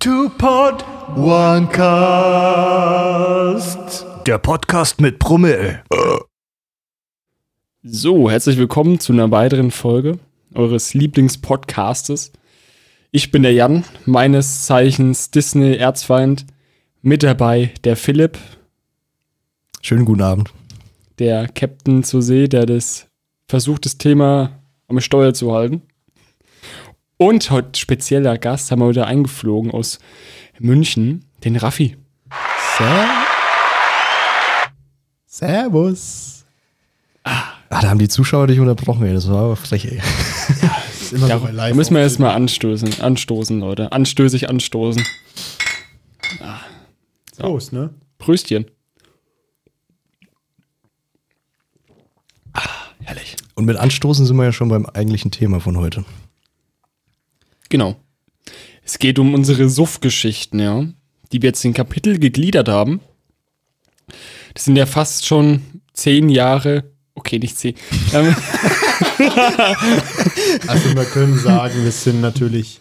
Two Pod One Cast. Der Podcast mit Brummel. So, herzlich willkommen zu einer weiteren Folge eures Lieblingspodcastes. Ich bin der Jan, meines Zeichens Disney-Erzfeind. Mit dabei der Philipp, Schönen guten Abend. der Captain zur See, der das versucht, das Thema am Steuer zu halten. Und heute spezieller Gast haben wir wieder eingeflogen aus München, den Raffi. Servus. Ah, da haben die Zuschauer dich unterbrochen, ey. Das war aber frech, ey. Das ist immer Da so live. müssen wir erstmal anstoßen, anstoßen, Leute. Anstößig anstoßen. Prost, ne? Pröstchen. Herrlich. Und mit Anstoßen sind wir ja schon beim eigentlichen Thema von heute. Genau. Es geht um unsere Suff-Geschichten, ja, die wir jetzt in Kapitel gegliedert haben. Das sind ja fast schon zehn Jahre, okay, nicht zehn, ähm, Also wir können sagen, wir sind natürlich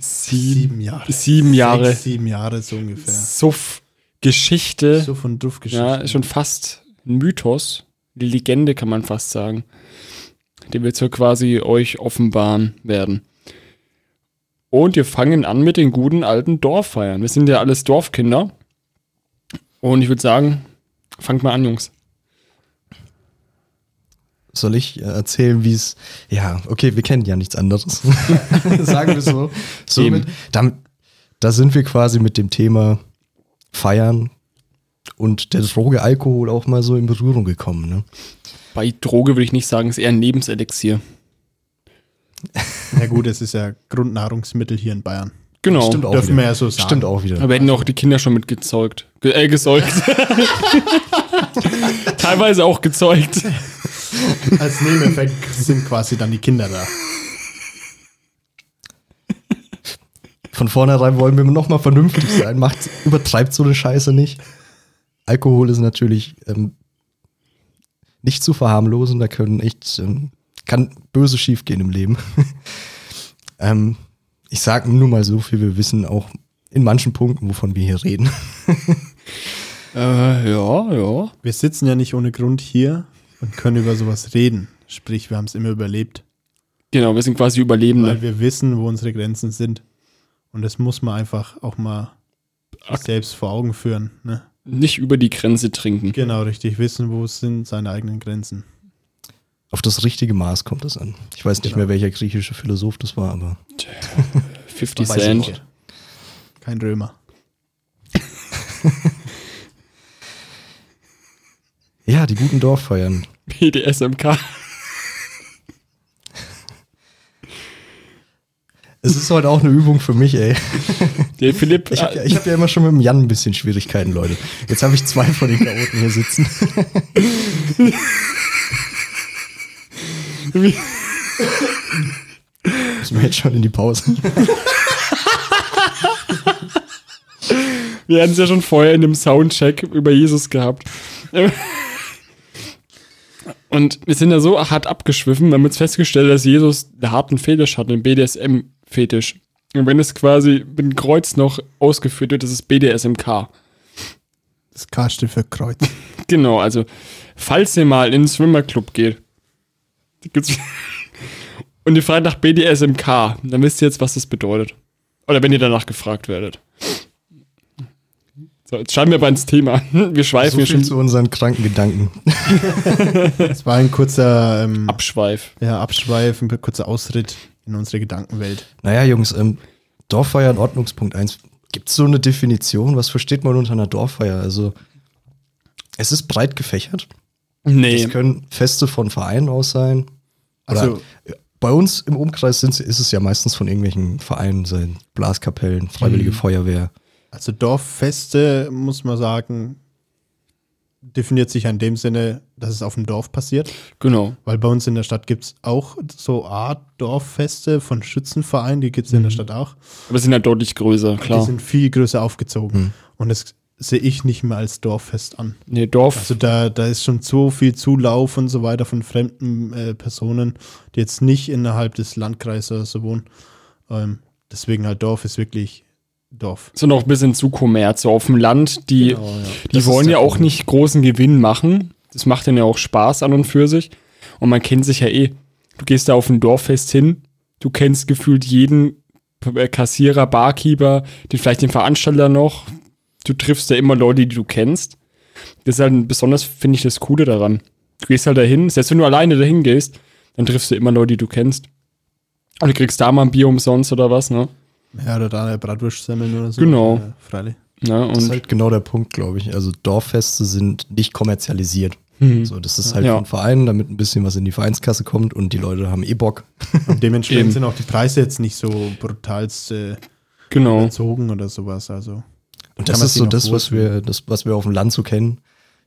sieben, sieben Jahre. sieben Jahre Sechs, sieben Jahre so ungefähr. Suff-Geschichte. So von Duftgeschichte. ja, ist schon fast ein Mythos, eine Legende kann man fast sagen, die wir so quasi euch offenbaren werden. Und wir fangen an mit den guten alten Dorffeiern. Wir sind ja alles Dorfkinder. Und ich würde sagen, fangt mal an, Jungs. Soll ich äh, erzählen, wie es. Ja, okay, wir kennen ja nichts anderes. Sagen wir so. Somit, damit, da sind wir quasi mit dem Thema Feiern und der Droge Alkohol auch mal so in Berührung gekommen. Ne? Bei Droge würde ich nicht sagen, ist eher ein Lebenselixier. Na gut, es ist ja Grundnahrungsmittel hier in Bayern. Genau. Stimmt auch Dürfen wieder. wir ja so sagen. Stimmt auch wieder. Aber hätten auch die Kinder schon mit gezeugt. Ge äh, gesäugt. Teilweise auch gezeugt. Als Nebeneffekt sind quasi dann die Kinder da. Von vornherein wollen wir nochmal vernünftig sein. Macht, übertreibt so eine Scheiße nicht. Alkohol ist natürlich ähm, nicht zu verharmlosen. Da können echt, ähm, kann böse schiefgehen im Leben. ähm, ich sage nur mal so viel, wir wissen auch in manchen Punkten, wovon wir hier reden. Äh, ja, ja. Wir sitzen ja nicht ohne Grund hier und können über sowas reden. Sprich, wir haben es immer überlebt. Genau, wir sind quasi Überlebende. Weil wir wissen, wo unsere Grenzen sind. Und das muss man einfach auch mal Ak- selbst vor Augen führen. Ne? Nicht über die Grenze trinken. Genau, richtig. Wissen, wo sind seine eigenen Grenzen. Auf das richtige Maß kommt es an. Ich weiß nicht Genau. mehr, welcher griechische Philosoph das war, aber 50 Weiß ich Cent. Kein Römer. ja, die guten Dorffeiern. BDSMK. Es ist heute auch eine Übung für mich, ey. Der Philipp. Ich habe ja, ich hab ja immer schon mit dem Jan ein bisschen Schwierigkeiten, Leute. Jetzt habe ich zwei von den Chaoten hier sitzen. Müssen wir jetzt schon in die Pause? Wir hatten es ja schon vorher in dem Soundcheck über Jesus gehabt. Und wir sind ja so hart abgeschwiffen, wir haben jetzt festgestellt, dass Jesus einen harten Fetisch hat, einen BDSM-Fetisch. Und wenn es quasi mit dem Kreuz noch ausgeführt wird, das ist BDSMK. Das K steht für Kreuz. Genau, also falls ihr mal in den Swimmerclub geht gibt's- und ihr fragt nach BDSMK, dann wisst ihr jetzt, was das bedeutet. Oder wenn ihr danach gefragt werdet. So, jetzt schreiben wir aber ins Thema. Wir schweifen So hier schon zu unseren kranken Gedanken. Das war ein kurzer ähm, Abschweif. ja, Abschweif, ein kurzer Ausritt in unsere Gedankenwelt. Naja, Jungs, ähm, Dorffeiern, Ordnungspunkt 1. Gibt es so eine Definition? Was versteht man unter einer Dorffeier? Also, es ist breit gefächert. Nee. Es können Feste von Vereinen aus sein. Oder Also- bei uns im Umkreis sind, ist es ja meistens von irgendwelchen Vereinen, sein Blaskapellen, Freiwillige Feuerwehr. Also Dorffeste, muss man sagen, definiert sich ja in dem Sinne, dass es auf dem Dorf passiert. Genau. Weil bei uns in der Stadt gibt es auch so Art Dorffeste von Schützenvereinen, die gibt es in der Stadt auch. Aber sie sind halt deutlich größer, Die klar. sind viel größer aufgezogen. Und das sehe ich nicht mehr als Dorffest an. Nee, Dorf. Also da, da ist schon so viel Zulauf und so weiter von fremden äh, Personen, die jetzt nicht innerhalb des Landkreises oder so wohnen. Ähm, deswegen halt Dorf ist wirklich Dorf. So noch ein bisschen zu Kommerz. So auf dem Land, die, Genau, ja. die Das wollen ja auch Punkt. nicht großen Gewinn machen. Das macht denen ja auch Spaß an und für sich. Und man kennt sich ja eh. Du gehst da auf ein Dorffest hin, du kennst gefühlt jeden äh, Kassierer, Barkeeper, den, vielleicht den Veranstalter noch. Du triffst ja immer Leute, die du kennst. Das ist halt besonders, finde ich, das Coole daran. Du gehst halt dahin, selbst wenn du alleine dahin gehst, dann triffst du immer Leute, die du kennst. Und du kriegst da mal ein Bier umsonst oder was, ne? Ja, oder da eine Bratwurstsemmeln oder so. Genau. Äh, freilich. Ja, Das ist und halt genau der Punkt, glaube ich. Also Dorffeste sind nicht kommerzialisiert. Mhm. So, das ist halt Ja. von Vereinen, damit ein bisschen was in die Vereinskasse kommt und die Leute haben eh Bock. Und dementsprechend sind auch die Preise jetzt nicht so brutalst äh, genau. überzogen oder sowas. Also Und das ist so das, was wir, das, was wir auf dem Land so kennen.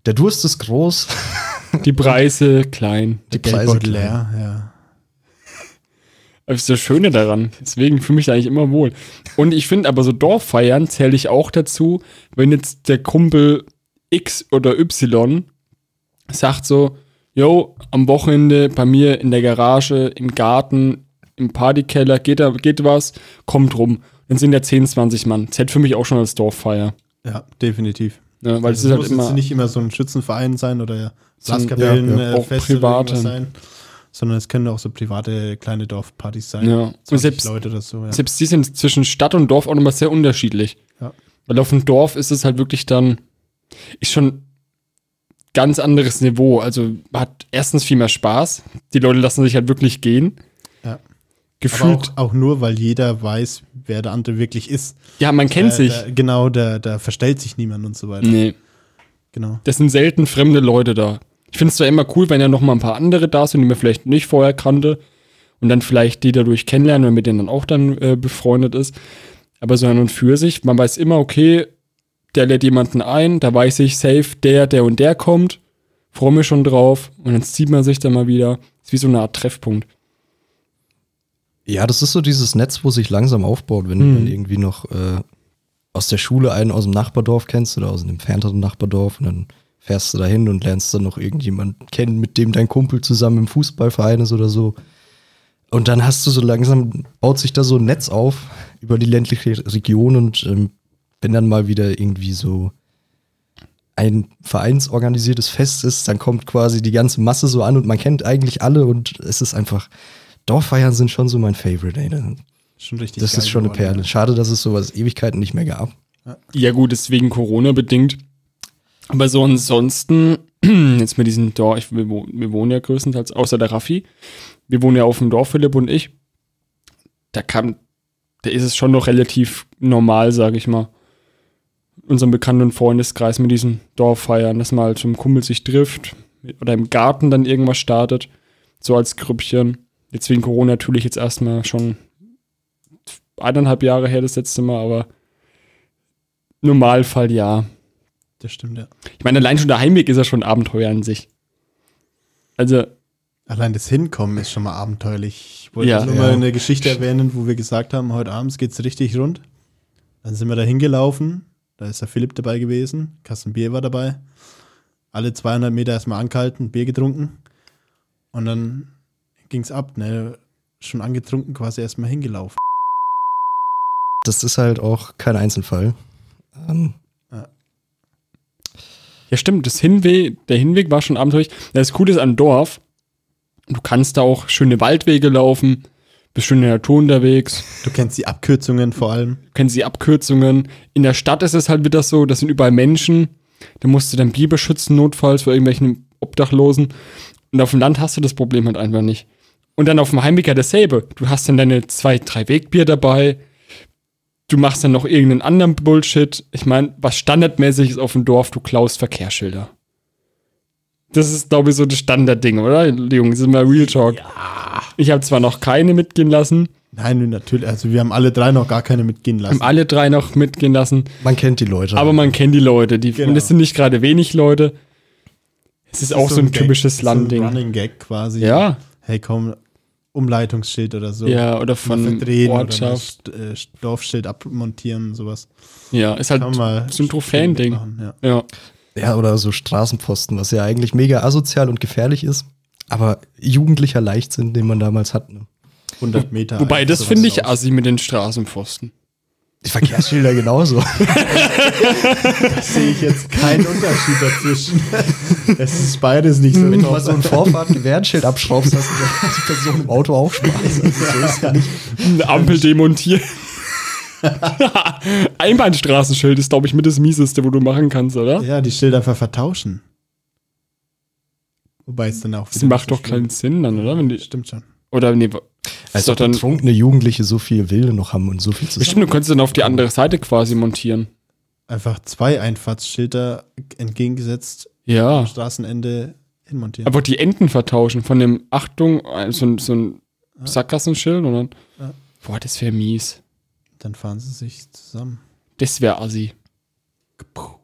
Der Durst ist groß, Die Preise klein. die der Preise klein. leer. Ja. Das ist das Schöne daran. Deswegen fühle ich mich da eigentlich immer wohl. Und ich finde aber so Dorffeiern zähle ich auch dazu, wenn jetzt der Kumpel X oder Y sagt so, yo, am Wochenende bei mir in der Garage, im Garten, im Partykeller, geht da, geht was, kommt rum. Dann sind ja 10, 20 Mann. Zählt für mich auch schon als Dorffeier. ja, definitiv. Ne? Weil Also es ist muss halt immer. jetzt nicht immer so ein Schützenverein sein oder Blaskapellen, ja, ja. äh, private. irgendwas sein, sondern es können auch so private kleine Dorfpartys sein. Ja. Und 20 selbst, Leute oder so. Ja. Selbst die sind zwischen Stadt und Dorf auch nochmal sehr unterschiedlich. Ja. Weil auf dem Dorf ist es halt wirklich dann, ist schon ganz anderes Niveau. Also hat erstens viel mehr Spaß. Die Leute lassen sich halt wirklich gehen. Gefühlt, auch, auch nur, weil jeder weiß, wer der andere wirklich ist. ja, man kennt Äh, sich. Da, genau, da, da verstellt sich niemand und so weiter. nee, Genau. das sind selten fremde Leute da. Ich finde es zwar immer cool, wenn ja noch mal ein paar andere da sind, die man vielleicht nicht vorher kannte und dann vielleicht die dadurch kennenlernen und mit denen dann auch dann äh, befreundet ist. Aber so an und für sich, man weiß immer, okay, der lädt jemanden ein, da weiß ich safe, der, der und der kommt, freue mich schon drauf und dann zieht man sich dann mal wieder. Ist wie so eine Art Treffpunkt. Ja, das ist so dieses Netz, wo sich langsam aufbaut, wenn du Mhm. dann irgendwie noch äh, aus der Schule einen aus dem Nachbardorf kennst oder aus einem entfernteren Nachbardorf und dann fährst du dahin und lernst dann noch irgendjemanden kennen, mit dem dein Kumpel zusammen im Fußballverein ist oder so. Und dann hast du so langsam, baut sich da so ein Netz auf über die ländliche Region und ähm, wenn dann mal wieder irgendwie so ein vereinsorganisiertes Fest ist, dann kommt quasi die ganze Masse so an und man kennt eigentlich alle und es ist einfach, Dorffeiern sind schon so mein Favorite, ey. Schon richtig Das geil ist schon eine geworden, Perle. Schade, dass es sowas Ewigkeiten nicht mehr gab. Ja, gut, ist wegen Corona bedingt. Aber so ansonsten, jetzt mit diesem Dorf, ich, wir, wir wohnen ja größtenteils, außer der Raffi, wir wohnen ja auf dem Dorf, Philipp und ich. Da kann, da ist es schon noch relativ normal, sage ich mal. Unserem Bekannten- und Freundeskreis mit diesen Dorffeiern, dass man halt zum Kumpel sich trifft oder im Garten dann irgendwas startet, so als Grüppchen. Jetzt wegen Corona natürlich jetzt erstmal schon eineinhalb Jahre her das letzte Mal, aber Normalfall ja. Das stimmt, ja. Ich meine, allein schon der Heimweg ist ja schon ein Abenteuer an sich. Also, Allein das Hinkommen ist schon mal abenteuerlich. Ich wollte Ja. nur Ja. mal eine Geschichte erwähnen, wo wir gesagt haben, heute abends geht's richtig rund. Dann sind wir da hingelaufen. Da ist der Philipp dabei gewesen. Kasten Bier war dabei. Alle 200 Meter erstmal angehalten, Bier getrunken. Und dann ging's ab, ne? Schon angetrunken, quasi erstmal hingelaufen. Das ist halt auch kein Einzelfall. Ähm, ja stimmt, das Hinweg, der Hinweg war schon abenteuerlich. Das Coole ist an Dorf, du kannst da auch schöne Waldwege laufen, bist schön in der Natur unterwegs, Du kennst die Abkürzungen vor allem. kennst die Abkürzungen. In der Stadt ist es halt wieder so, das sind überall Menschen. Da musst du dein Bier beschützen, notfalls vor irgendwelchen Obdachlosen. Und auf dem Land hast du das Problem halt einfach nicht. Und dann auf dem Heimweg ja dasselbe. Du hast dann deine zwei, drei Wegbier dabei. Du machst dann noch irgendeinen anderen Bullshit. Ich meine, was standardmäßig ist auf dem Dorf, du klaust Verkehrsschilder. Das ist, glaube ich, so das Standardding, oder? Jungs, sind mal Real Talk. Ich habe zwar noch keine mitgehen lassen, Nein, natürlich. Also wir haben alle drei noch gar keine mitgehen lassen. haben alle drei noch mitgehen lassen. man kennt die Leute. Aber man kennt die Leute. Die, Genau. Und es sind nicht gerade wenig Leute. Es ist, Das auch so ein, Gag, typisches so ein Landding. Running Gag quasi. Ja, Hey, komm, Umleitungsschild oder so. ja, oder von verdrehen Ortschaft. oder äh, Dorfschild abmontieren, sowas. Ja, ist halt mal so ein Trophäending. machen, Ja. Ja. ja, oder so Straßenpfosten, was ja eigentlich mega asozial und gefährlich ist. Aber jugendlicher Leichtsinn, den man damals hat. Ne? 100 Meter. Wobei, das finde ich assi mit den Straßenpfosten. Die Verkehrsschilder genauso. Sehe ich jetzt keinen Unterschied dazwischen. es ist beides nicht so. Wenn du mal so ein Vorfahrt-Gewernschild abschraubst, hast du die Person im Auto auch Spaß. Also so ist ja nicht. Eine Ampel demontieren. Einbahnstraßenschild ist, glaube ich, mit das Mieseste, wo du machen kannst, oder? ja, die Schilder einfach vertauschen. Wobei es dann auch. Das macht doch keinen Sinn dann, oder? Wenn die, Stimmt schon. oder nee, Als ist doch ob dann betrunkene Jugendliche so viel Wille noch haben und so viel zu Bestimmt, du könntest dann auf die andere Seite quasi montieren. Einfach zwei Einfahrtsschilder entgegengesetzt Ja. am Straßenende hinmontieren. Aber die Enden vertauschen von dem Achtung, so, ein- so ein Sackgassenschild und dann. Ja. Boah, das wäre mies. dann fahren sie sich zusammen. Das wäre assi.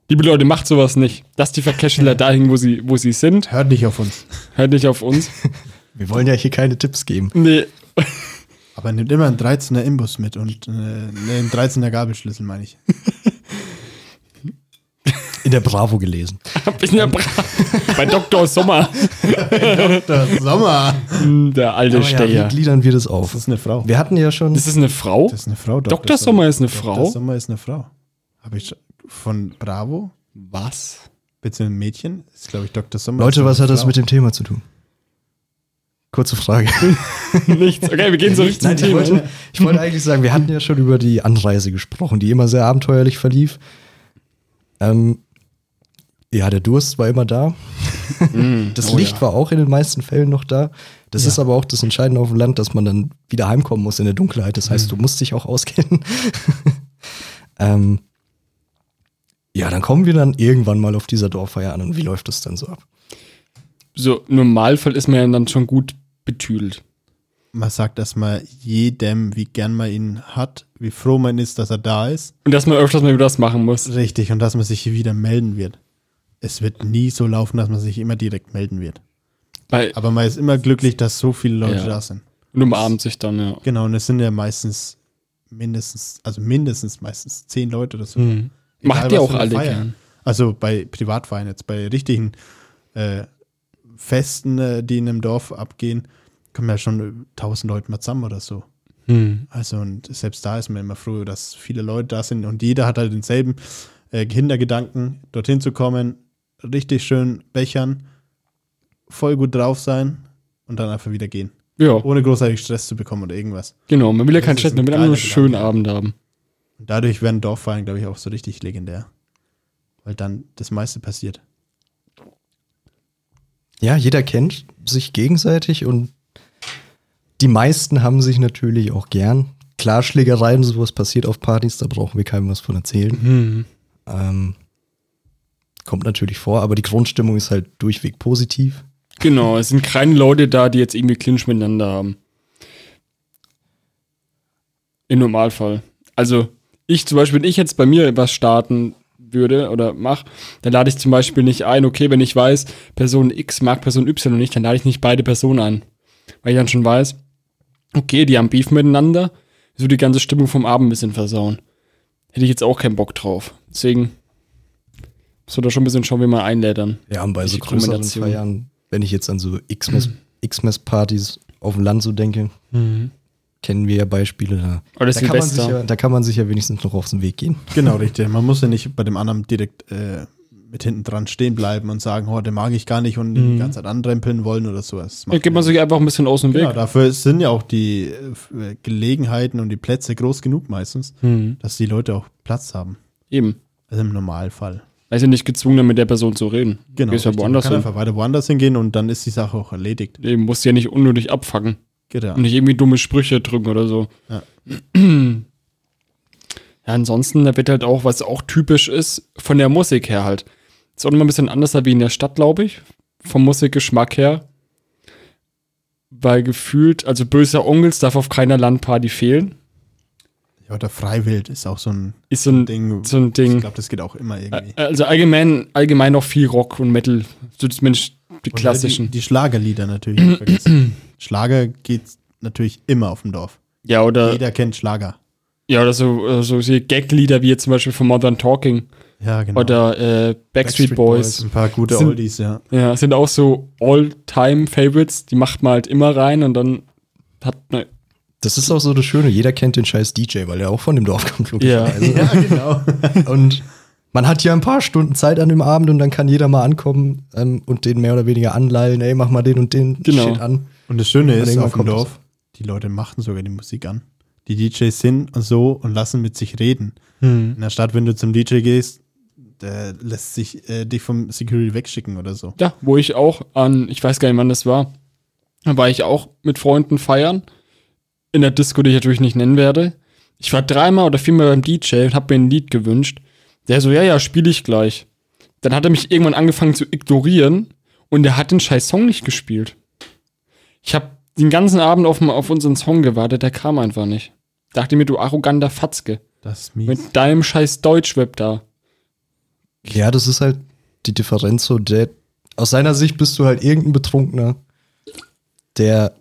Liebe Leute, macht sowas nicht. Lasst die Verkehrsschilder dahin, wo sie, wo sie sind. Hört nicht auf uns. Hört nicht auf uns. Wir wollen ja hier keine Tipps geben. Nee. Aber nimmt immer einen 13er Imbus mit und äh, nee, einen 13er Gabelschlüssel, meine ich. In der Bravo gelesen. Bin ja brav. Bei Dr. Sommer. Der Sommer. Der alte Aber ja, wie Steher. gliedern wir das auf? Das ist eine Frau. Wir hatten ja schon. ist das eine Frau? Das ist eine Frau. Dr. Sommer ist eine Frau? Dr. Sommer ist eine Frau. Habe ich von Bravo, Was? beziehungsweise ein Mädchen, ist glaube ich Dr. Sommer. Leute, ist was hat das Frau. mit dem Thema zu tun? Kurze Frage. Nichts. Okay, wir gehen so richtig zum Nein, ich Thema. wollte, ich wollte eigentlich sagen, wir hatten ja schon über die Anreise gesprochen, die immer sehr abenteuerlich verlief. Ähm, ja, der Durst war immer da. Das oh Licht ja. war auch in den meisten Fällen noch da. Das Ja. ist aber auch das Entscheidende auf dem Land, dass man dann wieder heimkommen muss in der Dunkelheit. Das heißt, du musst dich auch auskennen. ähm, ja, dann kommen wir dann irgendwann mal auf dieser Dorffeier an. Und wie läuft das dann so ab? So, im Normalfall ist man ja dann schon gut betüdelt. Man sagt erstmal jedem, wie gern man ihn hat, wie froh man ist, dass er da ist. Und dass man öfters mal wieder das machen muss. Richtig, und dass man sich hier wieder melden wird. Es wird nie so laufen, dass man sich immer direkt melden wird. Weil, Aber man ist immer glücklich, dass so viele Leute Ja. da sind. und umarmt sich dann, ja. Genau, und es sind ja meistens mindestens, also mindestens meistens zehn Leute oder so. Mhm. Macht ihr was auch alle Feier. gern. Also bei Privatvereinen jetzt, bei richtigen äh, Festen, äh, die in einem Dorf abgehen, kommen ja schon tausend Leute mal zusammen oder so. Mhm. Also und selbst da ist man immer froh, dass viele Leute da sind und jeder hat halt denselben äh, Hintergedanken, dorthin zu kommen, richtig schön bechern, voll gut drauf sein und dann einfach wieder gehen. Ja, Ohne großartig Stress zu bekommen oder irgendwas. genau. Man will ja keinen Stress, man will einfach nur einen schönen Gedanke. Abend haben. Und dadurch werden Dorffeiern, glaube ich, auch so richtig legendär. Weil dann das meiste passiert. Ja, jeder kennt sich gegenseitig und die meisten haben sich natürlich auch gern. Klar, Schlägereien, sowas passiert auf Partys, da brauchen wir keinem was von erzählen. Mhm. Ähm, kommt natürlich vor, aber die Grundstimmung ist halt durchweg positiv. Genau, es sind keine Leute da, die jetzt irgendwie Clinch miteinander haben. Im Normalfall. Also, ich zum Beispiel, wenn ich jetzt bei mir was starten würde oder mache, dann lade ich zum Beispiel nicht ein, okay, wenn ich weiß, Person X mag Person Y nicht, dann lade ich nicht beide Personen ein. Weil ich dann schon weiß, okay, die haben Beef miteinander, so die ganze Stimmung vom Abend ein bisschen versauen. Hätte ich jetzt auch keinen Bock drauf. Deswegen muss man da schon ein bisschen schauen, wie man einlädt dann. Ja, und bei so größeren? Feiern, wenn ich jetzt an so Xmas-Partys auf dem Land so denke, kennen wir ja Beispiele da. Oder Da kann, man sich ja, da kann man sich ja wenigstens noch auf den Weg gehen. Genau, richtig. Man muss ja nicht bei dem anderen direkt äh, mit hinten dran stehen bleiben und sagen, oh, den mag ich gar nicht und ihn die ganze Zeit anrempeln wollen oder so. Das Da geht man sich einfach ein bisschen aus dem genau, Weg. dafür sind ja auch die äh, Gelegenheiten und die Plätze groß genug meistens, Mhm. dass die Leute auch Platz haben. Eben. Also im Normalfall. Weil sie nicht gezwungen sind, mit der Person zu reden. Genau. Gehst ja woanders man kann hin. einfach weiter woanders hingehen und dann ist die Sache auch erledigt. Eben, musst ja nicht unnötig abfacken. Genau. Und nicht irgendwie dumme Sprüche drücken oder so. Ja. Ja, ansonsten, da wird halt auch, was auch typisch ist, von der Musik her halt. Ist auch immer ein bisschen anders wie in der Stadt, glaube ich. Vom Musikgeschmack her. Weil gefühlt, also böser Onkels darf auf keiner Landparty fehlen. Ja, oder Freiwild ist auch so ein Ist so ein, Ding. so ein Ding. Ich glaube, das geht auch immer irgendwie. Also allgemein, allgemein noch viel Rock und Metal. So zumindest die Und klassischen. Die, die Schlagerlieder natürlich nicht vergessen. Schlager geht natürlich immer auf dem Dorf. ja, oder, Jeder kennt Schlager. ja, oder so, äh, so Gag-Lieder wie jetzt zum Beispiel von Modern Talking. Ja, genau. Oder äh, Backstreet, Boys. Ein paar gute Sind- Oldies, ja. Ja, sind auch so All-Time-Favorites. Die macht man halt immer rein und dann hat man Das ist auch so das Schöne. Jeder kennt den scheiß DJ, weil er auch von dem Dorf kommt, Ja. logischerweise. genau. Und man hat ja ein paar Stunden Zeit an dem Abend und dann kann jeder mal ankommen ähm, und den mehr oder weniger anleihen. Ey, mach mal den und den Genau. Shit an. Und das Schöne Und ist, auf dem Dorf, die Leute machen sogar die Musik an. Die DJs sind und so und lassen mit sich reden. In der Stadt, wenn du zum DJ gehst, der lässt sich äh, dich vom Security wegschicken oder so. Ja, wo ich auch an, ich weiß gar nicht, wann das war, da war ich auch mit Freunden feiern. In der Disco, die ich natürlich nicht nennen werde. Ich war dreimal oder viermal beim DJ und hab mir ein Lied gewünscht. Der so, ja, ja, spiele ich gleich. Dann hat er mich irgendwann angefangen zu ignorieren und der hat den scheiß Song nicht gespielt. Ich hab den ganzen Abend auf, auf unseren Song gewartet, der kam einfach nicht. Dachte mir, du arroganter Fatzke. Das ist mies. Mit deinem scheiß Deutschweb da. Ja, das ist halt die Differenz so. Der, aus seiner Sicht bist du halt irgendein Betrunkener, der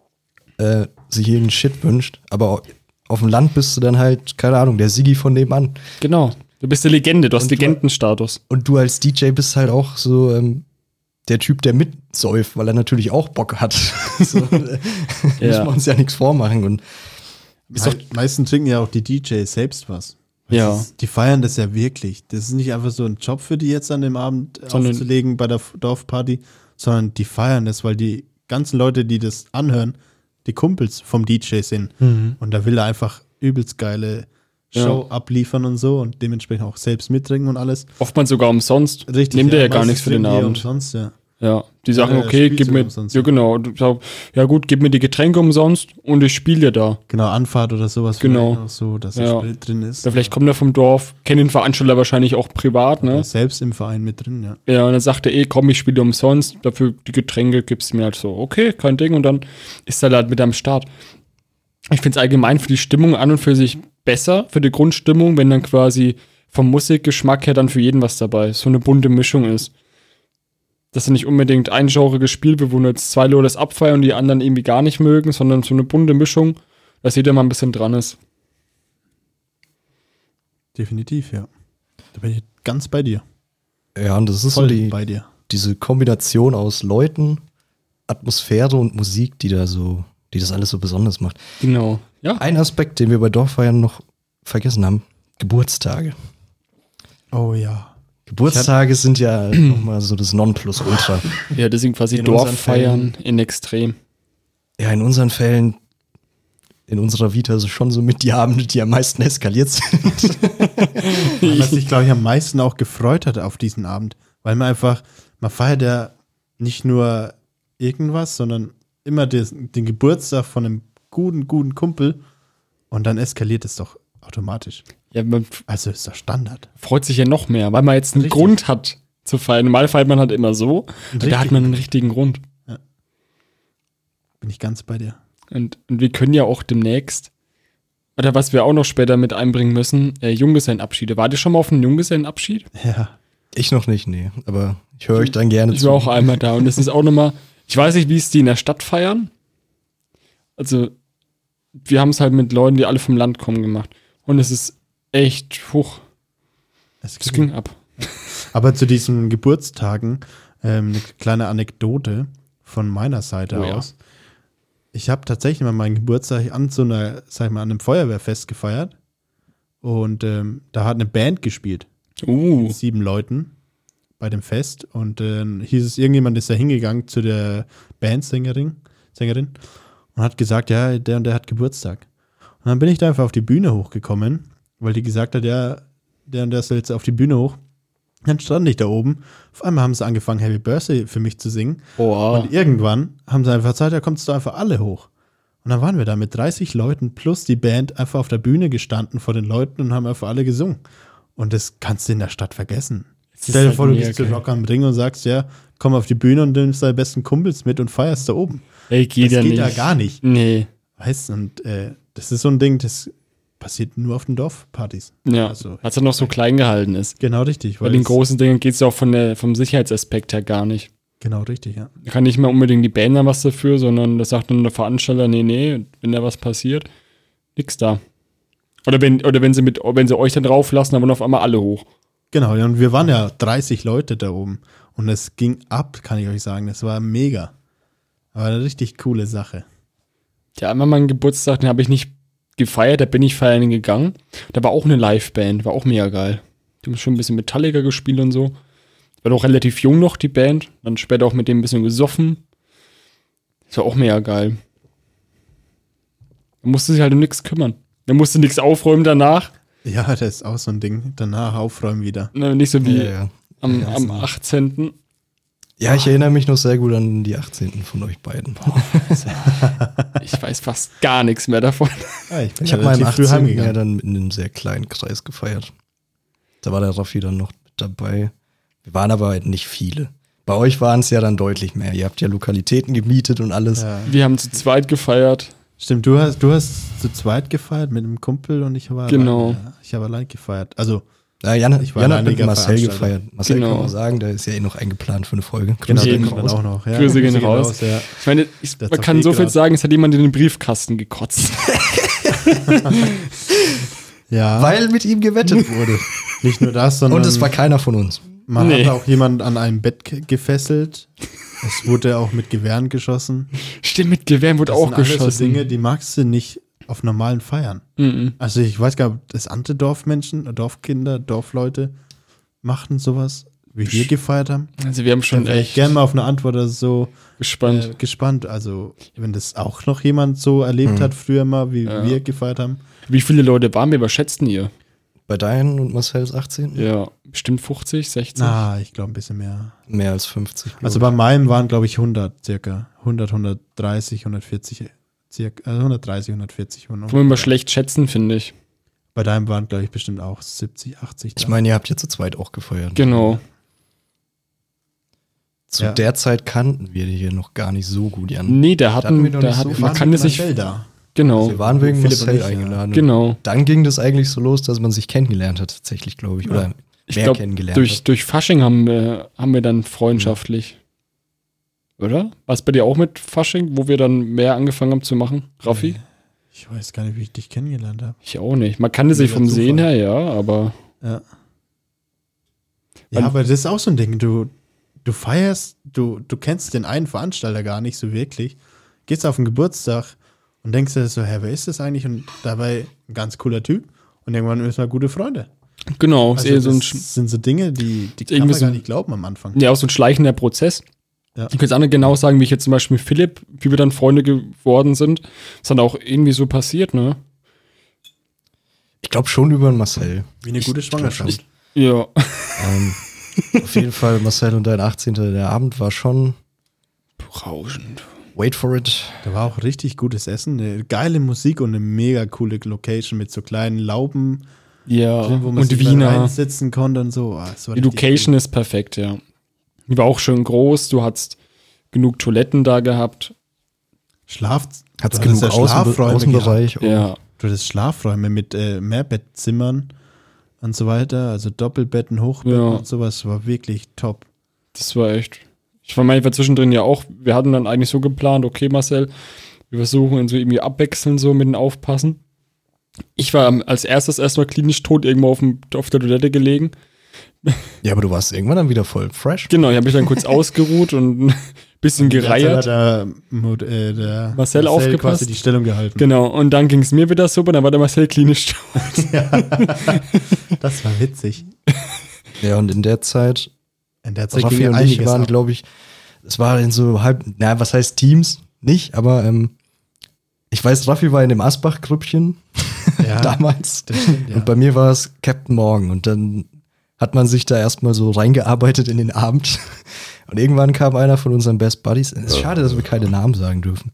äh, sich irgendeinen Shit wünscht. Aber au- auf dem Land bist du dann halt, keine Ahnung, der Sigi von nebenan. Genau. Du bist eine Legende, du hast Und du- Legendenstatus. Und du als DJ bist halt auch so ähm, der Typ, der mitsäuft, weil er natürlich auch Bock hat. so, äh, Müssen wir uns ja nichts vormachen. Und Ist doch- Me meistens trinken ja auch die DJs selbst was. Ja. Ist, die feiern das ja wirklich. Das ist nicht einfach so ein Job für die jetzt an dem Abend Sondern- aufzulegen bei der Dorfparty, sondern die feiern das, weil die ganzen Leute, die das anhören, die Kumpels vom DJ sind. Und da will er einfach übelst geile Show abliefern und so und dementsprechend auch selbst mittrinken und alles. Oftmals sogar umsonst. Richtig. Nimmt er ja gar nichts für den ja Abend. Umsonst, ja. Ja. Die sagen, Ja, okay, gib mir. umsonst, Ja, ja. genau. Sag, ja, gut, gib mir die Getränke umsonst und ich spiele dir da. Genau, Anfahrt oder sowas. Genau. So, dass Ja. Sprit drin ist. Oder vielleicht kommt er vom Dorf, kennt den Veranstalter wahrscheinlich auch privat, ne? Selbst im Verein mit drin, ja. Ja, und dann sagt er, eh, komm, ich spiele umsonst, dafür die Getränke gibst du mir halt so. Okay, kein Ding. Und dann ist er halt mit am Start. Ich finde es allgemein für die Stimmung an und für sich besser, für die Grundstimmung, wenn dann quasi vom Musikgeschmack her dann für jeden was dabei ist. So eine bunte Mischung ist. Dass er nicht unbedingt ein Genre gespielt wird, wo nur jetzt zwei Leute das abfeiern und die anderen irgendwie gar nicht mögen, sondern so eine bunte Mischung, dass jeder mal ein bisschen dran ist. Definitiv, ja. Da bin ich ganz bei dir. ja, und das ist Voll so die, bei dir. diese Kombination aus Leuten, Atmosphäre und Musik, die da so, die das alles so besonders macht. Genau. Ja. Ein Aspekt, den wir bei Dorffeiern noch vergessen haben, Geburtstage. Oh ja. Geburtstage sind ja nochmal so das Nonplusultra. Ja, deswegen quasi In unseren Dorffeiern in Extrem. Ja, in unseren Fällen, in unserer Vita ist es schon so mit die Abende, die am meisten eskaliert sind. Man sich, glaube ich, am meisten auch gefreut hat auf diesen Abend. Weil man einfach, man feiert ja nicht nur irgendwas, sondern immer des, den Geburtstag von einem guten, guten Kumpel und dann eskaliert es doch automatisch. Ja, man Also ist das Standard. freut sich ja noch mehr, weil man jetzt einen Richtig. Grund hat zu feiern. Normal feiert man halt immer so. Und da hat man einen richtigen Grund. Bin ich ganz bei dir. Und, und wir können ja auch demnächst, oder was wir auch noch später mit einbringen müssen, äh, Junggesellenabschiede. Wart ihr schon mal auf einen Junggesellenabschied? Ja. Ich noch nicht, nee. Aber ich höre euch dann gerne Ich war auch einmal da und es ist auch nochmal, ich weiß nicht, wie es die in der Stadt feiern. Also, wir haben es halt mit Leuten, die alle vom Land kommen, gemacht. Und es ist echt, hoch, Es es ging ab. Aber zu diesen Geburtstagen ähm, eine kleine Anekdote von meiner Seite Oh ja. aus. Ich habe tatsächlich mal meinen Geburtstag an so einer, sag ich mal, an einem Feuerwehrfest gefeiert. Und ähm, da hat eine Band gespielt. Uh, Mit sieben Leuten bei dem Fest. Und dann hieß es, irgendjemand ist da hingegangen zu der Bandsängerin Sängerin, und hat gesagt, ja, der und der hat Geburtstag. Und dann bin ich da einfach auf die Bühne hochgekommen, weil die gesagt hat, ja, der und der soll jetzt auf die Bühne hoch. Dann stand ich da oben. Auf einmal haben sie angefangen, Happy Birthday für mich zu singen. oh, Und irgendwann haben sie einfach gesagt, ja, kommst du einfach alle hoch. Und dann waren wir da mit 30 Leuten plus die Band einfach auf der Bühne gestanden vor den Leuten und haben einfach alle gesungen. Und das kannst du in der Stadt vergessen. Stell dir halt vor, du gehst zu. Rock am Ring und sagst, ja, komm auf die Bühne und nimmst deine besten Kumpels mit und feierst da oben. Ey, geht das ja geht nicht. ja gar nicht. Nee, Weißt du, und äh, das ist so ein Ding, das passiert nur auf den Dorfpartys. ja. Also, Als er noch so klein gehalten ist. genau richtig. Bei den großen Dingen geht es ja auch von der, vom Sicherheitsaspekt her gar nicht. Genau richtig, ja. Da kann nicht mehr unbedingt die Band dann was dafür, sondern da sagt dann der Veranstalter, nee, nee, wenn da was passiert, nix da. Oder wenn, oder wenn sie mit, wenn sie euch dann drauf lassen, dann wollen auf einmal alle hoch. Genau, und wir waren ja 30 Leute da oben. Und es ging ab, kann ich euch sagen. Das war mega. Aber eine richtig coole Sache. Ja, einmal meinen Geburtstag, den habe ich nicht gefeiert, da bin ich feiern gegangen. Da war auch eine Liveband, war auch mega geil. Die haben schon ein bisschen Metallica gespielt und so. War doch relativ jung noch, die Band. Dann später auch mit dem ein bisschen gesoffen. Das war auch mega geil. Da musste sich halt um nichts kümmern. Da musste nichts aufräumen danach. Ja, das ist auch so ein Ding. Danach aufräumen wieder. Ne, Nicht so wie Ja, ja. am, Ja, am ist 18. ja, ich erinnere mich noch sehr gut an die 18. von euch beiden. Ich weiß fast gar nichts mehr davon. Ah, ich Ich habe meinen relativ früh 18. ja dann in einem sehr kleinen Kreis gefeiert. Da war der Raffi dann noch mit dabei. Wir waren aber halt nicht viele. Bei euch waren es ja dann deutlich mehr. Ihr habt ja Lokalitäten gemietet und alles. Ja. Wir haben zu zweit gefeiert. Stimmt, du hast, du hast zu zweit gefeiert mit einem Kumpel und ich habe Genau. allein, ich habe allein gefeiert. Also, Ja, Jan, Ich war Jan hat mit Marcel gefeiert. Marcel Genau. kann man sagen, der ist ja eh noch eingeplant für eine Folge. genau, Grüße den gehen kommt dann raus. auch noch. Ja, Grüße gehen raus. ja. Ich meine, ich, man kann so viel sagen, es hat jemand in den Briefkasten gekotzt. ja, Weil mit ihm gewettet wurde. nicht nur das, sondern Und es war keiner von uns. man Nee. hat auch jemanden an einem Bett ge- gefesselt. Es wurde auch mit Gewehren geschossen. Stimmt, mit Gewehren wurde Das auch sind alles geschossen. so Dinge, die magst du nicht auf normalen Feiern. Mhm. Also ich weiß gar nicht, ob das andere Dorfmenschen, Dorfkinder, Dorfleute machten sowas, wie wir gefeiert haben. Also wir haben schon Dann ich echt gerne mal auf eine Antwort oder so gespannt. äh, gespannt. Also wenn das auch noch jemand so erlebt hat früher mal, wie Ja. wir gefeiert haben. Wie viele Leute waren wir? Was schätzten ihr? Bei deinen und Marcel's 18. Ja, bestimmt 50, 60. Na, ich glaube ein bisschen mehr. Mehr als 50. glaub Also bei meinem waren, glaube ich, 100 circa. 100, 130, 140 circa. Also 130, 140. Kann man immer schlecht schätzen, finde ich. Bei deinem waren, glaube ich, bestimmt auch 70, 80. ich meine, ihr habt ja zu zweit auch gefeiert. Genau. Zu Ja. der Zeit kannten wir die hier noch gar nicht so gut, Jan. Nee, da hatten hatten, wir noch da nicht hat, so man kann das nicht. da. Genau, Wir waren wegen Philipp Marcel ich, ja. eingeladen. genau. Dann ging das eigentlich so los, dass man sich kennengelernt hat, tatsächlich, glaube ich. Oder Ich mehr glaube, kennengelernt durch, hat. durch Fasching haben wir, haben wir dann freundschaftlich. Oder? War es bei dir auch mit Fasching, wo wir dann mehr angefangen haben zu machen? Raffi? Ich weiß gar nicht, wie ich dich kennengelernt habe. Ich auch nicht. Man kannte sich vom Sehen her, ja, aber Ja. Ja, aber das ist auch so ein Ding. Du, du feierst, du, du kennst den einen Veranstalter gar nicht so wirklich, gehst auf den Geburtstag und denkst dir so, hä, wer ist das eigentlich? Und dabei ein ganz cooler Typ. Und irgendwann ist man gute Freunde. genau, Also eher so ein, das Sch- sind so Dinge, die, die kann irgendwie man so- gar nicht glauben am Anfang. ja, auch so ein schleichender Prozess. Ja. Ich kann jetzt auch nicht genau sagen, wie ich jetzt zum Beispiel mit Philipp, wie wir dann Freunde geworden sind. ist dann auch irgendwie so passiert, ne? Ich glaube schon über den Marcel. Wie eine gute Schwangerschaft. Ja. ähm, auf jeden Fall, Marcel und dein 18. Der Abend war schon, Berauschend. Wait for it, Da war auch richtig gutes Essen, eine geile Musik und eine mega coole Location mit so kleinen Lauben, Ja, drin, wo man und Wiener. reinsetzen konnte und so. Ah, es war Die Location ist perfekt, ja. Die war auch schön groß. Du hast genug Toiletten da gehabt. Schlaf. Hat's du hattest genug ja Außen Schlafräume Außenbereich. gehabt. Ja. Du hattest Schlafräume mit äh, Mehrbettzimmern und so weiter, also Doppelbetten, Hochbetten Ja. und sowas, war wirklich top. Das war echt. Ich war manchmal zwischendrin ja auch. Wir hatten dann eigentlich so geplant, okay, Marcel, wir versuchen ihn so irgendwie abwechseln, so mit dem Aufpassen. Ich war als erstes erstmal klinisch tot irgendwo auf, dem, auf der Toilette gelegen. Ja, aber du warst irgendwann dann wieder voll fresh. Genau, ich habe mich dann kurz ausgeruht und ein bisschen gereiert. Derzeit hat der, äh, der Marcel aufgepasst. quasi die Stellung gehalten. Genau, und dann ging es mir wieder super, dann war der Marcel klinisch tot. Das war witzig. Ja, und in der Zeit, In der Zeit Raffi ging und ich waren, glaube ich, es war in so halb, na, was heißt Teams? Nicht, aber ähm, ich weiß, Raffi war in dem Asbach-Grüppchen Ja, damals. das stimmt, ja. Und bei mir war es Captain Morgan. Und dann hat man sich da erstmal so reingearbeitet in den Abend. Und irgendwann kam einer von unseren Best Buddies. Es ist schade, dass wir keine Namen sagen dürfen.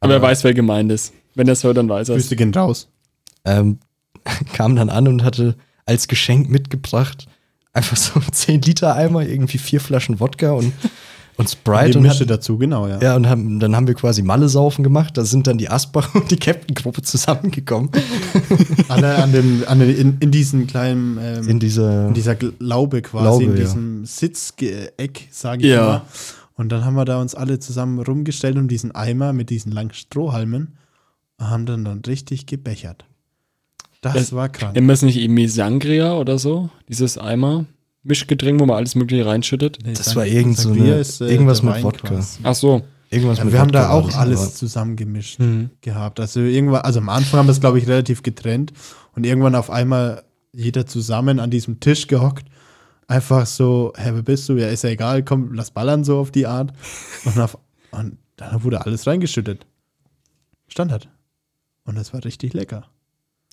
Aber er weiß, wer gemeint ist. Wenn er es hört, dann weiß er es. Grüße gehen raus. Ähm, kam dann an und hatte als Geschenk mitgebracht einfach so einen 10 Liter Eimer, irgendwie vier Flaschen Wodka und, und Sprite. Die und Mische hat, dazu, genau, ja. ja, und haben, dann haben wir quasi Malle-Saufen gemacht. Da sind dann die Asbach und die Captain-Gruppe zusammengekommen. Alle an dem, an den, in, in diesem kleinen, ähm, In dieser. in dieser Laube quasi, Laube, in ja. diesem Sitzeck, sage ich Ja. mal. Und dann haben wir da uns alle zusammen rumgestellt um diesen Eimer mit diesen langen Strohhalmen und haben dann, dann richtig gebechert. Das, Das- war krank. Immer es nicht irgendwie Sangria oder so? Dieses Eimer? Mischgetränk, wo man alles Mögliche reinschüttet? Nee, Das war irgend so eine- ist, äh, irgendwas mit Wodka. Ach so. Irgendwas Ja, mit wir haben da Wodka war auch alles aber- zusammengemischt Mhm. gehabt. Also irgendwann, also am Anfang haben wir es, glaube ich, relativ getrennt und irgendwann auf einmal jeder zusammen an diesem Tisch gehockt. Einfach so, hä, wer bist du? Ja, ist ja egal, komm, lass ballern so auf die Art. Und, auf, und dann wurde alles reingeschüttet. Standard. Und das war richtig lecker.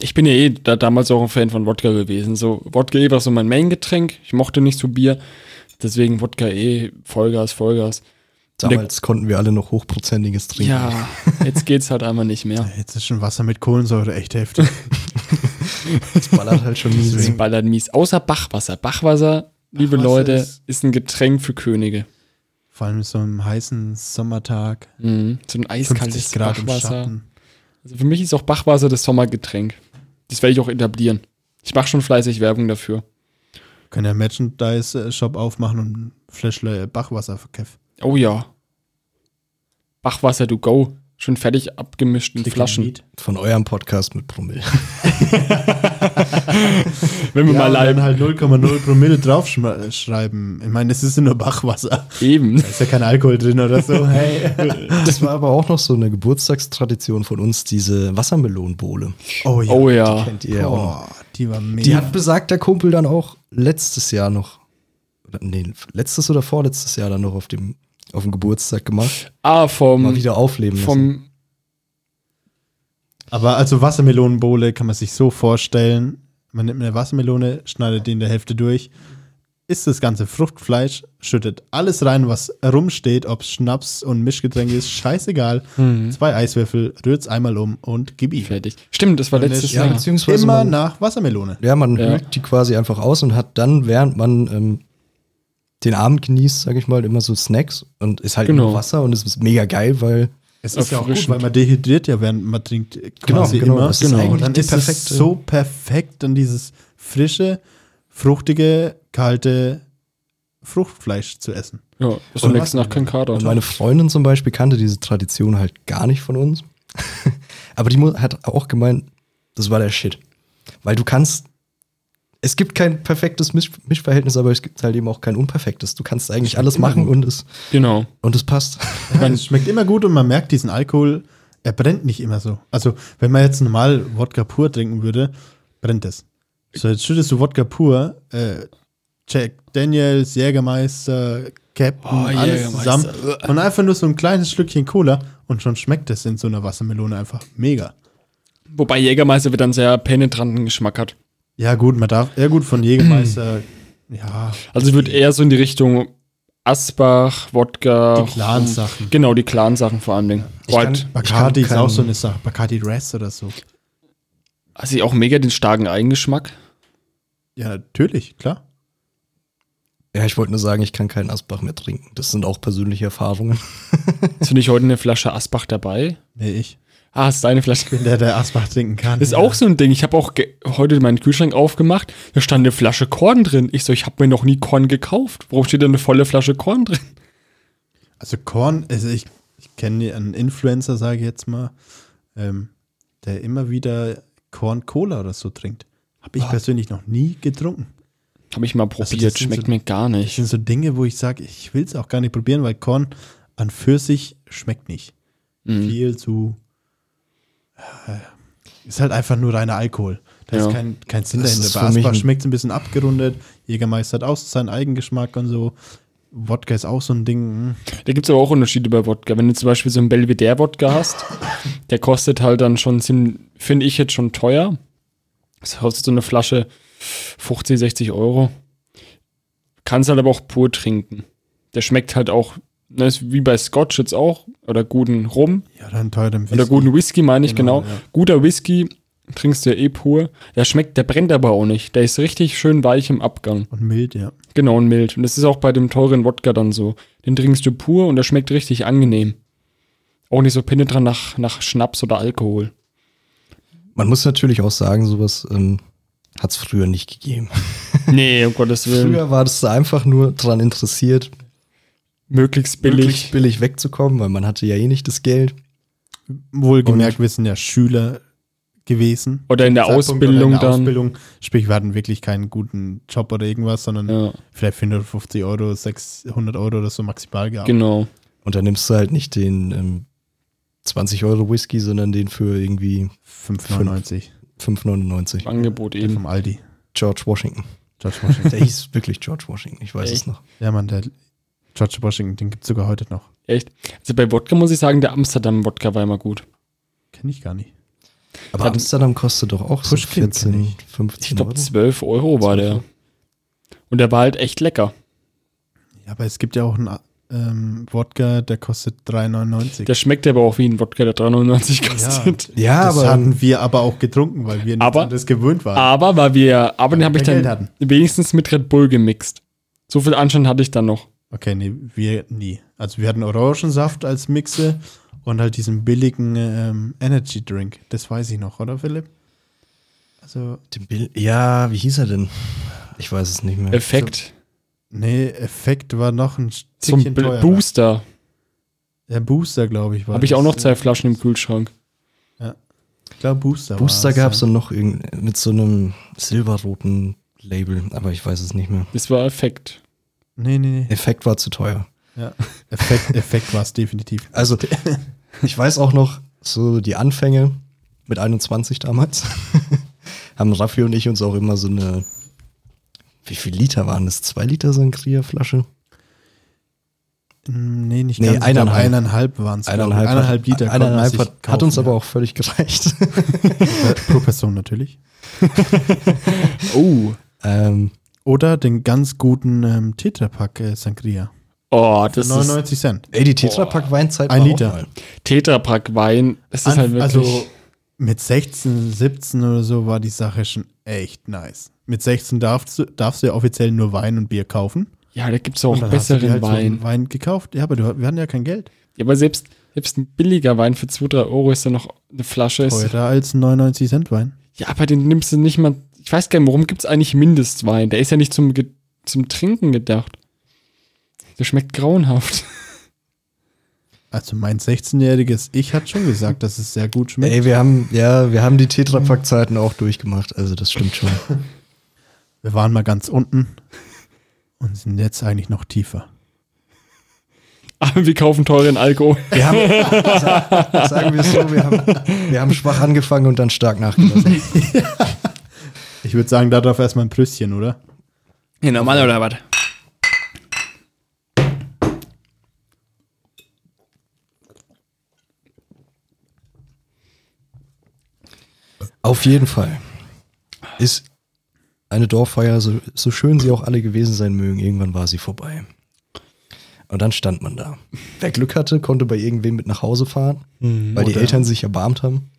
Ich bin ja eh da damals auch ein Fan von Wodka gewesen. So, Wodka eh war so mein Main-Getränk. Ich mochte nicht so Bier. Deswegen Wodka eh Vollgas, Vollgas. Damals konnten wir alle noch hochprozentiges trinken. Ja, jetzt geht's halt einmal nicht mehr. Jetzt ist schon Wasser mit Kohlensäure echt heftig. Das ballert halt schon nie. Das ballert mies. Außer Bachwasser. Bachwasser, liebe Bachwasser Leute, ist- ist, ein Getränk für Könige. Vor allem so einem heißen Sommertag. Mhm. So ein 50 eiskaltes Grad Bachwasser. Also für mich ist auch Bachwasser das Sommergetränk. Das werde ich auch etablieren. Ich mache schon fleißig Werbung dafür. Können ja einen Merchandise-Shop aufmachen und Fläschle Bachwasser verkaufen. Oh ja. Bachwasser to go. Schon fertig abgemischt in Flaschen. Von eurem Podcast mit Promille. Wenn wir Ja, mal live dann halt 0,0 Promille draufschreiben. Ich meine, es ist ja nur Bachwasser. eben. Da ist ja kein Alkohol drin oder so. Hey. Das war aber auch noch so eine Geburtstagstradition von uns, diese Wassermelonenbowle. Oh ja. Oh ja. Kennt ihr ja auch noch. Boah, die war mega. Die hat besagter Kumpel dann auch letztes Jahr noch, nee, letztes oder vorletztes Jahr dann noch auf dem, auf dem Geburtstag gemacht. Ah, vom, Mal wieder aufleben lassen. vom Aber also Wassermelonenbowle kann man sich so vorstellen. Man nimmt eine Wassermelone, schneidet die in der Hälfte durch, isst das ganze Fruchtfleisch, schüttet alles rein, was rumsteht, ob es Schnaps und Mischgetränk ist, scheißegal. Zwei Eiswürfel, rührt's einmal um und gib ihm. fertig. Stimmt, das war Und letztes es- ja, Jahr. beziehungsweise Immer man, nach Wassermelone. ja, man Ja. hüllt die quasi einfach aus und hat dann, während man ähm, den Abend genießt, sag ich mal, immer so Snacks und ist halt Genau. nur Wasser und es ist mega geil, weil Es ist ja auch gut, weil man dehydriert ja, während man trinkt äh, quasi Genau, genau, immer. das ist Genau. Und dann ist die es so perfekt, dann dieses frische, fruchtige, kalte Fruchtfleisch zu essen. Ja, zum Und nächsten Tag kein Kater. Und meine Freundin zum Beispiel kannte diese Tradition halt gar nicht von uns. Aber die hat auch gemeint, das war der Shit. Weil du kannst, es gibt kein perfektes Misch Mischverhältnis, aber es gibt halt eben auch kein unperfektes. Du kannst eigentlich alles machen gut. und es, Genau. und es passt. Ja, es schmeckt immer gut und man merkt diesen Alkohol, er brennt nicht immer so. Also, wenn man jetzt normal Wodka pur trinken würde, brennt es. So, jetzt schüttest du Wodka pur, äh, Jack Daniels, Jägermeister, Captain, Oh, alles Jägermeister. zusammen. Und einfach nur so ein kleines Schlückchen Cola und schon schmeckt es in so einer Wassermelone einfach mega. Wobei Jägermeister wieder einen sehr penetranten Geschmack hat. Ja, gut, man darf, ja gut, von Jägermeister, ja, Also ich würde eher so in die Richtung Asbach, Wodka. die klaren Sachen. Genau, die klaren Sachen vor allen Dingen. Ich White. kann- Bacardi Ich ist kann auch kein- so eine Sache. Bacardi Res oder so. Also ich auch mega den starken Eigengeschmack. Ja, natürlich, klar. Ja, ich wollte nur sagen, ich kann keinen Asbach mehr trinken. Das sind auch persönliche Erfahrungen. Hast du nicht heute eine Flasche Asbach dabei? Nee, ich Ah, ist deine Flasche. bin der, der Asbach trinken kann. Das ist Ja. auch so ein Ding. Ich habe auch heute meinen Kühlschrank aufgemacht. Da stand eine Flasche Korn drin. Ich so, ich habe mir noch nie Korn gekauft. Warum steht da eine volle Flasche Korn drin? Also Korn, also ich, ich kenne einen Influencer, sage ich jetzt mal, ähm, der immer wieder Korn-Cola oder so trinkt. Habe ich persönlich noch nie getrunken. Habe ich mal Also das probiert. sind Schmeckt so- mir gar Das nicht. sind so Dinge, wo ich sage, ich will es auch gar nicht probieren, weil Korn an für sich schmeckt nicht. Mhm. Viel zu. Ist halt einfach nur reiner Alkohol. Da Ja. ist kein, kein Sinn Das dahinter. ist Bei Asbach ein- schmeckt es ein bisschen abgerundet. Jägermeister hat auch seinen Eigengeschmack und so. Wodka ist auch so ein Ding. hm. Da gibt es aber auch Unterschiede bei Wodka. Wenn du zum Beispiel so einen Belvedere-Wodka hast, der kostet halt dann schon finde ich jetzt schon teuer. Das kostet so eine Flasche 50, 60 Euro. Kannst halt aber auch pur trinken. Der schmeckt halt auch, ne, ist wie bei Scotch jetzt auch, oder guten Rum, Ja, dann teuren oder guten Whisky meine ich, Genau, genau. ja. Guter Whisky trinkst du ja eh pur. Der schmeckt, der brennt aber auch nicht. Der ist richtig schön weich im Abgang. Und mild, ja. Genau, und mild. Und das ist auch bei dem teuren Wodka dann so. Den trinkst du pur und der schmeckt richtig angenehm. Auch nicht so penetrant nach, nach Schnaps oder Alkohol. Man muss natürlich auch sagen, sowas ähm, hat es früher nicht gegeben. Nee, um Gottes Willen. Früher war das einfach nur daran interessiert, möglichst billig. möglichst billig wegzukommen, weil man hatte ja eh nicht das Geld. Wohlgemerkt, wir sind ja Schüler gewesen. Oder in der Zeitpunkt Ausbildung oder in der dann. Ausbildung. Sprich, wir hatten wirklich keinen guten Job oder irgendwas, sondern Ja, vielleicht 450 Euro, 600 Euro oder so maximal gehabt. genau. Und dann nimmst du halt nicht den ähm, 20 Euro Whisky, sondern den für irgendwie 5,99 5,99. Angebot Der eben. vom Aldi. George Washington. George Washington. Der hieß wirklich George Washington, ich weiß Echt? es noch. ja, Mann, der George Washington, den gibt es sogar heute noch. Echt? Also bei Wodka muss ich sagen, der Amsterdam-Wodka war immer gut. Kenne ich gar nicht. Aber Hat- Amsterdam kostet doch auch so Pushkin kenn 14, ich. 15 Ich glaube, Euro. 12 Euro war 12 der. Und der war halt echt lecker. Ja, aber es gibt ja auch einen ähm, Wodka, der kostet 3,99. Der schmeckt aber auch wie ein Wodka, der 3,99 kostet. Ja, das aber hatten wir aber auch getrunken, weil wir Aber- das gewöhnt waren. Aber weil wir, aber den habe ich dann wenigstens mit Red Bull gemixt. So viel Anstand hatte ich dann noch. Okay, nee, wir nie. Also wir hatten Orangensaft als Mixe und halt diesen billigen ähm, Energy Drink. Das weiß ich noch, oder Philipp? Also, Den Bill ja, wie hieß er denn? Ich weiß es nicht mehr. Effekt. nee, Effekt war noch ein Zum Stückchen B- teurer. Booster. Der Booster, glaube ich, war Habe ich auch noch zwei Flaschen im Kühlschrank. Ich glaube, Booster Booster gab es ja. und noch irgend mit so einem silberroten Label, aber ich weiß es nicht mehr. Das war Effekt. Nee, nee, nee. Effekt war zu teuer. Ja. Effekt, Effekt war es definitiv. Also, ich weiß auch noch, so die Anfänge mit 21 damals, haben Raffi und ich uns auch immer so eine, wie viel Liter waren das? Zwei Liter Sangria-Flasche? Mm, Nee, nicht Nee, ganz. Eineinhalb. eineinhalb waren es. Eineinhalb, eineinhalb Liter. Eineinhalb hat, hat kaufen, uns aber ja. auch völlig gereicht. Pro Person natürlich. Oh. ähm, Oder den ganz guten ähm, Tetrapack äh, Sangria. Oh, Für das ist 99 Cent. ey, die Tetrapack-Weinzeit Ein war Liter. Auch mal. Tetrapack Wein. Das ist An- halt wirklich. Also mit 16, 17 oder so war die Sache schon echt nice. Mit 16 darfst du, darfst du ja offiziell nur Wein und Bier kaufen. ja, da gibt es auch du dir besseren halt so Wein. einen Wein gekauft. Ja, aber du, wir hatten ja kein Geld. Ja, aber selbst, selbst ein billiger Wein für 2, 3 Euro ist dann noch eine Flasche. Ist, Teurer als ein 99 Cent Wein. ja, aber den nimmst du nicht mal. Ich weiß gar nicht, warum gibt es eigentlich Mindestwein? Der ist ja nicht zum, zum Trinken gedacht. Der schmeckt grauenhaft. Also mein 16-jähriges Ich hat schon gesagt, dass es sehr gut schmeckt. Ey, wir haben, ja, wir haben die Tetrapack-Zeiten auch durchgemacht, also das stimmt schon. Wir waren mal ganz unten und sind jetzt eigentlich noch tiefer. Aber wir kaufen teuren Alkohol. Wir haben, sa- sagen wir es so, wir haben, wir haben schwach angefangen und dann stark nachgelassen. Ich würde sagen, darauf erstmal ein Prüsschen, oder? Ja, normal oder was? Auf jeden Fall ist eine Dorffeier, so, so schön sie auch alle gewesen sein mögen, irgendwann war sie vorbei. Und dann stand man da. Wer Glück hatte, konnte bei irgendwem mit nach Hause fahren, weil die Eltern sich erbarmt haben.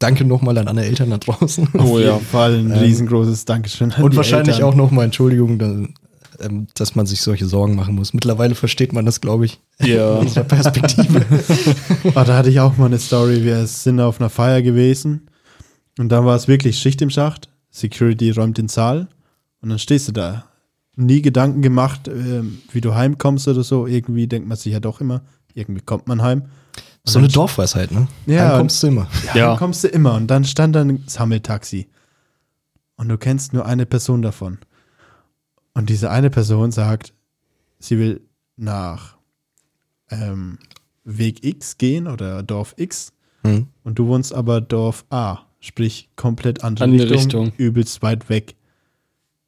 Danke nochmal an alle Eltern da draußen. Oh Auf ja. jeden Fall ein Ähm, riesengroßes Dankeschön. an Und die wahrscheinlich Eltern. auch nochmal Entschuldigung, dann, ähm, dass man sich solche Sorgen machen muss. Mittlerweile versteht man das, glaube ich, Ja. aus der Perspektive. Ah, da hatte ich auch mal eine Story. Wir sind auf einer Feier gewesen und dann war es wirklich Schicht im Schacht. Security räumt den Saal und dann stehst du da. Nie Gedanken gemacht, ähm, wie du heimkommst oder so. Irgendwie denkt man sich ja doch immer, irgendwie kommt man heim. So eine Dorfweisheit, ne? Ja, Dann kommst du immer. Ja, Ja. dann kommst du immer. Und dann stand da ein Sammeltaxi. Und du kennst nur eine Person davon. Und diese eine Person sagt, sie will nach ähm, Weg X gehen oder Dorf X. Hm. Und du wohnst aber Dorf A, sprich komplett andere, Andere Richtung, Richtung. übelst weit weg.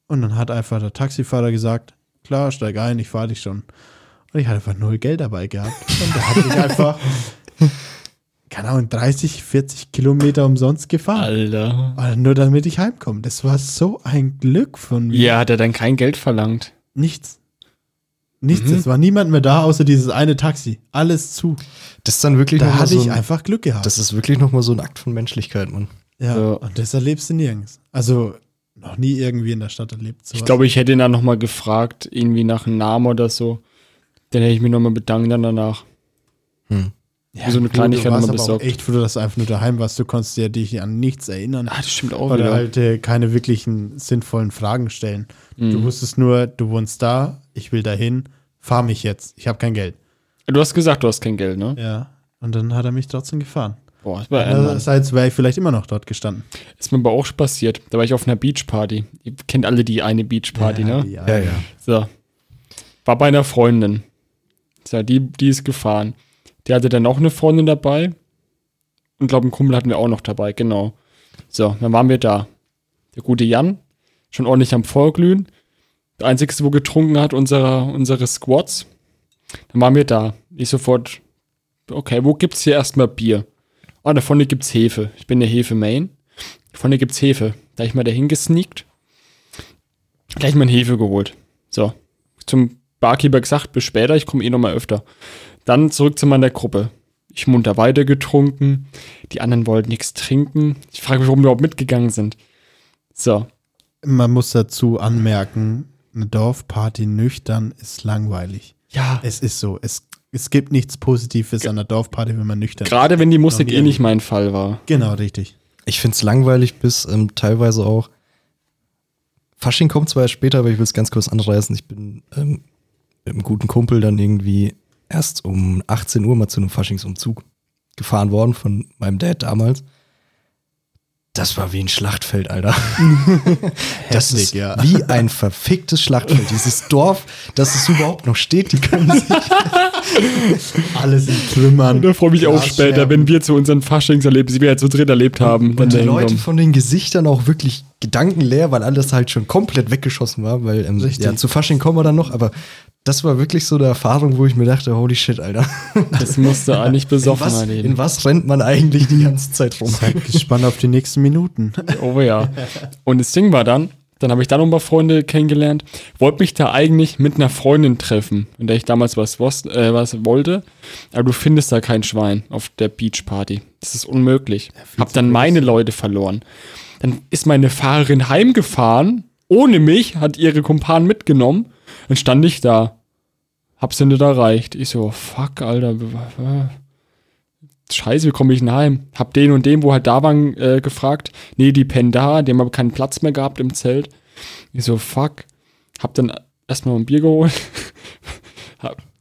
Und dann hat einfach der Taxifahrer gesagt, klar, steig ein, ich fahre dich schon. Und ich hatte einfach null Geld dabei gehabt. Und der hat mich einfach, keine Ahnung, 30, 40 Kilometer umsonst gefahren. Alter. Nur damit ich heimkomme. Das war so ein Glück von mir. Ja, hat er dann kein Geld verlangt. Nichts. Nichts. Mhm. Es war niemand mehr da, außer dieses eine Taxi. Alles zu. Das ist dann wirklich Da hatte so ich ein, einfach Glück gehabt. Das ist wirklich nochmal so ein Akt von Menschlichkeit, Mann. ja, Ja. und das erlebst du nirgends. Also noch nie irgendwie in der Stadt erlebt. Ich sowas. glaube, ich hätte ihn dann nochmal gefragt, irgendwie nach einem Namen oder so. Dann hätte ich mich nochmal bedankt dann danach. Ja, so eine gut, Kleinigkeit du warst aber auch besorgt. echt froh, dass du einfach nur daheim warst. Du konntest ja dich an nichts erinnern. Ah, das stimmt auch Oder wieder. halt äh, keine wirklichen sinnvollen Fragen stellen. Du Mhm. wusstest nur, du wohnst da, ich will dahin, fahr mich jetzt. Ich habe kein Geld. Du hast gesagt, du hast kein Geld, ne? Ja. Und dann hat er mich trotzdem gefahren. Boah, das war. Andererseits wäre ich vielleicht immer noch dort gestanden. Ist mir aber auch schon passiert. Da war ich auf einer Beachparty. Ihr kennt alle die eine Beachparty, ne? Ja, Ja, ja. So. War bei einer Freundin. So, die, die ist gefahren. Der hatte dann noch eine Freundin dabei. Und glaube, einen Kumpel hatten wir auch noch dabei, genau. So, dann waren wir da. Der gute Jan, schon ordentlich am Vorglühen. Der einzige, wo getrunken hat, unserer, unsere Squads. Dann waren wir da. Ich sofort, okay, wo gibt's hier erstmal Bier? Ah, da vorne gibt's Hefe. Ich bin der Hefe-Main. Vorne gibt's Hefe. Da ich mal dahin gesneakt. Gleich mal Hefe geholt. So. Zum Barkeeper gesagt, bis später, ich komme eh noch mal öfter. Dann zurück zu meiner Gruppe. Ich munter weiter getrunken. Die anderen wollten nichts trinken. Ich frage mich, warum die überhaupt mitgegangen sind. So. Man muss dazu anmerken, eine Dorfparty nüchtern ist langweilig. Ja. Es ist so. Es, es gibt nichts Positives an einer Dorfparty, wenn man nüchtern Gerade wenn die Musik eh nicht mein Fall war. ist. Genau, richtig. Ich find's langweilig bis ähm, teilweise auch. Fasching kommt zwar erst später, aber ich will es ganz kurz anreißen. Ich bin ähm, mit einem guten Kumpel dann irgendwie erst um 18 Uhr mal zu einem Faschingsumzug gefahren worden von meinem Dad damals. Das war wie ein Schlachtfeld, Alter. das Heftig, ist ja. wie ein verficktes Schlachtfeld. Dieses Dorf, dass es überhaupt noch steht, die können sich Alles in Trümmern. Da freue mich auch später, wenn wir zu unseren Faschingserlebnissen, die wir jetzt zu dritt erlebt haben, Und die Leute kommen. von den Gesichtern auch wirklich gedankenleer, weil alles halt schon komplett weggeschossen war, weil ähm, ja, zu Fasching kommen wir dann noch, aber das war wirklich so eine Erfahrung, wo ich mir dachte, holy shit, Alter. Das musste eigentlich In besoffen was, erleben. in was rennt man eigentlich die ganze Zeit rum? Seid gespannt auf die nächsten Minuten. Oh ja. Und das Ding war dann, dann habe ich dann noch mal Freunde kennengelernt, wollte mich da eigentlich mit einer Freundin treffen, in der ich damals was, was, äh, was wollte, aber du findest da kein Schwein auf der Beachparty. Das ist unmöglich. Hab dann meine Leute verloren. Dann ist meine Fahrerin heimgefahren, ohne mich, hat ihre Kumpanen mitgenommen, dann stand ich da. Hab sie nicht erreicht. Ich so, fuck, Alter. Scheiße, wie komme ich denn heim? Hab den und den, wo halt da waren, äh, gefragt. Nee, die pennen da, die haben aber keinen Platz mehr gehabt im Zelt. Ich so, fuck. Hab dann erstmal ein Bier geholt.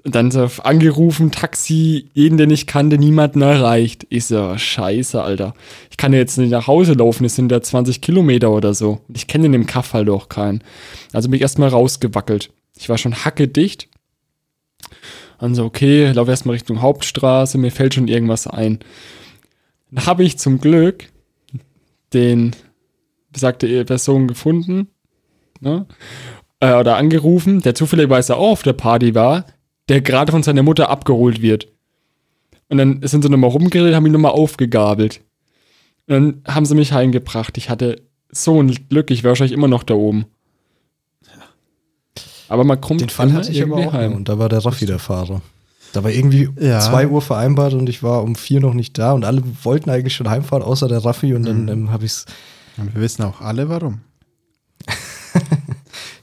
dann so angerufen, Taxi, jeden, den ich kannte, niemanden erreicht. Ich so, scheiße, Alter. Ich kann ja jetzt nicht nach Hause laufen, es sind ja 20 Kilometer oder so. Ich kenne in dem Kaff halt auch keinen. Also bin ich erstmal rausgewackelt. Ich war schon hackedicht. Dann so, okay, laufe erstmal Richtung Hauptstraße, mir fällt schon irgendwas ein. Dann habe ich zum Glück den besagte Person gefunden, ne? äh, oder angerufen, der zufälligerweise auch auf der Party war, der gerade von seiner Mutter abgeholt wird. Und dann sind sie nochmal rumgeredet, haben ihn nochmal aufgegabelt. Und dann haben sie mich heimgebracht. Ich hatte so ein Glück, ich wäre wahrscheinlich immer noch da oben. Aber man kommt Den Fall immer hatte ich aber auch noch, und da war der Raffi der Fahrer. Da war irgendwie Ja. 2 Uhr vereinbart und ich war um 4 noch nicht da und alle wollten eigentlich schon heimfahren, außer der Raffi und dann ähm, habe ich es Und wir wissen auch alle, warum.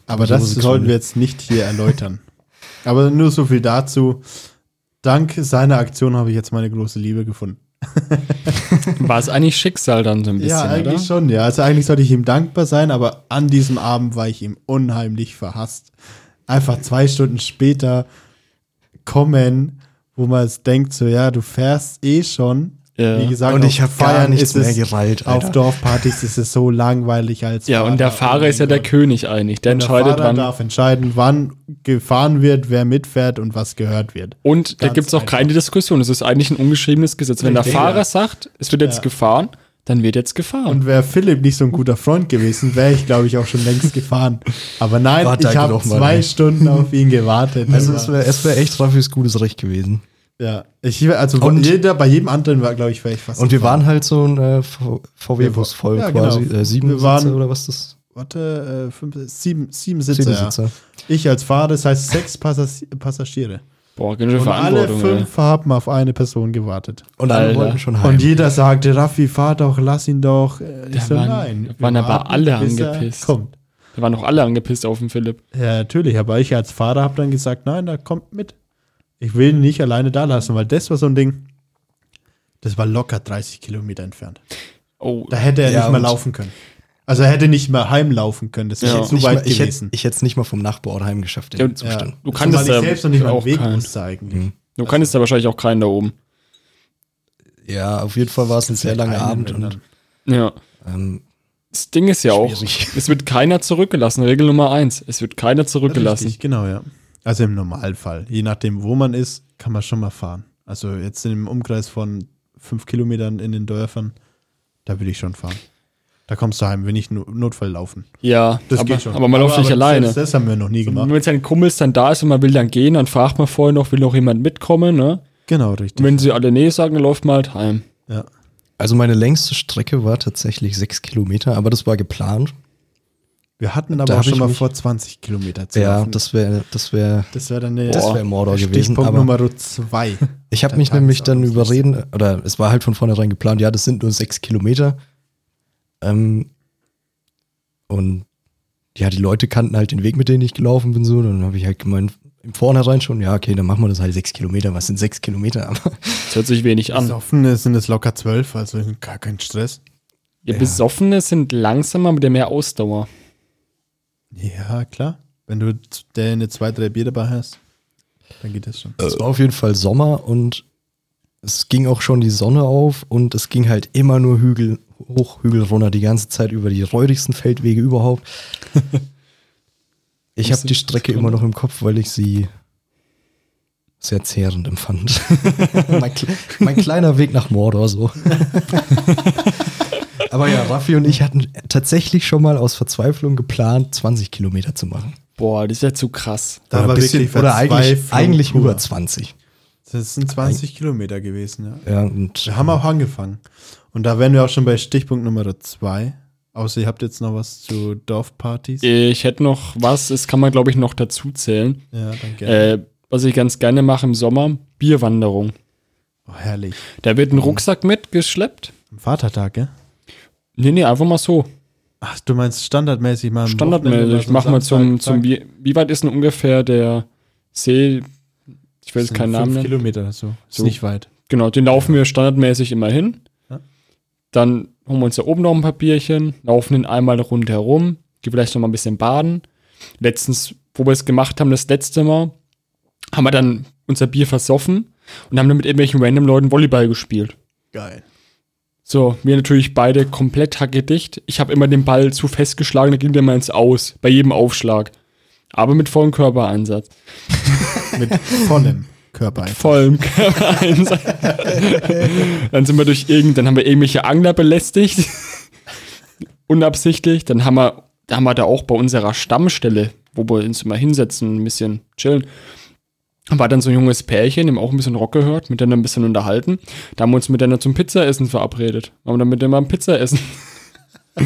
Aber das sollten wir jetzt nicht hier erläutern. Aber nur so viel dazu. Dank seiner Aktion habe ich jetzt meine große Liebe gefunden. War es eigentlich Schicksal dann so ein bisschen, ja, eigentlich oder? schon, ja. Also eigentlich sollte ich ihm dankbar sein, aber an diesem Abend war ich ihm unheimlich verhasst. Einfach zwei Stunden später kommen, wo man es denkt, so ja, du fährst eh schon. Ja. Wie gesagt, Und auf ich hab gar Feiern nichts mehr gereilt, Alter. Auf Dorfpartys ist es so langweilig als Ja, und der Fahrer ist ja der König eigentlich. Der Und der entscheidet, Fahrer wann. darf entscheiden, wann gefahren wird, wer mitfährt und was gehört wird. Und da Ganz gibt es auch einfach. keine Diskussion. Es ist eigentlich ein ungeschriebenes Gesetz. Wenn der Fahrer sagt, es wird jetzt Ja. gefahren, dann wird jetzt gefahren. Und wäre Philipp nicht so ein guter Freund gewesen, wäre ich, glaube ich, auch schon längst gefahren. Aber nein, Warte, ich habe zwei ey. Stunden auf ihn gewartet. Also es wäre wär echt Raffis gutes Recht gewesen. Ja, ich, also Und- jeder, bei jedem anderen war, glaube ich, wäre ich fast. Und wir waren halt so ein äh, VW-Bus voll Ja, quasi. genau. Äh, sieben Wir waren- Sitze oder was das? Warte, äh, fünf, sieben, sieben Sitze. Sieben Ja. Sitze. Ich als Fahrer, das heißt sechs Passas Passagiere. Boah, ganz schön Und alle fünf haben auf eine Person gewartet. Und alle Alter. wollten schon heim. Und jeder sagte, Raffi, fahr doch, lass ihn doch. Äh, Ich Da so, waren- nein. waren aber alle er angepisst. Kommt. ey. Da waren doch alle angepisst auf den Philipp. Ja, natürlich, aber ich als Fahrer habe dann gesagt, nein, da kommt mit. Ich will ihn nicht alleine da lassen, weil das war so ein Ding, das war locker 30 Kilometer entfernt. Oh, Da hätte er Ja, nicht mehr laufen können. Also er hätte nicht mehr heimlaufen können, das Ja. wäre zu nicht weit mal, ich hätte gewesen. ich es nicht mal vom Nachbarort heimgeschafft in Ja, dem und- Zustand. du kannst Zumal ich ja selbst noch nicht mal auch einen Weg wusste eigentlich. Mhm. Du kannst ja wahrscheinlich auch keinen da oben. Ja, auf jeden Fall war es ein sehr langer Abend und. Ja. ähm, Das Ding ist ja auch, Schwierig. es wird keiner zurückgelassen. Regel Nummer eins, es wird keiner zurückgelassen. Richtig, genau, ja. Also im Normalfall. Je nachdem, wo man ist, kann man schon mal fahren. Also jetzt in einem Umkreis von fünf Kilometern in den Dörfern, da würde ich schon fahren. Da kommst du heim, wenn nicht no- Notfall laufen. Ja, Das aber, geht schon. aber man läuft nicht alleine. Das, das haben wir noch nie Wenn gemacht. mit seinen Kumpels dann da ist und man will dann gehen, dann fragt man vorher noch, will noch jemand mitkommen, ne? Genau, Und richtig. wenn sie alle nee sagen, dann läuft man halt heim. Ja. Also meine längste Strecke war tatsächlich sechs Kilometer, aber das war geplant. Wir hatten Da aber auch schon mal vor 20 Kilometer zu Ja, laufen. das wäre, das wäre, das wäre dann der, das wäre Mordor gewesen. Stichpunkt Aber Nummer zwei. ich habe mich nämlich dann überreden, oder es war halt von vornherein geplant, ja, das sind nur sechs Kilometer. Ähm, und ja, die Leute kannten halt den Weg, mit dem ich gelaufen bin, so. Dann habe ich halt gemeint, im Vornherein schon, ja, okay, dann machen wir das halt sechs Kilometer. Was sind sechs Kilometer? Aber Das hört sich wenig an. Besoffene sind es locker zwölf, also gar kein Stress. Ja, Ja. Besoffene sind langsamer mit der mehr Ausdauer. Ja, klar. Wenn du eine zwei, drei Bier dabei hast, dann geht das schon. es war auf jeden Fall Sommer und es ging auch schon die Sonne auf und es ging halt immer nur Hügel hoch, Hügel runter, die ganze Zeit über die räudigsten Feldwege überhaupt. Ich habe die Strecke immer noch im Kopf, weil ich sie sehr zehrend empfand. mein, mein kleiner Weg nach Mordor so. Aber ja, Raffi und ich hatten tatsächlich schon mal aus Verzweiflung geplant, 20 Kilometer zu machen. Boah, das ist ja zu krass. Da oder war bisschen, wirklich oder eigentlich, eigentlich über 20. Das sind 20 Kilometer gewesen, ja. Ja, und Wir haben auch angefangen. Und da wären wir auch schon bei Stichpunkt Nummer zwei. Außer ihr habt jetzt noch was zu Dorfpartys. Ich hätte noch was, das kann man glaube ich noch dazu zählen. Ja, danke. Äh, was ich ganz gerne mache im Sommer, Bierwanderung. oh, herrlich. Da wird ein Rucksack mitgeschleppt. Am Vatertag, gell? Nee, nee, einfach mal so. Ach, du meinst standardmäßig mal Standardmäßig. Mache mal zum, zum wie, wie weit ist denn ungefähr der See? Ich will Das jetzt sind keinen Namen fünf nennen. Kilometer, so. Ist So. nicht weit. Genau, den laufen wir standardmäßig immer hin. Ja. Dann holen wir uns da oben noch ein paar Bierchen, laufen den einmal rundherum, gehen vielleicht noch mal ein bisschen baden. Letztens, wo wir es gemacht haben, das letzte Mal, haben wir dann unser Bier versoffen und haben dann mit irgendwelchen random Leuten Volleyball gespielt. Geil. So, wir natürlich beide komplett hackedicht. Ich habe immer den Ball zu fest geschlagen, da ging der mal ins Aus, bei jedem Aufschlag. Aber mit vollem Körpereinsatz. Mit vollem Körper. vollem Körpereinsatz. dann sind wir durch irgend, dann haben wir irgendwelche Angler belästigt. Unabsichtlich. Dann haben wir, da haben wir da auch bei unserer Stammstelle, wo wir uns immer hinsetzen, ein bisschen chillen. War dann so ein junges Pärchen, dem auch ein bisschen Rock gehört, mit denen ein bisschen unterhalten. Da haben wir uns mit denen zum Pizzaessen verabredet. Haben dann mit denen mal ein Pizza essen.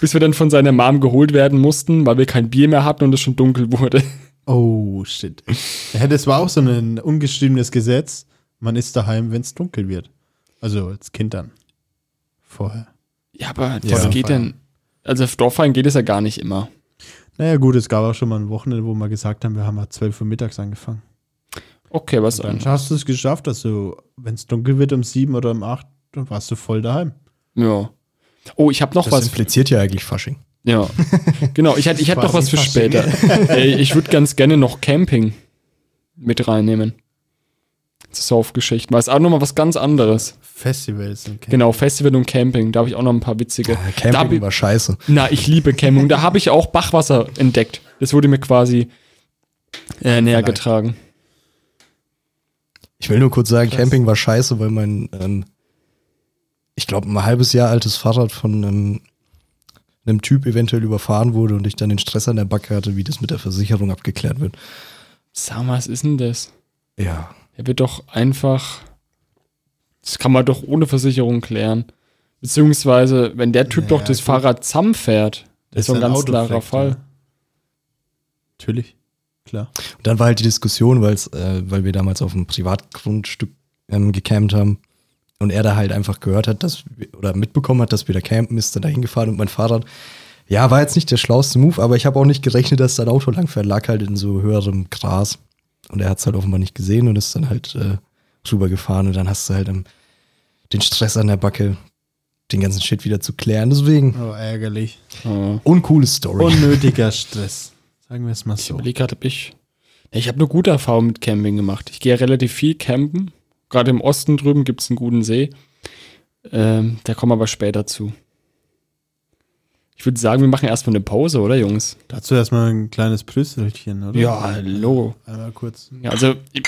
Bis wir dann von seiner Mom geholt werden mussten, weil wir kein Bier mehr hatten und es schon dunkel wurde. Oh, shit. Ja, das war auch so ein ungeschriebenes Gesetz. Man ist daheim, wenn es dunkel wird. Also als Kind dann. Vorher. Ja, aber Ja. was geht denn? Also auf Dorffeiern geht es ja gar nicht immer. Naja, gut, es gab auch schon mal ein Wochenende, wo wir gesagt haben, wir haben halt 12 Uhr mittags angefangen. Okay, was Dann hast du es geschafft, dass du, wenn es dunkel wird um 7 oder um 8, dann warst du voll daheim. Ja. Oh, ich habe noch das was. impliziert ja eigentlich Fasching. Ja. Genau, ich hätte ich hätte noch was für Fasching. später. Ey, ich würde ganz gerne noch Camping mit reinnehmen. Das ist auf Geschichten. Weil es auch nochmal was ganz anderes. Festivals und Camp. Genau, Festival und Camping. Da habe ich auch noch ein paar witzige. Da hab Camping ich, war scheiße. na, ich liebe Camping. Da habe ich auch Bachwasser entdeckt. Das wurde mir quasi äh, näher getragen. Ich will nur kurz sagen, Krass. Camping war scheiße, weil mein, ähm, ich glaube, ein halbes Jahr altes Fahrrad von ähm, einem Typ eventuell überfahren wurde und ich dann den Stress an der Backe hatte, wie das mit der Versicherung abgeklärt wird. Sag mal, was ist denn das? Ja. Er wird doch einfach. Das kann man doch ohne Versicherung klären. Beziehungsweise, wenn der Typ Naja, doch das gut. Fahrrad zusammenfährt, das ist doch ein ganz klarer Fall. ne? Natürlich. Klar. Und dann war halt die Diskussion, weil's, äh, weil wir damals auf einem Privatgrundstück ähm, gecampt haben und er da halt einfach gehört hat, dass wir, oder mitbekommen hat, dass wir da campen, ist dann da hingefahren und mein Fahrrad, ja, war jetzt nicht der schlauste Move, aber ich habe auch nicht gerechnet, dass da ein Auto langfährt, lag halt in so höherem Gras und er hat es halt offenbar nicht gesehen und ist dann halt äh, rübergefahren und dann hast du halt ähm, den Stress an der Backe, den ganzen Shit wieder zu klären. Deswegen, Oh, ärgerlich. Ja. uncoole Story. Unnötiger Stress. Sagen wir es mal Ich so. überlege gerade, ob ich. Ich habe eine gute Erfahrung mit Camping gemacht. Ich gehe ja relativ viel campen. Gerade im Osten drüben gibt es einen guten See. Ähm, da kommen wir aber später zu. Ich würde sagen, wir machen erstmal eine Pause, oder Jungs? Dazu erstmal ein kleines Prüsselchen, oder? Ja, hallo. Einmal kurz. Ja, also ich,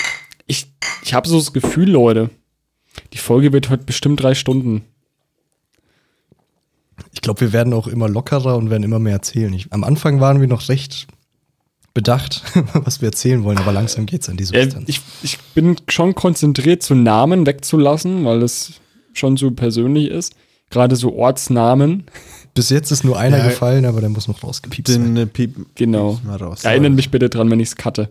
ich, ich habe so das Gefühl, Leute, die Folge wird heute bestimmt drei Stunden. Ich glaube, wir werden auch immer lockerer und werden immer mehr erzählen. Ich, am Anfang waren wir noch recht bedacht, was wir erzählen wollen, aber langsam geht's an die Äh, Substanz. ich, ich bin schon konzentriert, so Namen wegzulassen, weil das schon so persönlich ist. Gerade so Ortsnamen. Bis jetzt ist nur einer Ja. gefallen, aber der muss noch rausgepiepst Den sein. äh, Piep. Genau. Mal raus. Erinnert mich bitte dran, wenn ich es cutte.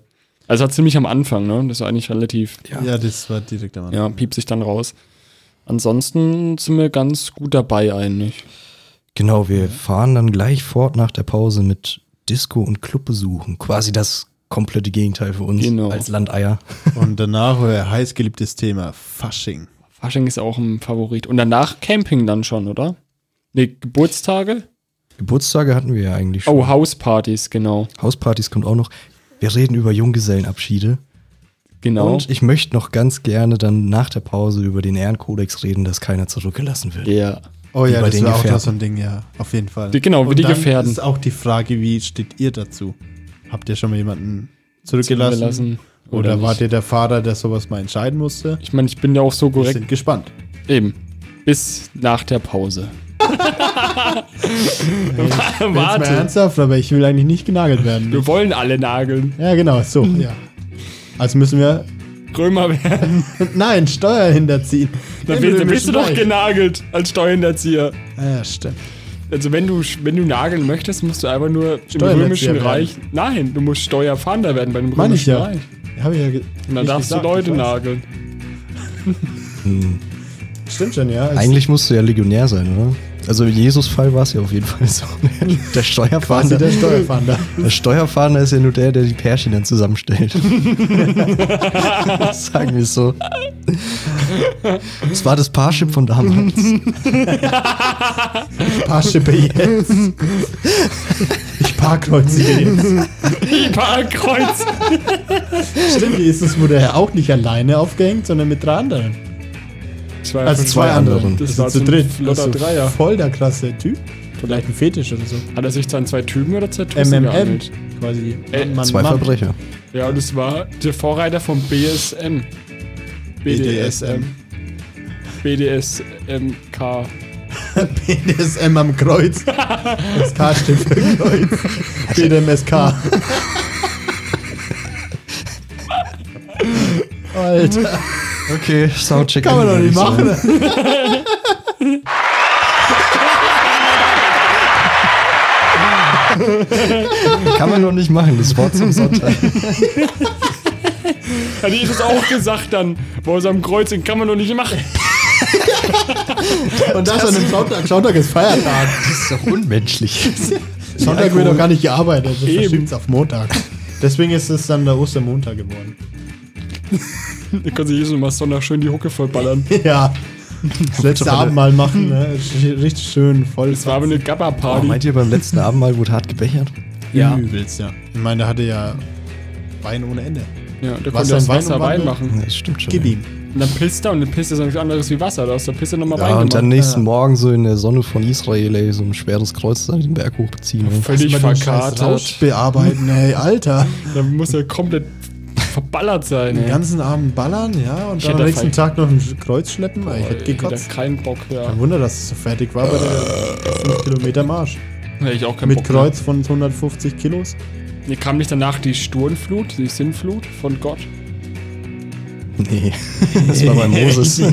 Also hat ziemlich am Anfang, ne? Das war eigentlich relativ. Ja. das war direkt am Ja, Anfang. piept sich dann raus. Ansonsten sind wir ganz gut dabei eigentlich. Genau, wir fahren dann gleich fort nach der Pause mit Disco und Clubbesuchen. Quasi das komplette Gegenteil für uns Genau. als Landeier. Und danach euer heißgeliebtes Thema, Fasching. Fasching ist auch ein Favorit. Und danach Camping dann schon, oder? Ne, Geburtstage? Geburtstage hatten wir ja eigentlich schon. Oh, Hauspartys, genau. Hauspartys kommt auch noch. Wir reden über Junggesellenabschiede. Genau. Und ich möchte noch ganz gerne dann nach der Pause über den Ehrenkodex reden, dass keiner zurückgelassen wird. ja. Oh ja, bei das den war auch noch so ein Ding, ja, auf jeden Fall. Die- genau, wie Und die dann Gefährten. ist auch die Frage, wie steht ihr dazu? Habt ihr schon mal jemanden zurückgelassen? Zurückgelassen Oder, oder wart ihr der Vater, der sowas mal entscheiden musste? Ich meine, ich bin ja auch so Wir korrekt. sind gespannt. Eben. Bis nach der Pause. Jetzt mal Warte. ernsthaft, aber ich will eigentlich nicht genagelt werden. Wir wollen alle nageln. Ja, genau, so, ja. Also müssen wir, Römer werden. nein, Steuer hinterziehen. Dann bist, dann bist du doch genagelt als Steuerhinterzieher. Ja, stimmt. Also wenn du, wenn du nageln möchtest, musst du einfach nur im Römischen werden. Reich. Nein, du musst Steuerfahnder werden bei dem Meine ich Römischen ja. Reich. Habe ich ja Und dann nicht darfst gesagt, du Leute nageln. Stimmt schon, ja. Eigentlich musst du ja Legionär sein, oder? Also im Jesus-Fall war es ja auf jeden Fall so. Der quasi Steuerfahnder, der Steuerfahnder. der Steuerfahnder ist ja nur der, der die Pärchen dann zusammenstellt. Sagen wir es so. Das war das Parship von damals. Paarschippe jetzt. Ich paarkreuzige jetzt. Ich war Kreuz. Stimmt, Jesus wurde ja auch nicht alleine aufgehängt, sondern mit drei anderen. Zwei Also zwei anderen. Das Also war zu so dritt. flotter Also Dreier. Voll der krasse Typ. Vielleicht ein Fetisch oder so. Hat er sich dann zwei Typen oder zwei Tussen MMM. geangelt? Quasi. Äh, Mann, Zwei Mann. Verbrecher. Ja, und das war der Vorreiter vom BSM. BDSM. BDSMK. BDSM am Kreuz. SK steht für Kreuz. BDMSK. Alter, Okay, Soundcheck. kann man doch nicht machen. Kann man doch nicht machen, das Wort zum Sonntag. Hat Jesus auch gesagt dann, wo er am Kreuz den kann man doch nicht machen. Und das an einem Sonntag. Sonntag ist Feiertag. Das ist doch unmenschlich. Sonntag wird doch gar nicht gearbeitet. Das Eben. verschiebt es auf Montag. Deswegen ist es dann der Ostermontag geworden. Da kann sich Jesus mal Sonntag schön die Hucke vollballern. Ja. Das letzte Abendmahl machen, ne? Richtig schön voll. Das war aber eine Oh, Gabba-Party. meint ihr, beim letzten Abendmahl wurde hart gebechert? ja. Übelst, ja. Ich meine, der hatte ja Wein ohne Ende. ja, der konnte aus ein Wein Wasser Wein machen. Ja, Das stimmt schon. Gib ihm. Und dann pisst er und dann pisst ist ja nichts anderes wie Wasser. Da aus der Pisse nochmal Wein Ja, und gemacht. dann nächsten Ja. Morgen so in der Sonne von Israel, ey, so ein schweres Kreuz da den Berg hochbeziehen. Völlig den verkatert. Rausch bearbeiten, ey, Alter. Dann muss er komplett verballert sein. Den ey. ganzen Abend ballern, ja, und Ich dann am nächsten Tag noch ein Kreuz schleppen. ich hätte gekotzt. keinen Bock, ja. Kein Wunder, dass es so fertig war bei der 5 Kilometer Marsch. Hätte ich auch keinen Mit Bock. Kreuz von 150 Kilos. Hier kam nicht danach die Sturmflut, die Sinnflut von Gott. Nee, das war bei Moses.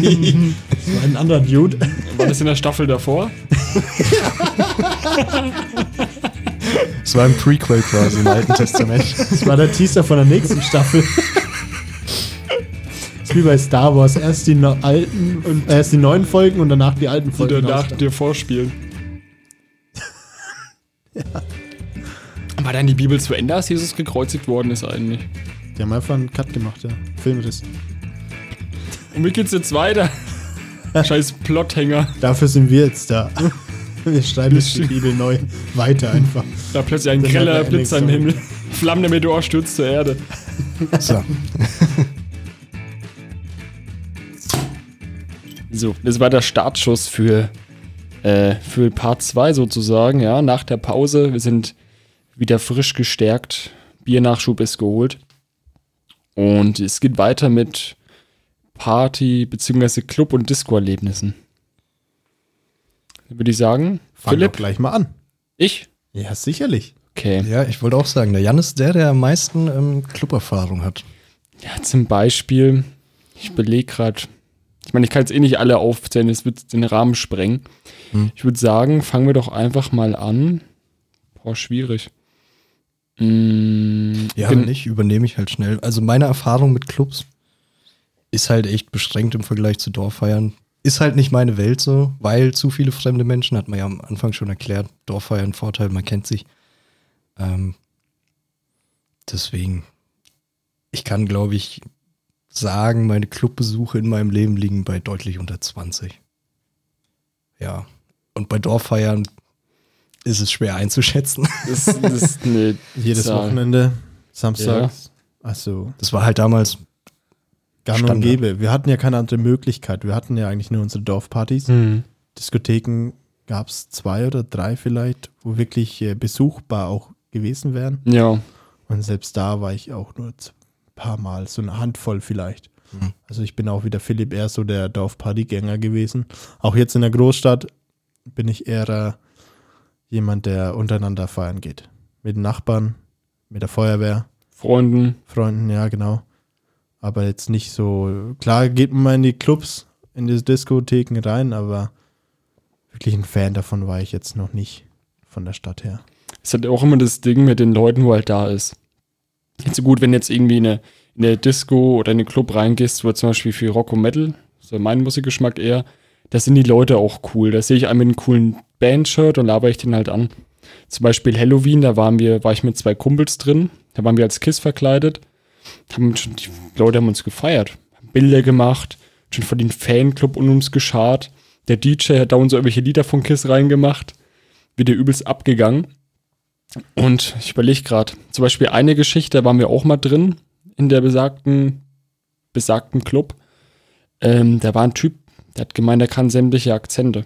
Das war ein anderer Dude. War das in der Staffel davor? Das war ein Prequel quasi im Alten Testament. Das war der Teaser von der nächsten Staffel. ist wie bei Star Wars. Erst die no alten und erst die neuen Folgen und danach die alten Die Folgen. danach rauskommen. dir vorspielen. War dann die Bibel zu Ende, als Jesus gekreuzigt worden ist eigentlich? Die haben einfach einen Cut gemacht, ja. Filmriss. Und wie geht's jetzt weiter? Scheiß Plothänger. Dafür sind wir jetzt da. Wir schreiben jetzt die Bibel neu weiter einfach. Da plötzlich ein greller Blitz am Himmel. Flammender Meteor stürzt zur Erde. So. So, das war der Startschuss für Äh, für Part 2 sozusagen, ja, nach der Pause. Wir sind wieder frisch gestärkt. Biernachschub ist geholt. Und es geht weiter mit Party- bzw. Club- und Disco-Erlebnissen. Dann würde ich sagen, Fang Philipp, doch gleich mal an. ich? Ja, sicherlich. Okay. Ja, ich wollte auch sagen, der Jan ist der, der am meisten ähm, Club-Erfahrung hat. Ja, zum Beispiel, ich belege gerade, ich meine, ich kann jetzt eh nicht alle aufzählen, es wird den Rahmen sprengen. Hm. Ich würde sagen, fangen wir doch einfach mal an. Boah, schwierig. Mm, Ja, wenn nicht, übernehme ich halt schnell. Also meine Erfahrung mit Clubs ist halt echt beschränkt im Vergleich zu Dorffeiern. Ist halt nicht meine Welt so, weil zu viele fremde Menschen, hat man ja am Anfang schon erklärt. Dorffeiern, Vorteil, man kennt sich. Ähm, deswegen, ich kann, glaube ich, sagen, meine Clubbesuche in meinem Leben liegen bei deutlich unter 20. Ja. Und bei Dorffeiern ist es schwer einzuschätzen. Das, das ist eine Jedes Zahl. Wochenende, samstags. Also Das war halt damals gang und Standard. gäbe. Wir hatten ja keine andere Möglichkeit. Wir hatten ja eigentlich nur unsere Dorfpartys. Hm. Diskotheken gab es zwei oder drei vielleicht, wo wirklich äh, besuchbar auch gewesen wären. Ja, Und selbst da war ich auch nur ein paar Mal, so eine Handvoll vielleicht. Mhm. Also ich bin auch wie der Philipp eher so der Dorfpartygänger gewesen. Auch jetzt in der Großstadt bin ich eher äh, jemand, der untereinander feiern geht. Mit den Nachbarn, mit der Feuerwehr, Freunden. Freunden, ja genau. Aber jetzt nicht so, klar geht man mal in die Clubs, in die Diskotheken rein, aber wirklich ein Fan davon war ich jetzt noch nicht von der Stadt her. Es hat auch immer das Ding mit den Leuten, wo halt da ist. Jetzt so gut, wenn jetzt irgendwie in eine, in eine Disco oder in einen Club reingehst, wo zum Beispiel für Rock und Metal, so mein Musikgeschmack eher, da sind die Leute auch cool. Da sehe ich einen mit einem coolen Bandshirt und laber ich den halt an. Zum Beispiel Halloween, da waren wir, war ich mit zwei Kumpels drin, da waren wir als Kiss verkleidet. Haben schon, die Leute haben uns gefeiert, haben Bilder gemacht, schon vor den Fanclub um uns geschart. Der DJ hat da uns so irgendwelche Lieder von Kiss reingemacht. Wieder übelst abgegangen. Und ich überlege gerade, zum Beispiel eine Geschichte, da waren wir auch mal drin in der besagten, besagten Club. Ähm, da war ein Typ, der hat gemeint, er kann sämtliche Akzente.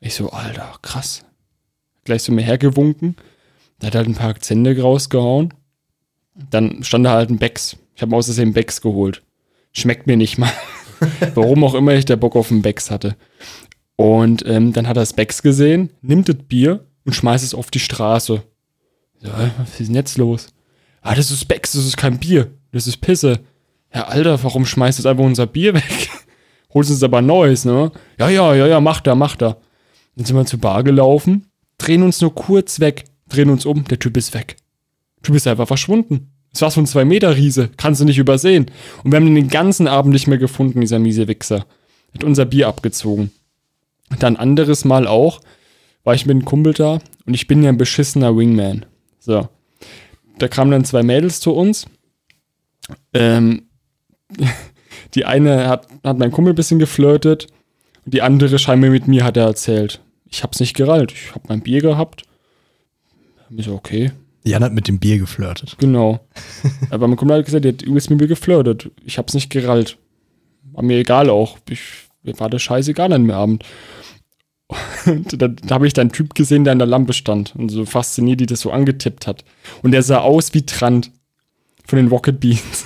Ich so, Alter, krass. Gleich so mir hergewunken. Der hat halt ein paar Akzente rausgehauen. Dann stand da halt ein Becks. Ich habe Versehen Becks geholt. Schmeckt mir nicht mal. Warum auch immer ich der Bock auf einen Becks hatte. Und ähm, dann hat er das Becks gesehen, nimmt das Bier und schmeißt es auf die Straße. So, äh, was ist denn jetzt los? Ah, das ist Becks, das ist kein Bier. Das ist Pisse. Ja, Alter, warum schmeißt du einfach unser Bier weg? Holst uns aber Neues, ne? Ja, ja, ja, ja, macht er, macht er. Dann sind wir zur Bar gelaufen, drehen uns nur kurz weg, drehen uns um, der Typ ist weg. Der Typ ist einfach verschwunden. Es war so ein 2 Meter Riese, kannst du nicht übersehen. Und wir haben ihn den ganzen Abend nicht mehr gefunden, dieser miese Wichser. Hat unser Bier abgezogen. Dann anderes Mal auch, war ich mit einem Kumpel da und ich bin ja ein beschissener Wingman. So. Da kamen dann zwei Mädels zu uns. Ähm, die eine hat, hat mein Kumpel ein bisschen geflirtet und die andere scheinbar mit mir hat er erzählt. Ich hab's nicht gerallt. Ich hab mein Bier gehabt. Ich so, okay, Jan hat mit dem Bier geflirtet. Genau. Aber mein Kumpel hat gesagt, der hat übelst mit mir geflirtet. Ich hab's nicht gerallt. War mir egal auch. Ich, mir war das scheißegal an dem Abend. Und da, da habe ich dann einen Typ gesehen, der an der Lampe stand und so fasziniert, die das so angetippt hat. Und der sah aus wie Trant von den Rocket Beans.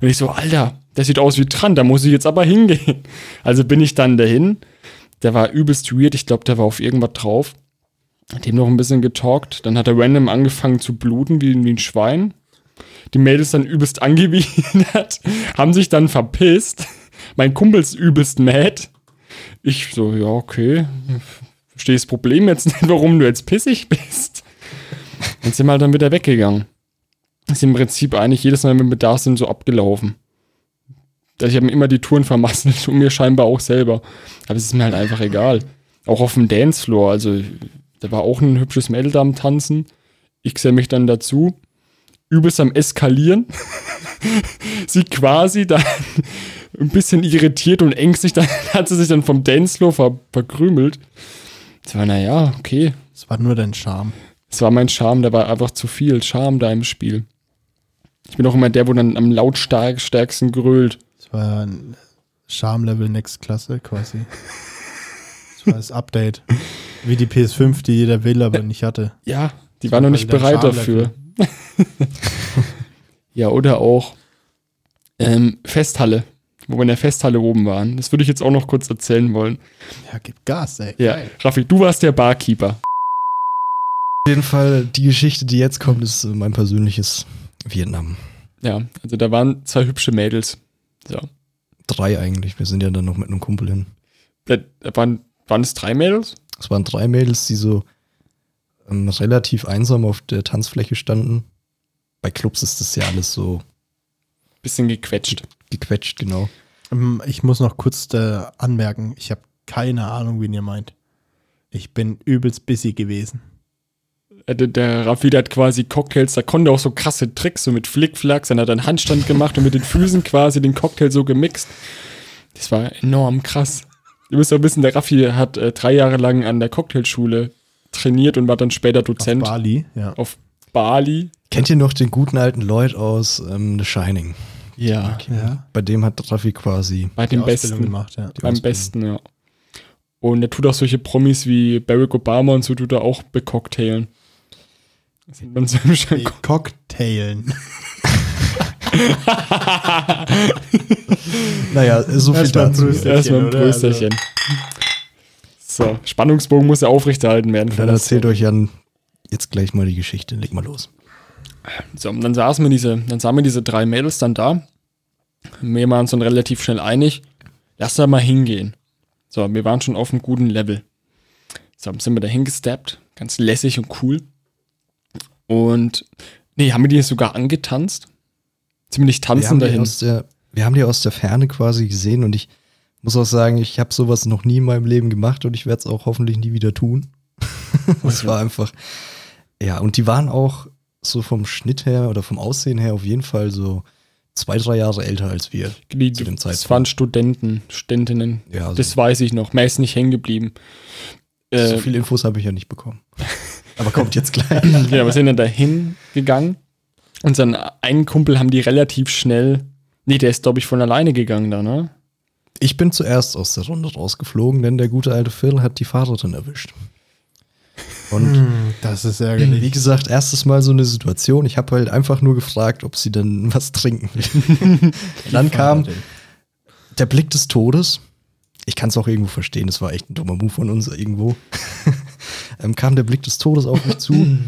Und ich so, Alter, der sieht aus wie Trant, da muss ich jetzt aber hingehen. Also bin ich dann dahin. Der war übelst weird. Ich glaube, der war auf irgendwas drauf. Hat dem noch ein bisschen getalkt. Dann hat er random angefangen zu bluten wie, wie ein Schwein. Die Mädels dann übelst angewidert, haben sich dann verpisst. Mein Kumpel ist übelst mad. Ich so, ja, okay. Verstehe das Problem jetzt nicht, warum du jetzt pissig bist. Dann sind halt dann wieder weggegangen. Ist im Prinzip eigentlich jedes Mal, wenn wir da sind, so abgelaufen. Ich habe mir immer die Touren vermasselt und mir scheinbar auch selber. Aber es ist mir halt einfach egal. Auch auf dem Dancefloor, also da war auch ein hübsches Mädel da am Tanzen. Ich sehe mich dann dazu. Übelst am Eskalieren. sie quasi dann ein bisschen irritiert und ängstlich, dann hat sie sich dann vom Dancefloor ver verkrümelt. Das war, naja, okay. Es war nur dein Charme. Es war mein Charme, da war einfach zu viel Charme da im Spiel. Ich bin auch immer der, wo dann am lautstärksten grölt. Es war ein Charme-Level Next Klasse quasi. Das war das Update. Wie die PS5, die jeder will, aber nicht hatte. Ja, die waren noch nicht bereit dafür. ja, oder auch ähm, Festhalle, wo wir in der Festhalle oben waren. Das würde ich jetzt auch noch kurz erzählen wollen. Ja, gib Gas, ey. Ja, Raffi, du warst der Barkeeper. Auf jeden Fall, die Geschichte, die jetzt kommt, ist äh, mein persönliches Vietnam. Ja, also da waren zwei hübsche Mädels. So. Drei eigentlich. Wir sind ja dann noch mit einem Kumpel hin. Da waren, waren es drei Mädels? Es waren drei Mädels, die so ähm, relativ einsam auf der Tanzfläche standen. Bei Clubs ist das ja alles so Bisschen gequetscht. gequetscht, genau. Ähm, Ich muss noch kurz äh, anmerken, ich habe keine Ahnung, wen ihr meint. Ich bin übelst busy gewesen. Äh, Der, der Raffi, der hat quasi Cocktails, da konnte auch so krasse Tricks, so mit Flickflacks, dann hat er einen Handstand gemacht und mit den Füßen quasi den Cocktail so gemixt. Das war enorm krass. Ihr müsst auch wissen, der Raffi hat äh, drei Jahre lang an der Cocktailschule trainiert und war dann später Auf Dozent Bali, ja. auf Bali. Kennt ihr noch den guten alten Lloyd aus ähm, The Shining? Ja, ja. Bei dem hat Raffi quasi. bei Die dem Ausbildung Besten. gemacht, ja. Beim Ausbildung. Besten, ja. Und er tut auch solche Promis wie Barack Obama und so tut er auch becocktailen. Das sind dann so Cocktailen. Naja, so viel Erstmal dazu. Prösterchen, Erstmal ein oder? Prösterchen. So, Spannungsbogen muss ja aufrechterhalten werden. Dann erzählt euch Jan jetzt gleich mal die Geschichte. Leg mal los. So, und dann saßen wir diese, dann sahen wir diese drei Mädels dann da. Wir waren uns dann relativ schnell einig, lass da mal hingehen. So, wir waren schon auf einem guten Level. So, dann sind wir da hingesteppt, ganz lässig und cool. Und, nee, haben wir die sogar angetanzt? Ziemlich Wir tanzen die dahin. der, wir haben die aus der Ferne quasi gesehen und ich muss auch sagen, ich habe sowas noch nie in meinem Leben gemacht und ich werde es auch hoffentlich nie wieder tun. Es war einfach, ja, und die waren auch so vom Schnitt her oder vom Aussehen her auf jeden Fall so zwei, drei Jahre älter als wir. Die, zu dem das Zeitpunkt. waren Studenten, Studentinnen. Ja, also Das weiß ich noch. Mehr ist nicht hängen geblieben. so Äh, viele Infos habe ich ja nicht bekommen. Aber kommt jetzt gleich. Ja, wir sind dann dahin gegangen. Unseren einen Kumpel haben die relativ schnell. Nee, der ist, glaube ich, von alleine gegangen da, ne? Ich bin zuerst aus der Runde rausgeflogen, denn der gute alte Phil hat die Fahrerin erwischt. Und Hm, das ist ärgerlich. wie gesagt, erstes Mal so eine Situation. Ich habe halt einfach nur gefragt, ob sie denn was trinken will. Dann kam der Blick des Todes. Ich kann es auch irgendwo verstehen, das war echt ein dummer Move von uns irgendwo. ähm, kam der Blick des Todes auf mich zu.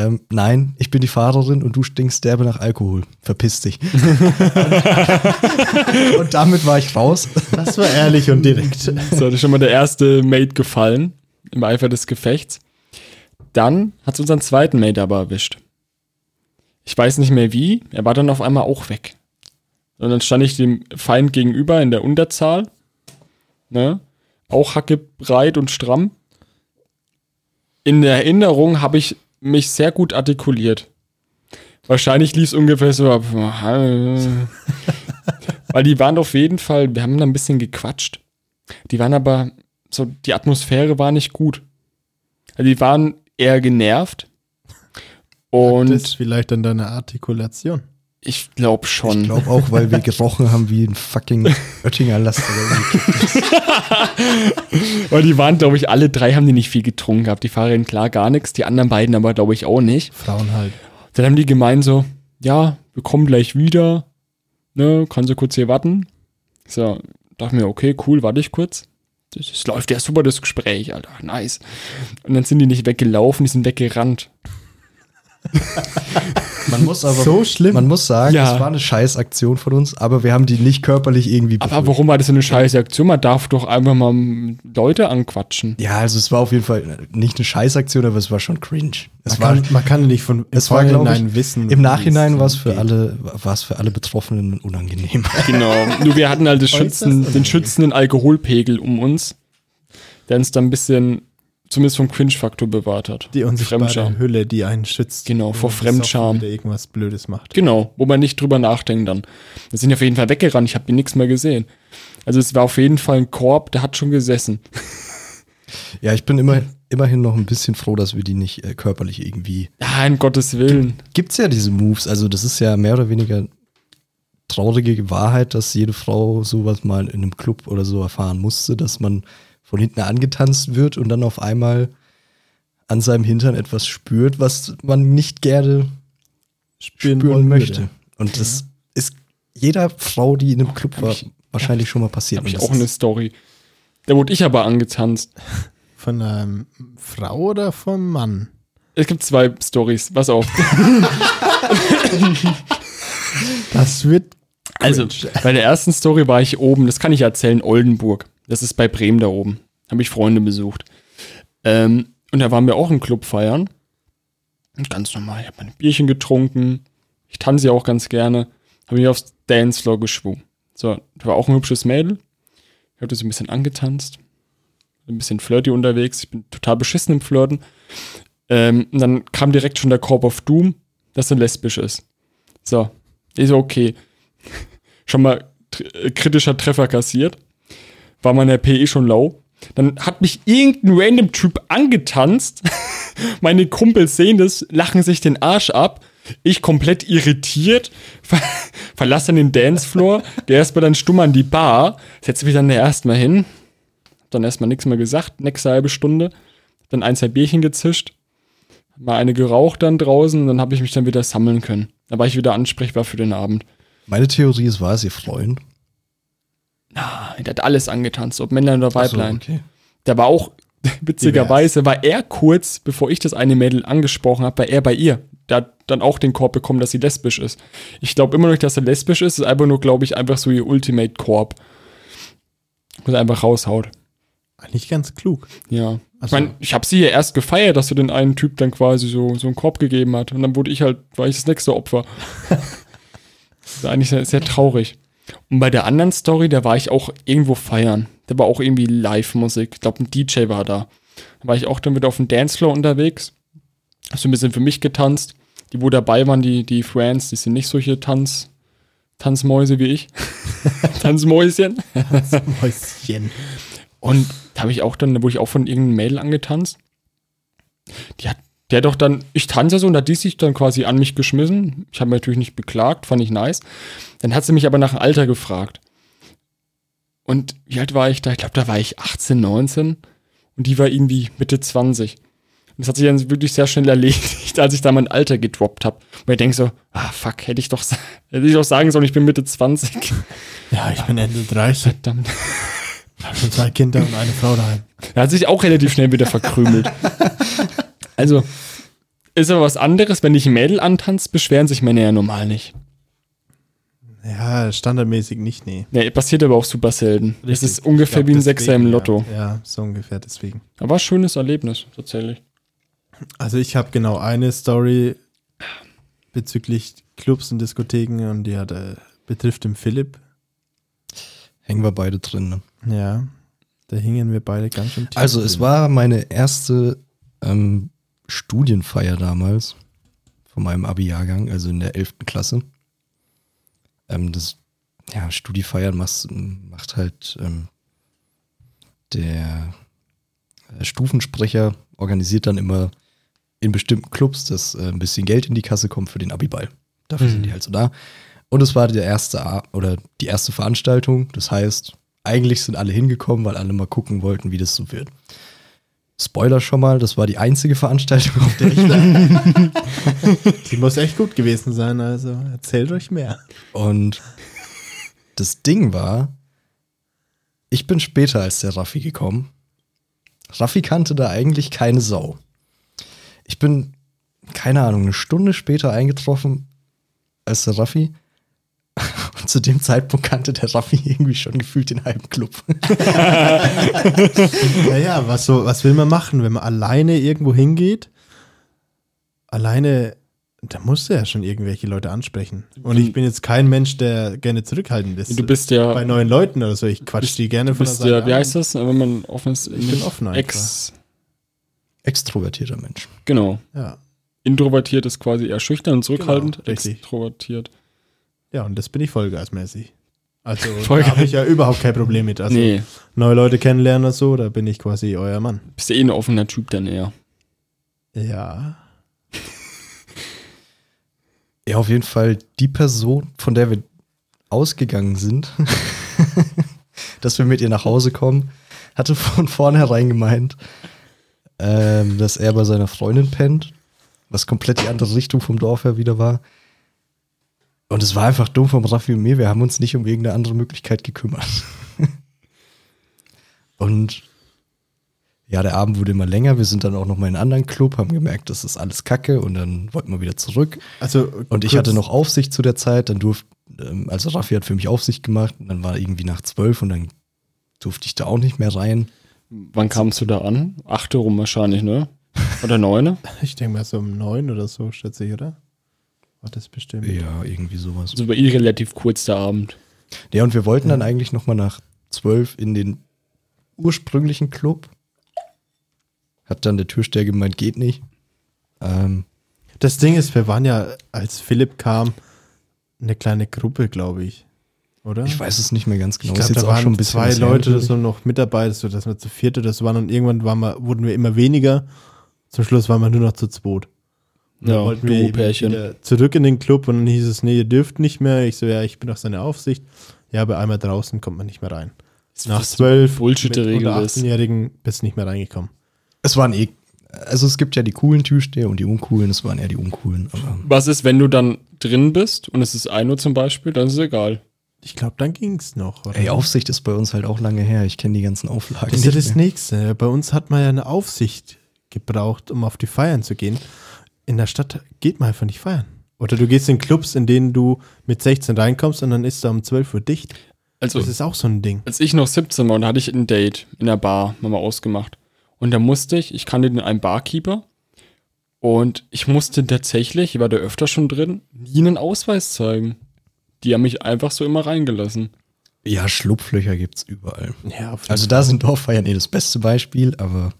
Ähm, nein, ich bin die Fahrerin und du stinkst derbe nach Alkohol. Verpiss dich. und damit war ich raus. Das war ehrlich und direkt. So, das ist schon mal der erste Mate gefallen. Im Eifer des Gefechts. Dann hat es unseren zweiten Mate aber erwischt. Ich weiß nicht mehr wie. Er war dann auf einmal auch weg. Und dann stand ich dem Feind gegenüber in der Unterzahl. Ne? Auch hackebreit und stramm. In der Erinnerung habe ich mich sehr gut artikuliert. Wahrscheinlich lief es ungefähr so ab. Weil die waren auf jeden Fall, wir haben da ein bisschen gequatscht. Die waren aber, so, die Atmosphäre war nicht gut. Also die waren eher genervt. Und das ist vielleicht dann deine Artikulation. Ich glaube schon. Ich glaube auch, weil wir gerochen haben wie ein fucking Oettinger Laster. Weil die waren, glaube ich, alle drei haben die nicht viel getrunken gehabt. Die Fahrerin klar gar nichts, die anderen beiden aber, glaube ich, auch nicht. Frauen halt. Dann haben die gemeint so, ja, wir kommen gleich wieder. Ne, kannst du kurz hier warten? So, dachte mir, okay, cool, warte ich kurz. Das, das läuft ja super, das Gespräch, Alter, nice. Und dann sind die nicht weggelaufen, die sind weggerannt. Man muss aber So schlimm. Man muss sagen, Ja. es war eine Scheißaktion von uns, aber wir haben die nicht körperlich irgendwie Aber befürchtet. warum war das so eine scheiße Aktion? Man darf doch einfach mal Leute anquatschen. Ja, also es war auf jeden Fall nicht eine Scheißaktion, aber es war schon cringe. Es Man war, kann, man kann nicht von es war ich, wissen. im Nachhinein war es für alle, war es für alle Betroffenen unangenehm. Genau. Nur wir hatten halt Schützen, den schützenden Alkoholpegel um uns, der uns dann ein bisschen, zumindest vom Cringe-Faktor bewahrt hat. Die unsichtbare Fremdscham. Hülle, die einen schützt. Genau, vor Fremdscham. wieder irgendwas Blödes macht. Genau, wo man nicht drüber nachdenkt dann. Wir sind auf jeden Fall weggerannt, ich habe die nichts mehr gesehen. Also es war auf jeden Fall ein Korb, der hat schon gesessen. ja, ich bin immer, immerhin noch ein bisschen froh, dass wir die nicht äh, körperlich irgendwie. Ja, in Gottes Willen. Gibt's ja diese Moves, also das ist ja mehr oder weniger traurige Wahrheit, dass jede Frau sowas mal in einem Club oder so erfahren musste, dass man von hinten angetanzt wird und dann auf einmal an seinem Hintern etwas spürt, was man nicht gerne spüren, wollen möchte. würde. Und das ist jeder Frau, die in einem Club war, ich- wahrscheinlich schon mal passiert. Habe ich auch eine Story. Da wurde ich aber angetanzt. Von einer Frau oder vom Mann? Es gibt zwei Stories. Was auf. Das wird. Also, bei der ersten Story war ich oben, das kann ich erzählen, Oldenburg. Das ist bei Bremen da oben. Habe ich Freunde besucht. Ähm, und da waren wir auch im Club feiern. Und ganz normal, ich habe mein Bierchen getrunken. Ich tanze ja auch ganz gerne. Habe mich aufs Dancefloor geschwungen. So, da war auch ein hübsches Mädel. Ich habe das ein bisschen angetanzt. Ein bisschen flirty unterwegs. Ich bin total beschissen im Flirten. Ähm, und dann kam direkt schon der Corp of Doom, dass sie lesbisch ist. So, so, okay. Schon mal äh, kritischer Treffer kassiert. War meine PE schon low. Dann hat mich irgendein random Typ angetanzt. Meine Kumpels sehen das, lachen sich den Arsch ab. Ich komplett irritiert, ver verlasse dann den Dancefloor, gehe erstmal dann stumm an die Bar, setze mich dann da erstmal hin, hab dann erstmal nichts mehr gesagt, nächste halbe Stunde, dann ein, zwei Bierchen gezischt, mal eine geraucht dann draußen und dann habe ich mich dann wieder sammeln können. Da war ich wieder ansprechbar für den Abend. Meine Theorie ist, war es ihr Freund? Ah, der hat alles angetanzt, ob Männlein oder Weiblein. okay. Der war auch, witzigerweise, war er kurz, bevor ich das eine Mädel angesprochen habe, war er bei ihr. Der hat dann auch den Korb bekommen, dass sie lesbisch ist. Ich glaube immer noch nicht, dass er lesbisch ist. ist einfach nur, glaube ich, einfach so ihr Ultimate Korb. Was er einfach raushaut. Eigentlich ganz klug. Ja. Ich Ach so. meine, ich habe sie hier erst gefeiert, dass sie den einen Typ dann quasi so, so einen Korb gegeben hat. Und dann wurde ich halt, war ich das nächste Opfer. das ist eigentlich sehr, sehr traurig. Und bei der anderen Story, da war ich auch irgendwo feiern. Da war auch irgendwie Live-Musik. Ich glaube, ein DJ war da. Da war ich auch dann wieder auf dem Dancefloor unterwegs. Hab so ein bisschen für mich getanzt. Die, wo dabei waren, die, die Friends, die sind nicht solche Tanz, Tanzmäuse wie ich. Tanzmäuschen. Mäuschen. Und da habe ich auch dann, da wurde ich auch von irgendeinem Mädel angetanzt. Die hat, der doch dann, ich tanze so und da hat die sich dann quasi an mich geschmissen. Ich habe mich natürlich nicht beklagt, fand ich nice. Dann hat sie mich aber nach dem Alter gefragt. Und wie alt war ich da? Ich glaube, da war ich 18, 19 und die war irgendwie Mitte 20. Und das hat sich dann wirklich sehr schnell erledigt, als ich da mein Alter gedroppt habe. Und ich denke so, ah fuck, hätte ich doch, hätte ich doch sagen sollen, ich bin Mitte 20. Ja, ich bin Ende 30. Verdammt. Hab schon zwei Kinder und eine Frau daheim. Er hat sich auch relativ schnell wieder verkrümelt. also, ist aber was anderes, wenn dich ein Mädel antanzt, beschweren sich Männer ja normal nicht. Ja, standardmäßig nicht, nee. Ja, passiert aber auch super selten. Es Richtig. ist ungefähr Ich glaub, wie ein Sechser im Lotto. Ja, ja, so ungefähr deswegen. Aber schönes Erlebnis, tatsächlich. Also ich habe genau eine Story bezüglich Clubs und Diskotheken und die hat, äh, betrifft den Philipp. Hängen wir beide drin. Ne? Ja, da hingen wir beide ganz schön tief Also es drin. war meine erste ähm, Studienfeier damals von meinem Abi-Jahrgang, also in der 11. Klasse. Ähm, das, ja, Studiefeiern machst, macht halt ähm, der äh, Stufensprecher organisiert dann immer in bestimmten Clubs, dass äh, ein bisschen Geld in die Kasse kommt für den Abiball. Dafür sind die halt so da. Und es war der erste A oder die erste Veranstaltung. Das heißt, eigentlich sind alle hingekommen, weil alle mal gucken wollten, wie das so wird. Spoiler schon mal, das war die einzige Veranstaltung, auf der ich war. Die muss echt gut gewesen sein, also erzählt euch mehr. Und das Ding war, ich bin später als der Raffi gekommen. Raffi kannte da eigentlich keine Sau. Ich bin, keine Ahnung, eine Stunde später eingetroffen als der Raffi. Zu dem Zeitpunkt kannte der Raffi irgendwie schon gefühlt den halben Club. Naja, was, so, was will man machen, wenn man alleine irgendwo hingeht? Alleine, da musst du ja schon irgendwelche Leute ansprechen. Und ich bin jetzt kein Mensch, der gerne zurückhaltend ist. Du bist ja, bei neuen Leuten oder so. Ich quatsch die gerne von der bist Seite ja, wie heißt das, wenn man offen ist? Ich bin offen einfach. Ex, Extrovertierter Mensch. genau. Ja. Introvertiert ist quasi eher schüchtern und zurückhaltend. Genau, richtig. Extrovertiert. Ja, und das bin ich vollgasmäßig. Also Vollgas. da habe ich ja überhaupt kein Problem mit. Also nee, neue Leute kennenlernen oder so, da bin ich quasi euer Mann. bist ja eh ein offener Typ dann eher. Ja. Ja, auf jeden Fall die Person, von der wir ausgegangen sind, dass wir mit ihr nach Hause kommen, hatte von vornherein gemeint, ähm, dass er bei seiner Freundin pennt, was komplett die andere Richtung vom Dorf her wieder war. Und es war einfach dumm vom Raffi und mir, wir haben uns nicht um irgendeine andere Möglichkeit gekümmert. und ja, der Abend wurde immer länger. Wir sind dann auch noch mal in einen anderen Club, haben gemerkt, das ist alles Kacke und dann wollten wir wieder zurück. Also, Und ich hatte noch Aufsicht zu der Zeit, dann durfte, ähm, also Raffi hat für mich Aufsicht gemacht und dann war irgendwie nach zwölf und dann durfte ich da auch nicht mehr rein. Wann kamst du da an? Achte rum wahrscheinlich, ne? Oder neune? Ich denke mal so um neun oder so, schätze ich, oder? War das bestimmt. Ja, irgendwie sowas. Also war eh relativ kurz der Abend. Ja, und wir wollten dann eigentlich noch mal nach zwölf in den ursprünglichen Club. Hat dann der Türsteher gemeint, geht nicht. Ähm, Das Ding ist, wir waren ja, als Philipp kam, eine kleine Gruppe, glaube ich. Oder? ich weiß es nicht mehr ganz genau. Ich glaube, da waren schon zwei Leute oder so noch mit dabei, so dass wir zu viert oder so waren und irgendwann waren wir, wurden wir immer weniger. Zum Schluss waren wir nur noch zu zweit. Dann Ja, wollten wir wieder zurück in den Club und dann hieß es, nee, ihr dürft nicht mehr. Ich so, ja, ich bin auf seine Aufsicht. Ja, aber einmal draußen kommt man nicht mehr rein. Nach was zwölf Bullshit mit Regel unter ist. 18-Jährigen bist nicht mehr reingekommen. Es waren eh. Also es gibt ja die coolen Türsteher und die uncoolen, es waren eher die uncoolen. Aber Was ist, wenn du dann drin bist und es ist 1 Uhr zum Beispiel, dann ist es egal. Ich glaube, dann ging's noch. Oder? ey, Aufsicht ist bei uns halt auch lange her. Ich kenne die ganzen Auflagen. Das ist ja das mehr. Nächste. Bei uns hat man ja eine Aufsicht gebraucht, um auf die Feiern zu gehen. In der Stadt geht man einfach nicht feiern. Oder du gehst in Clubs, in denen du mit 16 reinkommst und dann ist da um 12 Uhr dicht. Also, Das ist auch so ein Ding. als ich noch 17 war, und da hatte ich ein Date in der Bar, haben wir ausgemacht. Und da musste ich, ich kannte den einen Barkeeper und ich musste tatsächlich, ich war da öfter schon drin, nie einen Ausweis zeigen. Die haben mich einfach so immer reingelassen. Ja, Schlupflöcher gibt's überall. Ja, auf jeden Also da sind Dorffeiern eh das beste Beispiel, aber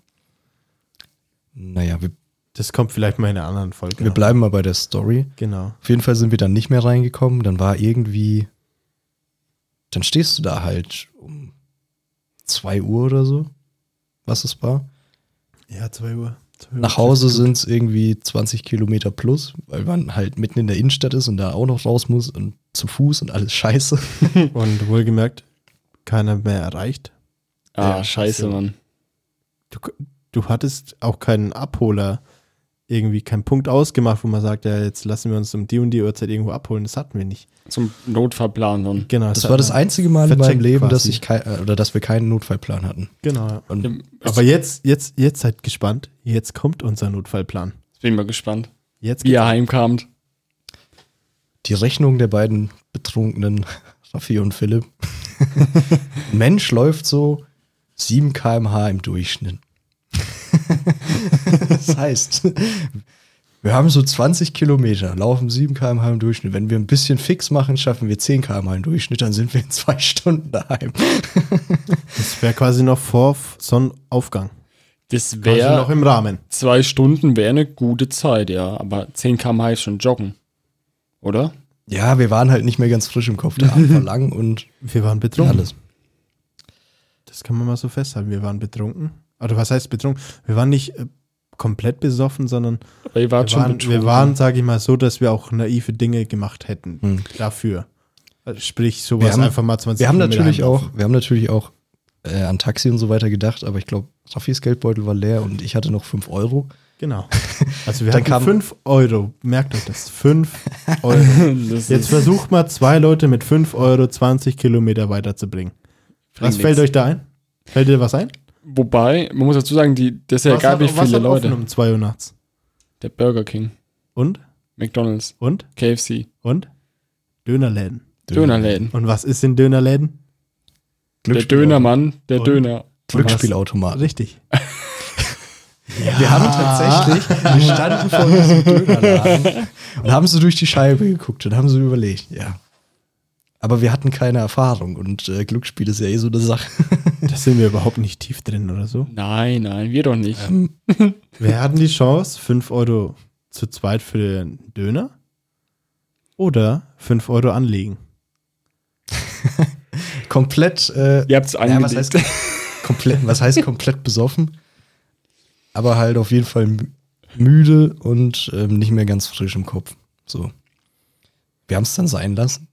naja, wir, das kommt vielleicht mal in einer anderen Folge. wir bleiben mal bei der Story. Genau. Auf jeden Fall sind wir dann nicht mehr reingekommen. Dann war irgendwie, dann stehst du da halt um 2 Uhr oder so, was es war. Ja, 2 Uhr. 2 Uhr Nach Hause sind es irgendwie 20 Kilometer plus, weil man halt mitten in der Innenstadt ist und da auch noch raus muss und zu Fuß und alles scheiße. Und wohlgemerkt, keiner mehr erreicht. Ah, Ja, scheiße, so. Mann. Du, du hattest auch keinen Abholer, irgendwie keinen Punkt ausgemacht, wo man sagt, ja, jetzt lassen wir uns um die und die Uhrzeit irgendwo abholen. Das hatten wir nicht. Zum Notfallplan dann. Genau. Das war das einzige Mal in meinem Leben, dass quasi. ich kein, äh, oder dass wir keinen Notfallplan hatten. Genau. ja. Aber jetzt, jetzt, jetzt seid gespannt. Jetzt kommt unser Notfallplan. Jetzt bin mal gespannt, Jetzt wie ihr heimkamt. die Rechnung der beiden betrunkenen Raffi und Philipp. Mensch läuft so 7 km/h im Durchschnitt. das heißt, wir haben so 20 Kilometer, laufen 7 km/h im Durchschnitt. Wenn wir ein bisschen fix machen, schaffen wir 10 km/h im Durchschnitt, dann sind wir in zwei Stunden daheim. Das wäre quasi noch vor Sonnenaufgang. Das Also wäre noch im Rahmen. zwei Stunden wäre eine gute Zeit, ja. Aber 10 km/h ist schon joggen. Oder? Ja, wir waren halt nicht mehr ganz frisch im Kopf. Der Abend war lang und Wir waren betrunken. alles. Das kann man mal so festhalten. Wir waren betrunken. Oder was heißt betrunken? Wir waren nicht äh, komplett besoffen, sondern wir waren, wir waren, sage ich mal, so, dass wir auch naive Dinge gemacht hätten. Hm. Dafür. Also sprich, sowas Wir haben- einfach mal 20 Wir haben Kilometer natürlich auch, wir haben natürlich auch äh, an Taxi und so weiter gedacht, aber ich glaube, Raffis Geldbeutel war leer und ich hatte noch 5 Euro. Genau. Also wir hatten kam- 5 Euro. Merkt euch das. 5 Euro. Das Jetzt versucht mal zwei Leute mit 5 Euro 20 Kilometer weiterzubringen. Was fällt euch da ein? Fällt dir was ein? Wobei, man muss dazu sagen, die, das ist ja was egal, hat- wie was viele hat Leute. um 2 Uhr nachts. Der Burger King, Und? McDonalds, Und? KFC, Und? Dönerläden. Dönerläden. Und was ist in Dönerläden? Der Dönermann, der Und? Döner. Glücksspielautomat. Richtig. Wir haben tatsächlich, wir standen vor diesem Dönerladen und haben so durch die Scheibe geguckt und haben so überlegt, ja. Aber wir hatten keine Erfahrung und äh, Glücksspiel ist ja eh so eine Sache. Da sind wir überhaupt nicht tief drin oder so. Nein, nein, wir doch nicht. Wir hatten die Chance, 5 Euro zu zweit für den Döner oder 5 Euro anlegen. komplett, äh, Ihr habt es ja, was, heißt, komplett, was heißt komplett besoffen? Aber halt auf jeden Fall mü- müde und ähm, nicht mehr ganz frisch im Kopf. So. Wir haben es dann sein lassen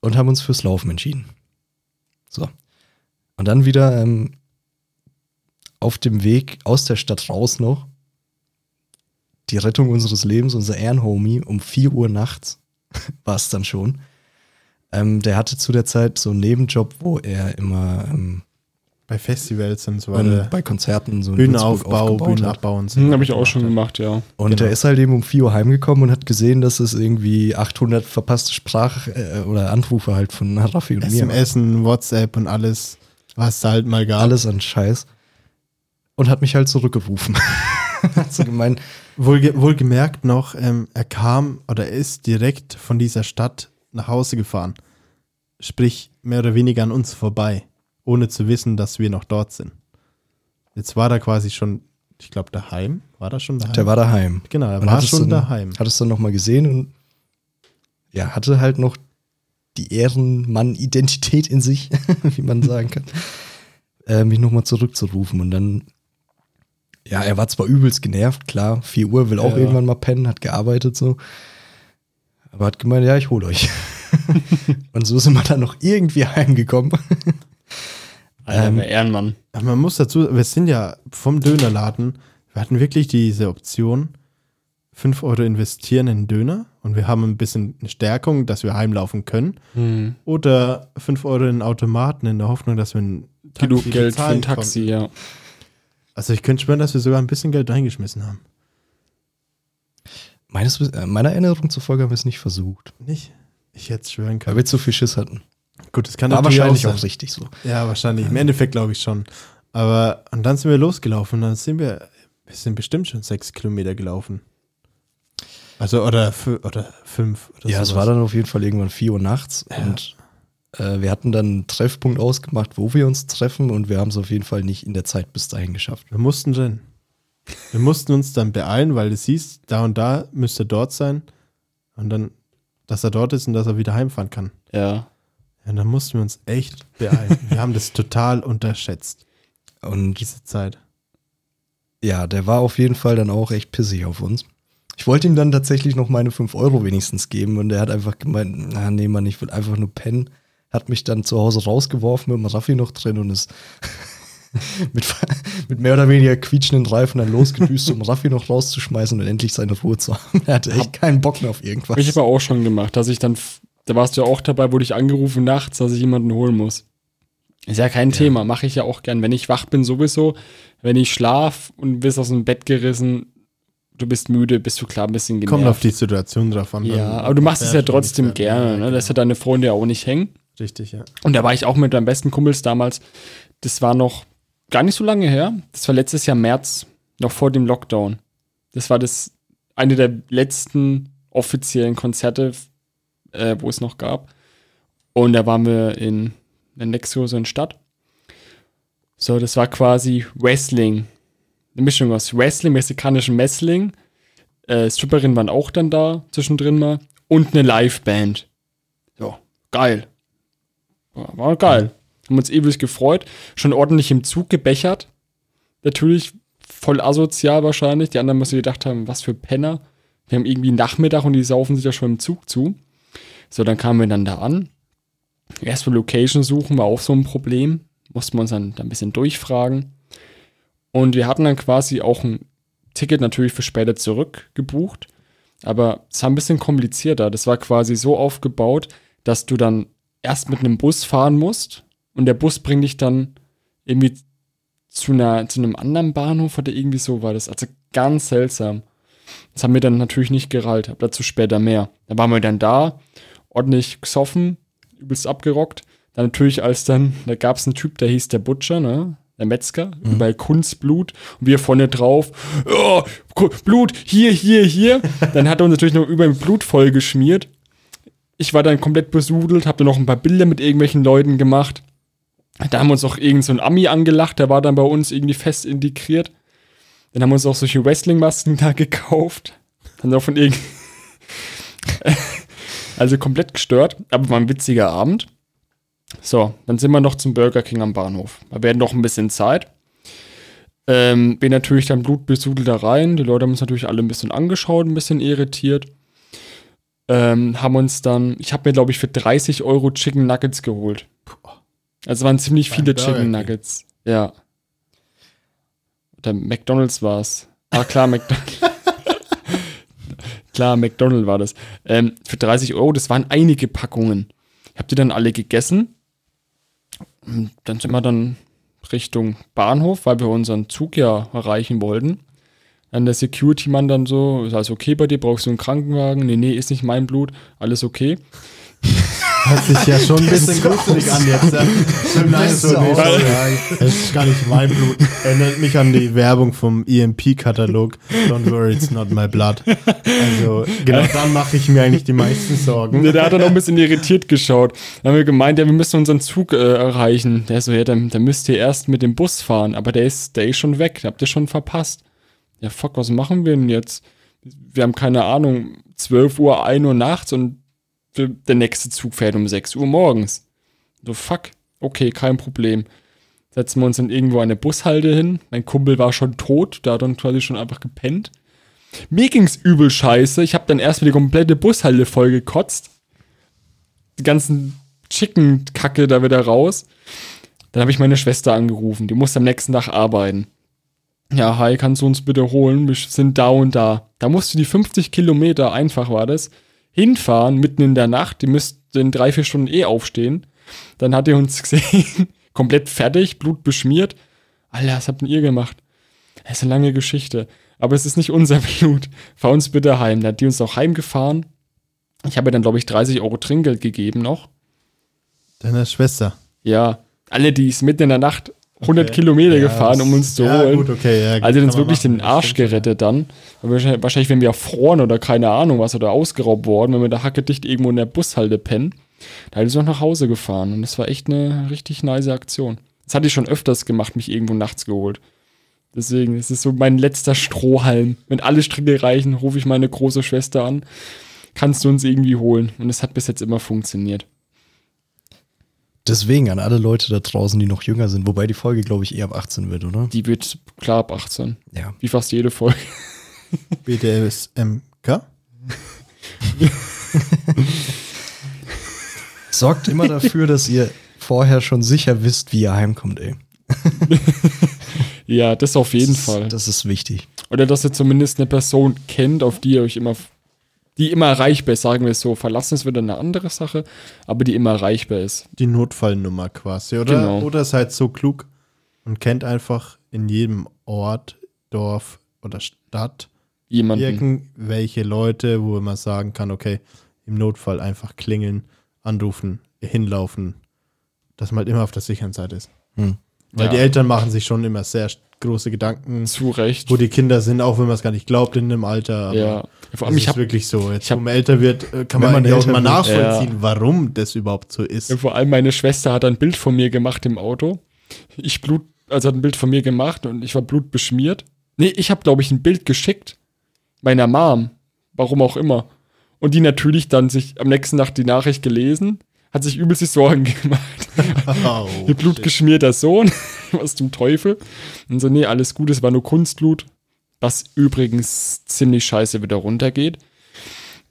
und haben uns fürs Laufen entschieden. So. Und dann wieder ähm, auf dem Weg aus der Stadt raus noch die Rettung unseres Lebens, unser Ehrenhomie, um 4 Uhr nachts war es dann schon. Ähm, der hatte zu der Zeit so einen Nebenjob, wo er immer ähm, Bei Festivals und so weiter. bei Konzerten so Bühnenaufbau. Bühnenabbau und so. Hm, Habe ich auch schon gemacht, ja. Und Genau. er ist halt eben um 4 Uhr heimgekommen und hat gesehen, dass es irgendwie 800 verpasste Sprach- äh, oder Anrufe halt von Raffi und mir waren. SMS, WhatsApp und alles, was es da halt mal gab. Alles an Scheiß. Und hat mich halt zurückgerufen. hat so gemeint, Wohlge wohlgemerkt noch, ähm, er kam oder er ist direkt von dieser Stadt nach Hause gefahren. Sprich, mehr oder weniger an uns vorbei, ohne zu wissen, dass wir noch dort sind. Jetzt war er quasi schon, ich glaube, daheim. War er schon daheim? der war daheim. genau, er war schon dann, daheim. Hat es dann nochmal gesehen und ja, hatte halt noch die Ehrenmann-Identität in sich, wie man sagen kann, äh, mich nochmal zurückzurufen. Und dann, ja, er war zwar übelst genervt, klar, 4 Uhr, will auch Ja. irgendwann mal pennen, hat gearbeitet so. Aber hat gemeint, ja, ich hole euch. und so sind wir dann noch irgendwie heimgekommen. Alter, Ähm, Ehrenmann. Man muss dazu, wir sind ja vom Dönerladen, wir hatten wirklich diese Option, 5 Euro investieren in Döner und wir haben ein bisschen eine Stärkung, dass wir heimlaufen können. Hm. Oder 5 Euro in Automaten in der Hoffnung, dass wir ein Taxi Genug Geld für ein Taxi, ja. konnten. Also ich könnte schwören, dass wir sogar ein bisschen Geld reingeschmissen haben. Meines, äh, meiner Erinnerung zufolge haben wir es nicht versucht, Nicht? Ich hätte es schwören weil können. wir zu viel Schiss hatten. Gut, das kann War natürlich wahrscheinlich auch, auch richtig so. Ja, wahrscheinlich. Im Endeffekt glaube ich schon. Aber und dann sind wir losgelaufen. Und dann sind wir, wir sind bestimmt schon sechs Kilometer gelaufen. Also oder, oder fünf. Oder Ja, es sowas. war dann auf jeden Fall irgendwann 4 Uhr nachts und äh, wir hatten dann einen Treffpunkt ausgemacht, wo wir uns treffen und wir haben es auf jeden Fall nicht in der Zeit bis dahin geschafft. Wir mussten rennen. Wir mussten uns dann beeilen, weil du siehst, da und da müsste er dort sein. Und dann, dass er dort ist und dass er wieder heimfahren kann. Ja. Ja, dann mussten wir uns echt beeilen. wir haben das total unterschätzt, Und diese Zeit. ja, der war auf jeden Fall dann auch echt pissig auf uns. Ich wollte ihm dann tatsächlich noch meine 5 Euro wenigstens geben und er hat einfach gemeint, na nee, Mann, ich will einfach nur pennen. Hat mich dann zu Hause rausgeworfen mit dem Raffi noch drin und ist mit, mit mehr oder weniger quietschenden Reifen dann losgedüst, um Raffi noch rauszuschmeißen und endlich seine Ruhe zu haben. Er hatte echt keinen Bock mehr auf irgendwas. Hab ich aber auch schon gemacht, dass ich dann, da warst du ja auch dabei, wurde ich angerufen nachts, dass ich jemanden holen muss. Ist ja kein Thema, mache ich ja auch gern. Wenn ich wach bin, sowieso. Wenn ich schlaf und bist aus dem Bett gerissen, du bist müde, bist du klar ein bisschen genervt. Kommt auf die Situation drauf an. ja, aber du machst es ja trotzdem gerne, Ja, ne? Lässt ja deine Freunde ja auch nicht hängen. Richtig, ja. Und da war ich auch mit meinen besten Kumpels damals. Das war noch gar nicht so lange her. Das war letztes Jahr März, noch vor dem Lockdown. Das war das eine der letzten offiziellen Konzerte, äh, wo es noch gab. Und da waren wir in der nächstgrößeren Stadt. So, das war quasi Wrestling. Eine Mischung aus Wrestling, mexikanischem Messling. Äh, Stripperinnen waren auch dann da, zwischendrin mal. Und eine Liveband. So, geil. War, war geil. Haben uns ewig gefreut. Schon ordentlich im Zug gebechert. Natürlich voll asozial wahrscheinlich. Die anderen müssen gedacht haben, was für Penner. Wir haben irgendwie Nachmittag und die saufen sich ja schon im Zug zu. So, dann kamen wir dann da an. Erstmal Location suchen war auch so ein Problem. Mussten wir uns dann, dann ein bisschen durchfragen. Und wir hatten dann quasi auch ein Ticket natürlich für später zurück gebucht. Aber es war ein bisschen komplizierter. Das war quasi so aufgebaut, dass du dann erst mit einem Bus fahren musst und der Bus bringt dich dann irgendwie zu, einer, zu einem anderen Bahnhof oder irgendwie so war das. Also ganz seltsam. Das haben wir dann natürlich nicht gerallt, aber dazu später mehr. Da waren wir dann da, ordentlich gesoffen, übelst abgerockt. Dann natürlich, als dann, da gab es einen Typ, der hieß der Butcher, ne? Der Metzger, überall Kunstblut und wir vorne drauf, oh, Blut, hier, hier, hier. dann hat er uns natürlich noch über mit Blut voll geschmiert. Ich war dann komplett besudelt, hab dann noch ein paar Bilder mit irgendwelchen Leuten gemacht. Da haben wir uns auch irgend so ein Ami angelacht, der war dann bei uns irgendwie fest integriert. Dann haben wir uns auch solche Wrestling-Masken da gekauft. Dann auch von irgend. also komplett gestört, aber war ein witziger Abend. So, dann sind wir noch zum Burger King am Bahnhof. Da werden noch ein bisschen Zeit. Ähm, bin natürlich dann blutbesudelt da rein. Die Leute haben uns natürlich alle ein bisschen angeschaut, ein bisschen irritiert. Ähm, haben uns dann, ich habe mir glaube ich für 30 Euro Chicken Nuggets geholt. Also waren ziemlich viele Chicken. Nuggets. Ja. Der McDonalds war's. Ah, klar, McDonalds. Klar, McDonald's war das. Ähm, für 30 Euro, das waren einige Packungen. Ich habe die dann alle gegessen. Und dann sind wir dann Richtung Bahnhof, weil wir unseren Zug ja erreichen wollten. Dann der Security-Mann dann so, ist alles okay bei dir? Brauchst du einen Krankenwagen? Nee, nee, ist nicht mein Blut. Alles okay. Hört sich ja schon ein bisschen gruselig an jetzt. Ja. So nice, so nicht. Das ist gar nicht mein Blut. Erinnert mich an die Werbung vom EMP-Katalog. Don't worry, it's not my blood. Also, genau dann mache ich mir eigentlich die meisten Sorgen. Nee, der hat dann auch ein bisschen irritiert geschaut. Dann haben wir gemeint, ja, wir müssen unseren Zug äh, erreichen. Der so, ja, dann, dann müsst ihr erst mit dem Bus fahren. Aber der ist, der ist schon weg. Habt ihr schon verpasst. Ja, fuck, was machen wir denn jetzt? Wir haben keine Ahnung, 12 Uhr, 1 Uhr nachts und der nächste Zug fährt um 6 Uhr morgens. So, fuck, okay, kein Problem. Setzen wir uns dann irgendwo an eine Bushalte hin. Mein Kumpel war schon tot, da hat dann quasi schon einfach gepennt. Mir ging's übel scheiße. Ich habe dann erstmal die komplette Bushalte voll gekotzt. Die ganzen Chicken-Kacke da wieder raus. Dann habe ich meine Schwester angerufen. Die musste am nächsten Tag arbeiten. Ja, hi, kannst du uns bitte holen? Wir sind da und da. Da musst du die 50 Kilometer, einfach war das, hinfahren, mitten in der Nacht. Die müssten in drei, vier Stunden eh aufstehen. Dann hat er uns gesehen, komplett fertig, blutbeschmiert. Alter, was habt denn ihr gemacht? Das ist eine lange Geschichte. Aber es ist nicht unser Blut. Fahr uns bitte heim. Dann hat die uns auch heimgefahren. Ich habe ihr dann, glaube ich, 30 Euro Trinkgeld gegeben noch. Deine Schwester. Ja, alle, die ist mitten in der Nacht 100 Okay. Kilometer Ja, gefahren, um uns zu ja, holen. gut, okay. Ja, Also uns wirklich machen, den das Arsch stimmt gerettet dann. Wahrscheinlich, wahrscheinlich wären wir erfroren oder keine Ahnung was oder ausgeraubt worden, wenn wir da hackedicht irgendwo in der Bushalte pennen. Da hätte ich noch nach Hause gefahren und das war echt eine richtig nice Aktion. Das hatte ich schon öfters gemacht, mich irgendwo nachts geholt. Deswegen, es ist so mein letzter Strohhalm. Wenn alle Stricke reichen, rufe ich meine große Schwester an. Kannst du uns irgendwie holen? Und es hat bis jetzt immer funktioniert. Deswegen an alle Leute da draußen, die noch jünger sind, wobei die Folge, glaube ich, eher ab 18 wird, oder? Die wird klar ab 18. Ja. Wie fast jede Folge. BDSMK? Sorgt immer dafür, dass ihr vorher schon sicher wisst, wie ihr heimkommt, ey. Ja, das auf jeden das, Fall. Das ist wichtig. Oder dass ihr zumindest eine Person kennt, auf die ihr euch immer, die immer erreichbar ist, sagen wir es so. Verlassen ist wieder eine andere Sache, aber die immer erreichbar ist. Die Notfallnummer quasi, oder? Genau. Oder seid so klug und kennt einfach in jedem Ort, Dorf oder Stadt Jemanden. irgendwelche Leute, wo man sagen kann, okay, im Notfall einfach klingeln, anrufen, hinlaufen, dass man halt immer auf der sicheren Seite ist. Hm. Weil Ja. die Eltern machen sich schon immer sehr große Gedanken, Zu Recht. wo die Kinder sind, auch wenn man es gar nicht glaubt in dem Alter. Aber ja. Vor das allem, ich ist habe wirklich so. Jetzt, ich hab- wo man älter wird, äh, kann man, man ja auch mal nachvollziehen, warum das überhaupt so ist. Ja, vor allem meine Schwester hat ein Bild von mir gemacht im Auto. Ich Blut, also hat ein Bild von mir gemacht und ich war blutbeschmiert. Nee, ich habe, glaube ich, ein Bild geschickt. Meiner Mom. Warum auch immer. Und die natürlich dann sich am nächsten Nacht die Nachricht gelesen, hat sich übelst die Sorgen gemacht. Oh, Ihr blutgeschmierter Sohn. Was zum Teufel? Und so, nee, alles gut, es war nur Kunstblut. Was übrigens ziemlich scheiße wieder runtergeht.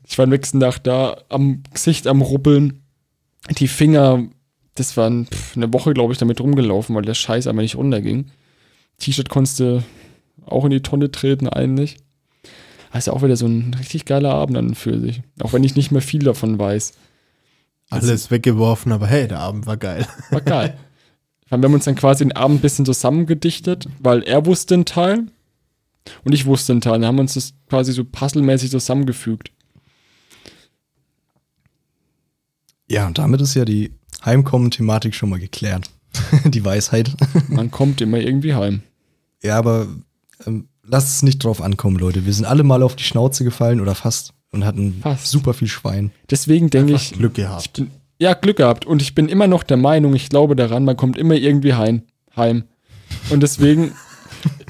Ich war am nächsten Tag da am Gesicht am Ruppeln. Die Finger, das war pff, eine Woche, glaube ich, damit rumgelaufen, weil der Scheiß einfach nicht runterging. T-Shirt konntest du auch in die Tonne treten, eigentlich. Also auch wieder so ein richtig geiler Abend an für sich. Auch wenn ich nicht mehr viel davon weiß. Alles weggeworfen, aber hey, der Abend war geil. War geil. Wir haben uns dann quasi den Abend ein bisschen zusammengedichtet, weil er wusste einen Teil und ich wusste einen Teil. Dann haben wir uns das quasi so puzzlemäßig zusammengefügt. Ja, und damit ist ja die Heimkommen-Thematik schon mal geklärt. die Weisheit. Man kommt immer irgendwie heim. Ja, aber ähm, lasst es nicht drauf ankommen, Leute. Wir sind alle mal auf die Schnauze gefallen oder fast und hatten Fast. super viel Schwein. Deswegen denke ich, Glück gehabt. bin, ja, Glück gehabt. Und ich bin immer noch der Meinung, ich glaube daran, man kommt immer irgendwie heim. heim. Und deswegen,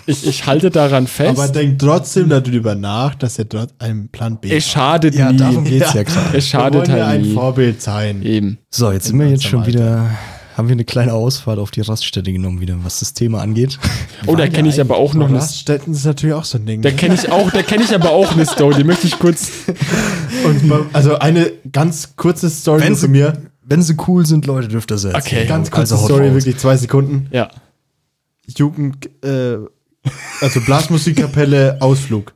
ich, ich halte daran fest. Aber denk trotzdem darüber nach, dass er dort einen Plan B es schadet Ja, nie. darum geht's ja, klar. Es Wir schadet ja halt ein nie. Vorbild sein. Eben. So, jetzt In sind wir jetzt schon wieder, haben wir eine kleine Ausfahrt auf die Raststätte genommen wieder, was das Thema angeht. Oh, da kenne ich aber auch noch eine Raststätten ist natürlich auch so ein Ding. Da kenne ich auch, da kenne ich aber auch eine Story, die möchte ich kurz. Und man- also eine ganz kurze Story Wenn sie, mir. wenn sie cool sind, Leute, dürft ihr sie erzählen. Okay. Ganz kurze Also Story, wirklich zwei Sekunden. Ja. Jugend, äh, Also Blasmusikkapelle, Ausflug.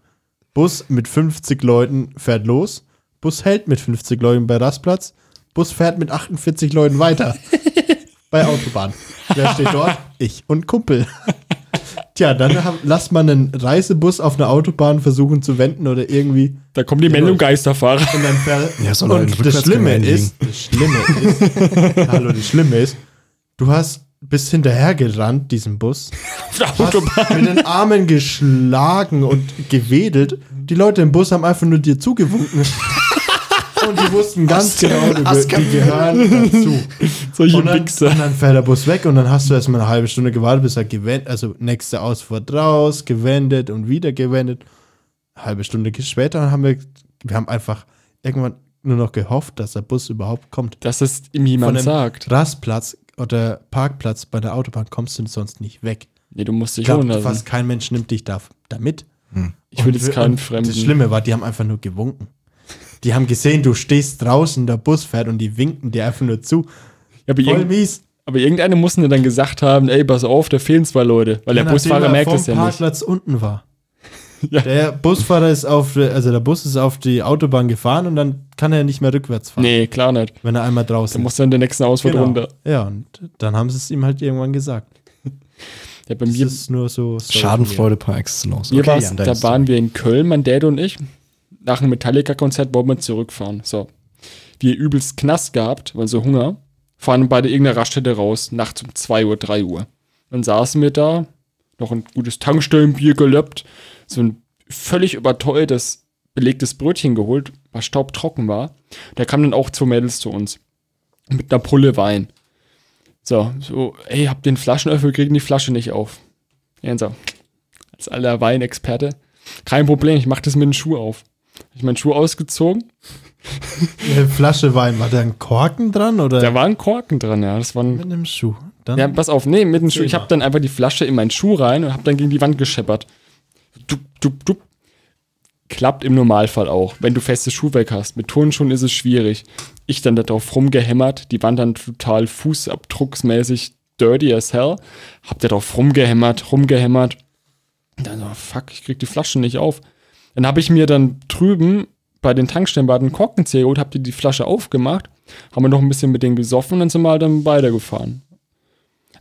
Bus mit 50 Leuten fährt los. Bus hält mit 50 Leuten bei Rastplatz. Bus fährt mit 48 Leuten weiter. bei Autobahn. Wer steht dort? Ich und Kumpel. Tja, dann hab, lass mal einen Reisebus auf einer Autobahn versuchen zu wenden oder irgendwie. Da kommt die Meldung Geisterfahrer. Und dann fährt, Ja, soll und das Schlimme ist, das Schlimme ist, hallo, das Schlimme ist, du hast bis hinterher gerannt, diesem Bus, Auf der hast Autobahn. mit den Armen geschlagen und gewedelt. Die Leute im Bus haben einfach nur dir zugewunken. Und die wussten ganz genau, die, die gehören dazu. Solche Und dann, Wichser. und dann fährt der Bus weg und dann hast du erstmal eine halbe Stunde gewartet, bis er gewendet, also nächste Ausfahrt raus, gewendet und wieder gewendet. Eine halbe Stunde später haben wir, wir haben einfach irgendwann nur noch gehofft, dass der Bus überhaupt kommt. Dass es ihm jemand sagt. Rastplatz oder Parkplatz bei der Autobahn kommst du sonst nicht weg. Nee, du musst dich Ich glaube, holen lassen. fast kein Mensch nimmt dich da, da mit. Ich will jetzt keinen Fremden. Das Schlimme war, die haben einfach nur gewunken. Die haben gesehen, du stehst draußen, der Bus fährt und die winken dir einfach nur zu. Ja, aber, Voll mies. aber irgendeiner muss mir dann gesagt haben, ey, pass auf, da fehlen zwei Leute. Weil der Ja, Busfahrer nachdem er merkt es ja nicht. Parkplatz unten war. Ja. Der Busfahrer ist auf, also der Bus ist auf die Autobahn gefahren und dann kann er nicht mehr rückwärts fahren, Nee, klar nicht. wenn er einmal draußen muss er in der nächsten Ausfahrt Genau. runter. Ja, und dann haben sie es ihm halt irgendwann gesagt. Ja, bei Das mir, ist nur so. Schadenfreude par excellence. Jan, deine da Story. waren wir in Köln, mein Dad und ich. Nach einem Metallica-Konzert wollten wir zurückfahren. So. Wir übelst Knast gehabt, weil so Hunger. Fahren beide irgendeiner Raststätte raus, nachts um 2 Uhr, 3 Uhr. Dann saßen wir da, noch ein gutes Tankstellenbier gelöppt, so ein völlig überteuertes, belegtes Brötchen geholt, was staubtrocken war. Da kamen dann auch zwei Mädels zu uns. Mit einer Pulle Wein. So, so, ey, habt den Flaschenöffner, wir kriegen die Flasche nicht auf. Ja, so, als alter Weinexperte. Kein Problem, ich mach das mit dem Schuh auf. Hab ich meinen Schuh ausgezogen, Eine Flasche Wein, war da ein Korken dran oder da war ein Korken dran, ja. Das war ein, mit einem Schuh? Dann, ja, pass auf, nee, mit dem Schuh. Ich habe dann einfach die Flasche in meinen Schuh rein und habe dann gegen die Wand gescheppert. Dup, dup, dup. Klappt im Normalfall auch, wenn du festes Schuhwerk hast. Mit Turnschuhen ist es schwierig. Ich dann darauf rumgehämmert, die Wand dann total fußabdrucksmäßig dirty as hell. Hab da drauf rumgehämmert, rumgehämmert. Und dann so, fuck, ich krieg die Flaschen nicht auf. Dann habe ich mir dann drüben bei den Tankstellenbaden einen Korkenzieher geholt, hab die, die Flasche aufgemacht, haben wir noch ein bisschen mit denen gesoffen und dann sind wir halt dann weitergefahren.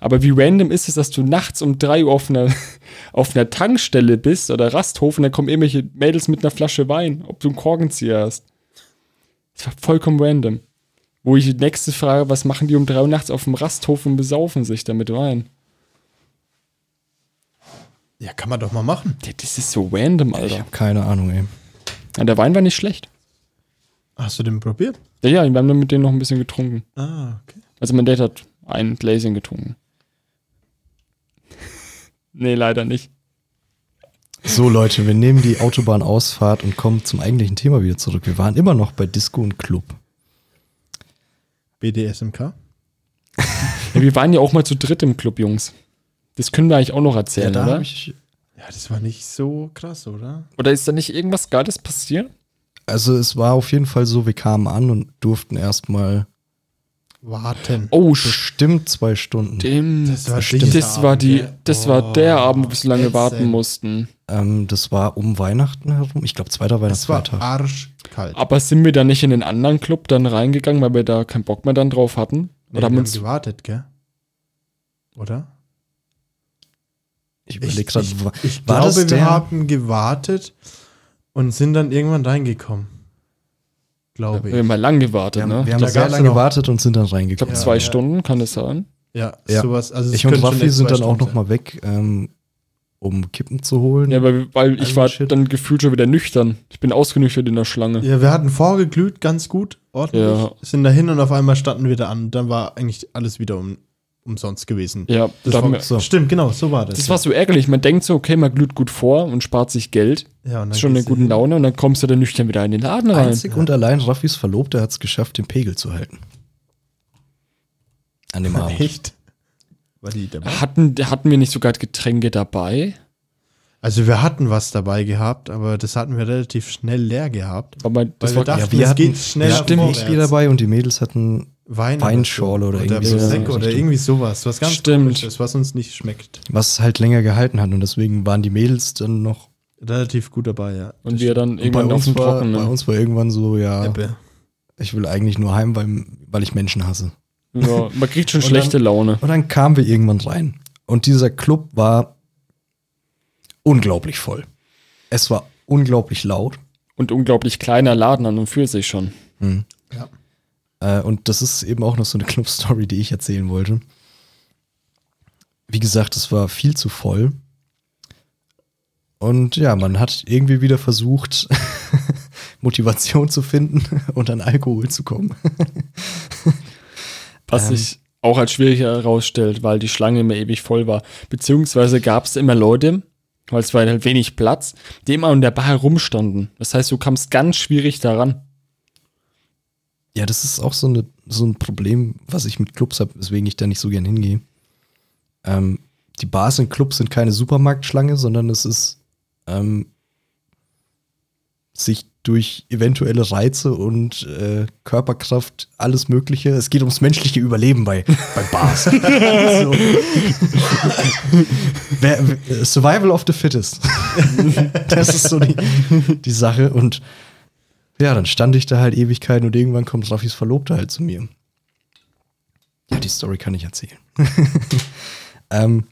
Aber wie random ist es, dass du nachts um 3 Uhr auf einer, auf einer Tankstelle bist oder Rasthof und dann kommen irgendwelche Mädels mit einer Flasche Wein, ob du einen Korkenzieher hast. Das war vollkommen random. Wo ich die nächste Frage, was machen die um 3 Uhr nachts auf dem Rasthof und besaufen sich damit Wein? ja, kann man doch mal machen. Das ist so random, Ich Alter. habe keine Ahnung, ey. Ja, der Wein war nicht schlecht. Hast du den probiert? Ja, ja, wir haben dann mit denen noch ein bisschen getrunken. Ah, okay. Also mein Dad hat ein Gläschen getrunken. Nee, leider nicht. So, Leute, wir nehmen die Autobahnausfahrt und kommen zum eigentlichen Thema wieder zurück. Wir waren immer noch bei Disco und Club. BDSMK? Ja, wir waren ja auch mal zu dritt im Club, Jungs. Das können wir eigentlich auch noch erzählen, da oder? ich, Ja, das war nicht so krass, oder? Oder ist da nicht irgendwas Geiles passiert? also es war auf jeden Fall so, wir kamen an und durften erstmal Warten. Oh, bestimmt zwei Stunden. stimmt. Das war Das, dieser war die, das war der Oh, Abend, wo wir so lange warten mussten. Ähm, das war um Weihnachten herum. Ich glaube, zweiter Es war Weihnachtsfeiertag. arschkalt. Aber sind wir da nicht in den anderen Club dann reingegangen, weil wir da keinen Bock mehr dann drauf hatten? Nee, Oder haben wir uns. gewartet, gell? Oder? Ich überlege gerade, ich, war, ich war glaube, das der? wir haben gewartet und sind dann irgendwann reingekommen. Glaube Wir haben ich. mal lang gewartet, wir haben, ne? wir haben Da sehr lange gewartet und sind dann ich glaube, reingekommen. zwei ja. Stunden kann das sein. Ja, Ja. sowas. Also ich und Raffi sind dann auch Stunden noch mal weg, ähm, um Kippen zu holen. Ja, weil, weil ich war shit. dann gefühlt schon wieder nüchtern. Ich bin ausgenüchtert in der Schlange. Ja, wir hatten vorgeglüht, ganz gut, ordentlich. Ja. Sind dahin und auf einmal standen wir da an. Dann war eigentlich alles wieder um, umsonst gewesen. Ja, Das war, wir, so. Stimmt, genau, so war das. das war so ärgerlich. Man denkt so, okay, man glüht gut vor und spart sich Geld. ja, und dann Ist schon eine gute. Laune und dann kommst du dann nüchtern wieder in den Laden rein. Einzig und allein Raffis Verlobter hat es geschafft, den Pegel zu halten. An dem Abend. Echt? War die dabei? Hatten, hatten wir nicht sogar Getränke dabei? Also wir hatten was dabei gehabt, aber das hatten wir relativ schnell leer gehabt. Aber das Weil wir war, dachten, Ja, wir es hatten, geht schneller wir Stimmt. Whisky dabei und die Mädels hatten Wein Weinschorle oder irgendwie so. oder irgendwie sowas. Was ganz Stimmt. komisches, was uns nicht schmeckt. Was halt länger gehalten hat und deswegen waren die Mädels dann noch. Relativ gut dabei, ja. Und wir dann bei irgendwann auf uns, dem war, Trockenen. bei uns war irgendwann so, ja, Ebbe. ich will eigentlich nur heim, weil, weil ich Menschen hasse. Ja, man kriegt schon schlechte Laune. Und dann kamen wir irgendwann rein. Und dieser Club war unglaublich voll. Es war unglaublich laut. Und unglaublich kleiner Laden an und für sich schon. Ja. Äh, und das ist eben auch noch so eine Club-Story, die ich erzählen wollte. Wie gesagt, es war viel zu voll. Und ja, man hat irgendwie wieder versucht, Motivation zu finden und an Alkohol zu kommen. Was Ähm. sich auch als schwierig herausstellt, weil die Schlange immer ewig voll war. Beziehungsweise gab es immer Leute, weil es war halt wenig Platz, die immer an der Bar herumstanden. Das heißt, du kamst ganz schwierig daran. Ja, das ist auch so, eine, so ein Problem, was ich mit Clubs habe, weswegen ich da nicht so gern hingehe. Ähm, die Bars in Clubs sind keine Supermarktschlange, sondern es ist ähm, sich durch eventuelle Reize und äh, Körperkraft alles Mögliche. Es geht ums menschliche Überleben bei, bei Bars. wer- Survival of the Fittest. das ist so die, die Sache. Und ja, dann stand ich da halt Ewigkeiten und irgendwann kommt Raffis Verlobter halt zu mir. Ja, die Story kann ich erzählen. ähm,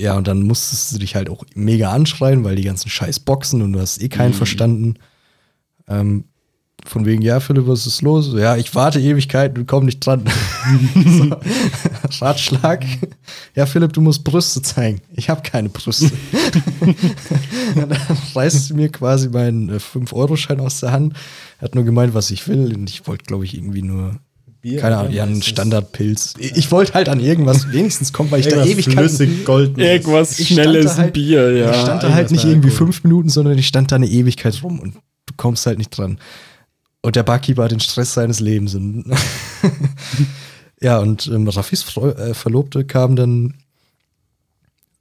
ja, und dann musstest du dich halt auch mega anschreien, weil die ganzen scheiß Boxen und du hast eh keinen verstanden. Ähm, von wegen, ja, Philipp, was ist los? Ja, ich warte Ewigkeiten und komm nicht dran. so, Ratschlag. Ja, Philipp, du musst Brüste zeigen. Ich habe keine Brüste. Und dann reißt sie mir quasi meinen äh, 5-Euro-Schein aus der Hand. Er hat nur gemeint, was ich will. Und ich wollte, glaube ich, irgendwie nur, Bier, keine? Ahnung, ja, einen. Standardpilz. Ich, ich wollte halt an irgendwas wenigstens kommen, weil ich da Irgendwas Ewigkeiten flüssig goldenes. Irgendwas Ich Schnelles, halt- Bier, ja. ich stand da halt nicht irgendwie fünf Minuten, sondern ich stand da eine Ewigkeit rum und du kommst halt nicht dran. Und der Barkeeper hat den Stress seines Lebens. Und ja, und ähm, Raffis Freu äh, Verlobte kam dann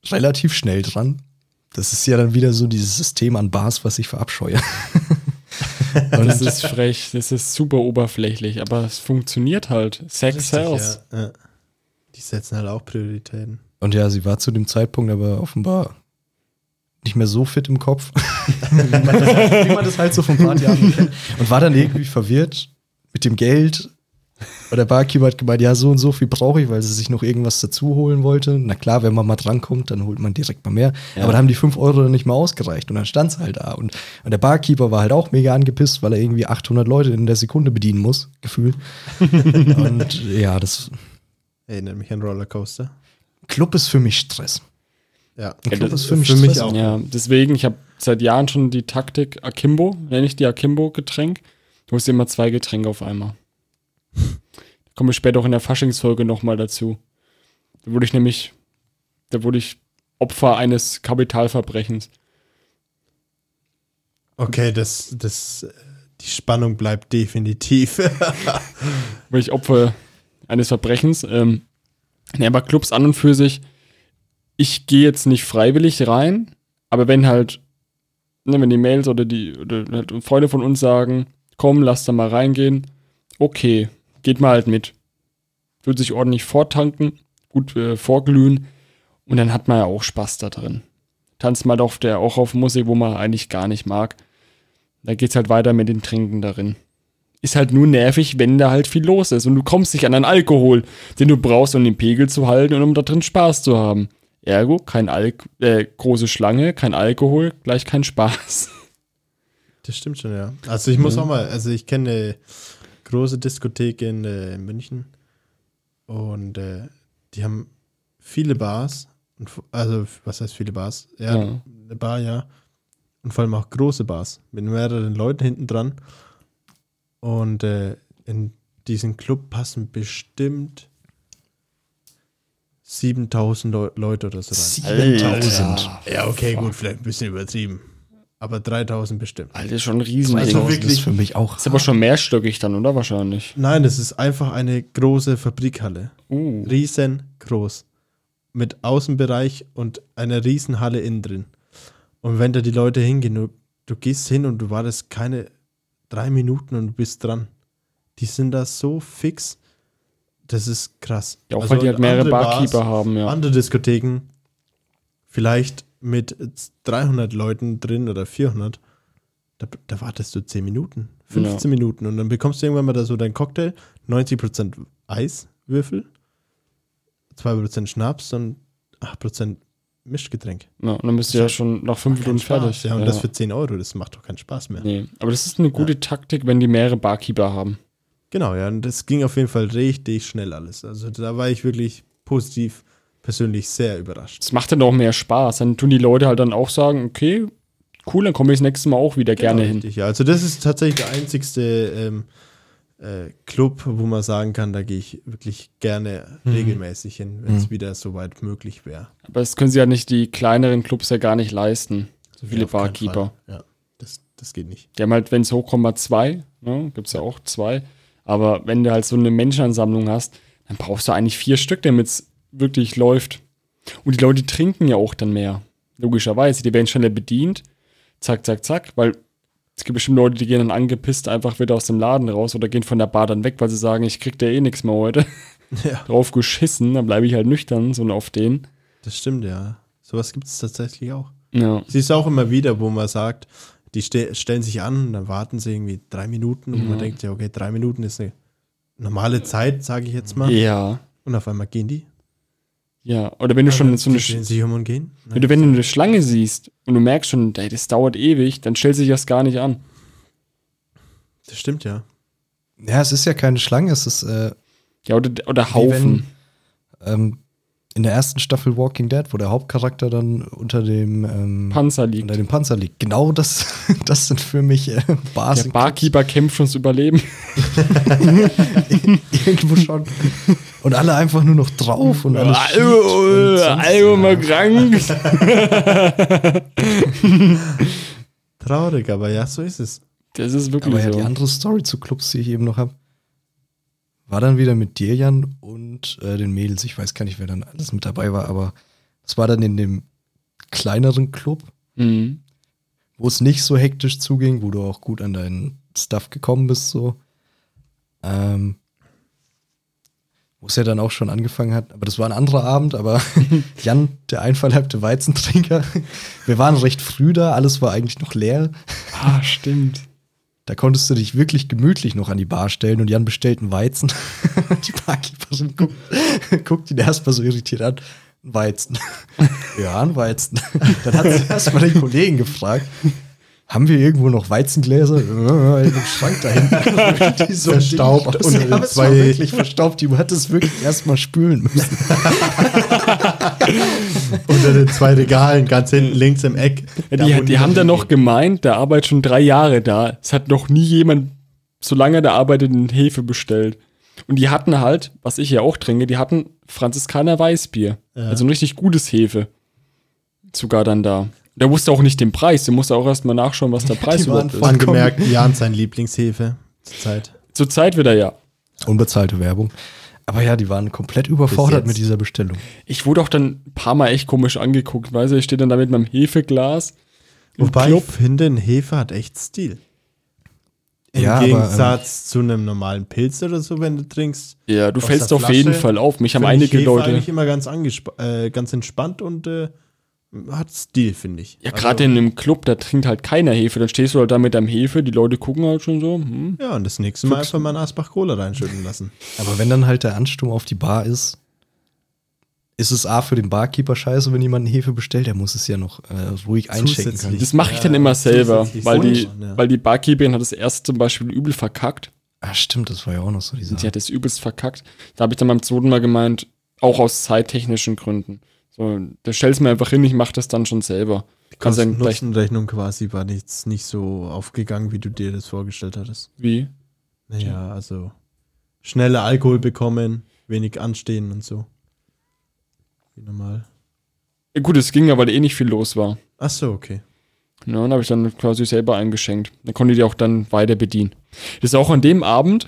relativ schnell dran. Das ist ja dann wieder so dieses System an Bars, was ich verabscheue. Das ist frech, das ist super oberflächlich, aber es funktioniert halt. Sex sells. ja, ja. Die setzen halt auch Prioritäten. Und ja, sie war zu dem Zeitpunkt aber offenbar nicht mehr so fit im Kopf. wie, man das, wie man das halt so vom Partyabend kennt. Und war dann irgendwie verwirrt mit dem Geld. Und der Barkeeper hat gemeint, ja, so und so viel brauche ich, weil sie sich noch irgendwas dazu holen wollte. Na klar, wenn man mal drankommt, dann holt man direkt mal mehr. Ja. Aber da haben die 5 Euro dann nicht mehr ausgereicht. Und dann stand es halt da. Und, und der Barkeeper war halt auch mega angepisst, weil er irgendwie 800 Leute in der Sekunde bedienen muss, gefühlt. und ja, das Erinnert mich an Rollercoaster. Club ist für mich Stress. Ja, Ein Club das ist für mich, für mich auch. Ja, deswegen, ich habe seit Jahren schon die Taktik Akimbo, nenne ich die Akimbo-Getränk. Du hast immer zwei Getränke auf einmal. Da komme ich später auch in der Faschingsfolge nochmal dazu. Da wurde ich nämlich, da wurde ich Opfer eines Kapitalverbrechens. Okay, das, das, die Spannung bleibt definitiv. Wurde ich Opfer eines Verbrechens. Ähm, nee, aber Clubs an und für sich, ich gehe jetzt nicht freiwillig rein, aber wenn halt, ne, wenn die Mails oder die oder halt Freunde von uns sagen, komm, lass da mal reingehen, okay, geht mal halt mit. Wird sich ordentlich vortanken, gut äh, vorglühen und dann hat man ja auch Spaß da drin. Tanzt mal auf der, auch auf Musik, wo man eigentlich gar nicht mag. Da geht's halt weiter mit dem Trinken darin ist halt nur nervig, wenn da halt viel los ist und du kommst nicht an einen Alkohol, den du brauchst, um den Pegel zu halten und um da drin Spaß zu haben. Ergo, kein Alk äh, große Schlange, kein Alkohol, gleich kein Spaß. Das stimmt schon, ja. Also ich muss auch mal, also ich kenne eine große Diskothek in, äh, in München und äh, die haben viele Bars, und, also was heißt viele Bars? Ja, Ja. eine Bar, ja. Und vor allem auch große Bars mit mehreren Leuten hinten dran. Und äh, in diesen Club passen bestimmt 7000 Leu Leute oder so rein. 7000. Ja, okay, gut, vielleicht ein bisschen übertrieben. Aber 3000 bestimmt. Alter, ist schon ein. Also Also wirklich- ist für mich auch. ist aber schon mehrstöckig dann, oder? Wahrscheinlich. Nein, das ist einfach eine große Fabrikhalle. Uh. Riesengroß. Mit Außenbereich und einer Riesenhalle innen drin. Und wenn da die Leute hingehen, du, du gehst hin und du wartest keine drei Minuten und du bist dran. die sind da so fix. Das ist krass. Ja, auch weil die halt mehrere Barkeeper haben, ja. Andere Diskotheken, vielleicht mit 300 Leuten drin oder 400, da, da wartest du 10 Minuten, 15 Minuten und dann bekommst du irgendwann mal da so deinen Cocktail, 90% Eiswürfel, 2% Schnaps und 8% Mischgetränk. ja. Und dann bist du ja schon nach fünf Kein Minuten Spaß, fertig. Ja, und das für 10 Euro, das macht doch keinen Spaß mehr. nee. Aber das ist eine gute Taktik, wenn die mehrere Barkeeper haben. Genau, ja, und das ging auf jeden Fall richtig schnell alles. Also da war ich wirklich positiv persönlich sehr überrascht. Das macht dann auch mehr Spaß. Dann tun die Leute halt dann auch sagen, okay, cool, dann komme ich das nächste Mal auch wieder gerne genau, hin. richtig, Ja, also das ist tatsächlich der einzigste ähm, äh, Club, wo man sagen kann, da gehe ich wirklich gerne Mhm. regelmäßig hin, wenn es wieder soweit möglich wäre. Aber das können sie ja nicht, die kleineren Clubs ja gar nicht leisten. So viele Ja, Barkeeper. Ja, das, das geht nicht. Die haben halt, wenn es hochkommt, mal zwei. Ne? Gibt es ja auch zwei. Aber wenn du halt so eine Menschenansammlung hast, dann brauchst du eigentlich vier Stück, damit es wirklich läuft. Und die Leute trinken ja auch dann mehr. Logischerweise. Die werden schneller bedient. Zack, zack, zack. Weil es gibt bestimmt Leute, die gehen dann angepisst einfach wieder aus dem Laden raus oder gehen von der Bar dann weg, weil sie sagen, ich krieg da eh nichts mehr heute. Ja, Drauf geschissen, dann bleibe ich halt nüchtern, so auf den. das stimmt, ja. Sowas gibt es tatsächlich auch. Ja. Siehst du auch immer wieder, wo man sagt, die ste stellen sich an, dann warten sie irgendwie drei Minuten und man denkt ja, okay, drei Minuten ist eine normale Zeit, sage ich jetzt mal. Ja. Und auf einmal gehen die. Ja. Oder wenn du schon so eine, sich um und gehen. Wenn du, wenn du eine Schlange siehst und du merkst schon, ey, das dauert ewig, dann stellt sich das gar nicht an. Das stimmt, ja. Ja, es ist ja keine Schlange, es ist äh, Ja, oder, oder Haufen. ähm, in der ersten Staffel Walking Dead, wo der Hauptcharakter dann unter dem ähm, Panzer liegt. unter dem Panzer liegt. Genau das, das sind für mich äh, Bars Der Barkeeper kämpft ums Überleben. irgendwo schon. Und alle einfach nur noch drauf und sonst- Algo mal krank. Traurig, aber ja, so ist es. Das ist wirklich Aber ja, die andere Story zu Clubs, die ich eben noch habe, war dann wieder mit dir, Jan, und äh, den Mädels. Ich weiß gar nicht, wer dann alles mit dabei war, aber das war dann in dem kleineren Club, Mhm. wo es nicht so hektisch zuging, wo du auch gut an deinen Stuff gekommen bist, so. Ähm, wo es ja dann auch schon angefangen hat, aber das war ein anderer Abend, aber Jan, der einverleibte Weizentrinker, wir waren recht früh da, alles war eigentlich noch leer. Ah, stimmt. Da konntest du dich wirklich gemütlich noch an die Bar stellen und Jan bestellt einen Weizen. die Barkeeperin guckt, guckt ihn erstmal so irritiert an. Weizen. ja, ein Weizen. Dann hat sie erstmal den Kollegen gefragt, haben wir irgendwo noch Weizengläser? Ja, in dem Schrank da hinten. Die so Verstaubt und. Ja, es war zwei- wirklich verstaubt. Die hat es wirklich erstmal spülen müssen. Unter den zwei Regalen, ganz hinten links im Eck. Ja, Da, die, die haben dann noch gemeint, der arbeitet schon drei Jahre da. Es hat noch nie jemand, solange der arbeitet, eine Hefe bestellt. Und die hatten halt, was ich ja auch trinke, die hatten Franziskaner Weißbier. Also ein richtig gutes Hefe. Sogar dann da. Der wusste auch nicht den Preis. Der musste auch erstmal nachschauen, was der Preis Die waren überhaupt ist. Angemerkt, Jan sein Lieblingshefe zur Zeit. Zur Zeit wieder ja. Unbezahlte Werbung. Aber ja, die waren komplett überfordert mit dieser Bestellung. Ich wurde auch dann ein paar Mal echt komisch angeguckt, weißt du, ich stehe dann da mit meinem Hefeglas. Wobei Club. ich finde, ein Hefe hat echt Stil. Im Ja, aber, ähm, Gegensatz zu einem normalen Pilz oder so, wenn du trinkst. Ja, du fällst auf jeden Flasche Fall auf. Mich haben ich einige Hefe Leute. eigentlich immer ganz, äh, ganz entspannt und äh, hat Stil, finde ich. Ja, Also, gerade in einem Club, da trinkt halt keiner Hefe. Dann stehst du halt da mit deinem Hefe, die Leute gucken halt schon so. Hm. Ja, und das nächste Mal einfach mal einen Asbach Cola reinschütten lassen. Aber wenn dann halt der Ansturm auf die Bar ist, ist es A für den Barkeeper scheiße, wenn jemand eine Hefe bestellt, der muss es ja noch äh, ruhig einchecken können. Das mache ich dann immer selber, weil die, ja. weil die Barkeeperin hat das erst zum Beispiel übel verkackt. Ah, stimmt, das war ja auch noch so die Sie Sache. hat es übelst verkackt. Da habe ich dann beim zweiten Mal gemeint, auch aus zeittechnischen Gründen. So, da stellst mir einfach hin, ich mache das dann schon selber. Gleich, Kosten-Nutzen-Rechnung quasi war jetzt nicht so aufgegangen, wie du dir das vorgestellt hattest. wie? Naja, also schneller Alkohol bekommen, wenig anstehen und so. Wie normal. Ja, gut, es ging ja, weil eh nicht viel los war. Ach so, okay. Ja, und habe ich dann quasi selber eingeschenkt. Dann konnte ich die auch dann weiter bedienen. Das ist auch an dem Abend,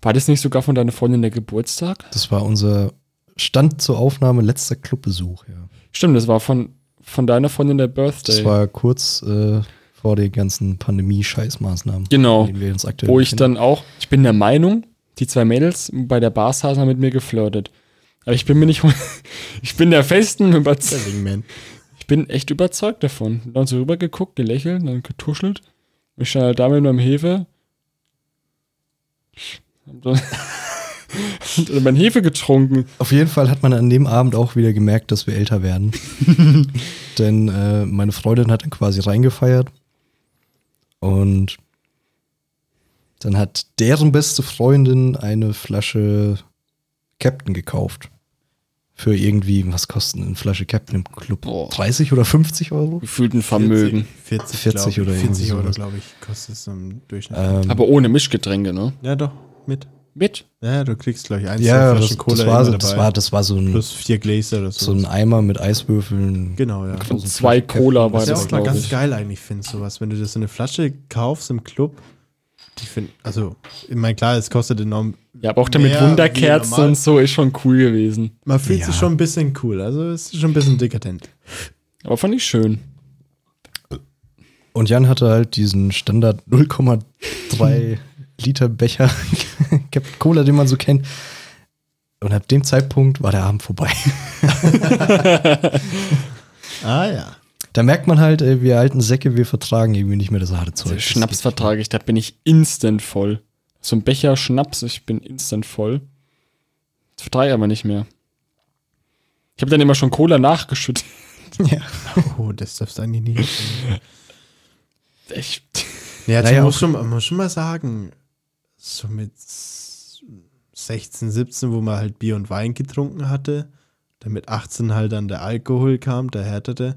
war das nicht sogar von deiner Freundin der Geburtstag? Das war unser Stand zur Aufnahme letzter Clubbesuch, ja. Stimmt, das war von, von deiner Freundin der Birthday. Das war kurz äh, Vor den ganzen Pandemie-Scheißmaßnahmen. Genau. Wo ich dann auch, ich bin der Meinung, die zwei Mädels bei der Bar saßen haben mit mir geflirtet. Aber ich bin mir nicht, ich bin der festen Überzeugung. Ich bin echt überzeugt davon. Dann so rübergeguckt, gelächelt, dann getuschelt. Ich stand halt da mit meinem Hefe. Dann, dann mein Hefe getrunken. Auf jeden Fall hat man an dem Abend auch wieder gemerkt, dass wir älter werden. Denn äh, meine Freundin hat dann quasi reingefeiert. Und dann hat deren beste Freundin eine Flasche Captain gekauft. Für irgendwie, was kostet eine Flasche Captain im Club? Boah. 30 oder 50 Euro? Gefühlten Vermögen. 40, 40 glaub oder ich, irgendwie 40 Euro, glaube ich, kostet es im Durchschnitt. Ähm, Aber ohne Mischgetränke, ne? ja, doch, mit. Mit. Ja, du kriegst, glaube ich, ein, ja, das, Flaschen Cola das, war, so- das, war, das war so ein, Plus vier Gläser oder so. so ein Eimer mit Eiswürfeln. genau, ja. Und zwei Cola war Was ich das, auch mal ganz ich. geil eigentlich finde, sowas. Wenn du das so eine Flasche kaufst im Club, die find, also, ich meine, klar, es kostet enorm. Ja, aber auch damit Wunderkerzen und so ist schon cool gewesen. Man fühlt Ja. sich schon ein bisschen cool, also es ist schon ein bisschen dekadent. Aber fand ich schön. Und Jan hatte halt diesen Standard 0,3 Liter Becher Captain Cola, den man so kennt. Und ab dem Zeitpunkt war der Abend vorbei. Ah ja. Da merkt man halt, ey, wir alten Säcke, wir vertragen irgendwie nicht mehr das harte Zeug. Also Schnaps vertrage ich, da bin ich instant voll. So ein Becher Schnaps, ich bin instant voll. Das vertrage ich aber nicht mehr. Ich habe dann immer schon Cola nachgeschüttet. Ja. Oh, das darfst du eigentlich nicht. Echt. Also Naja, muss schon, man muss schon mal sagen, so mit 16, 17, wo man halt Bier und Wein getrunken hatte, dann mit 18 halt dann der Alkohol kam, der härtete.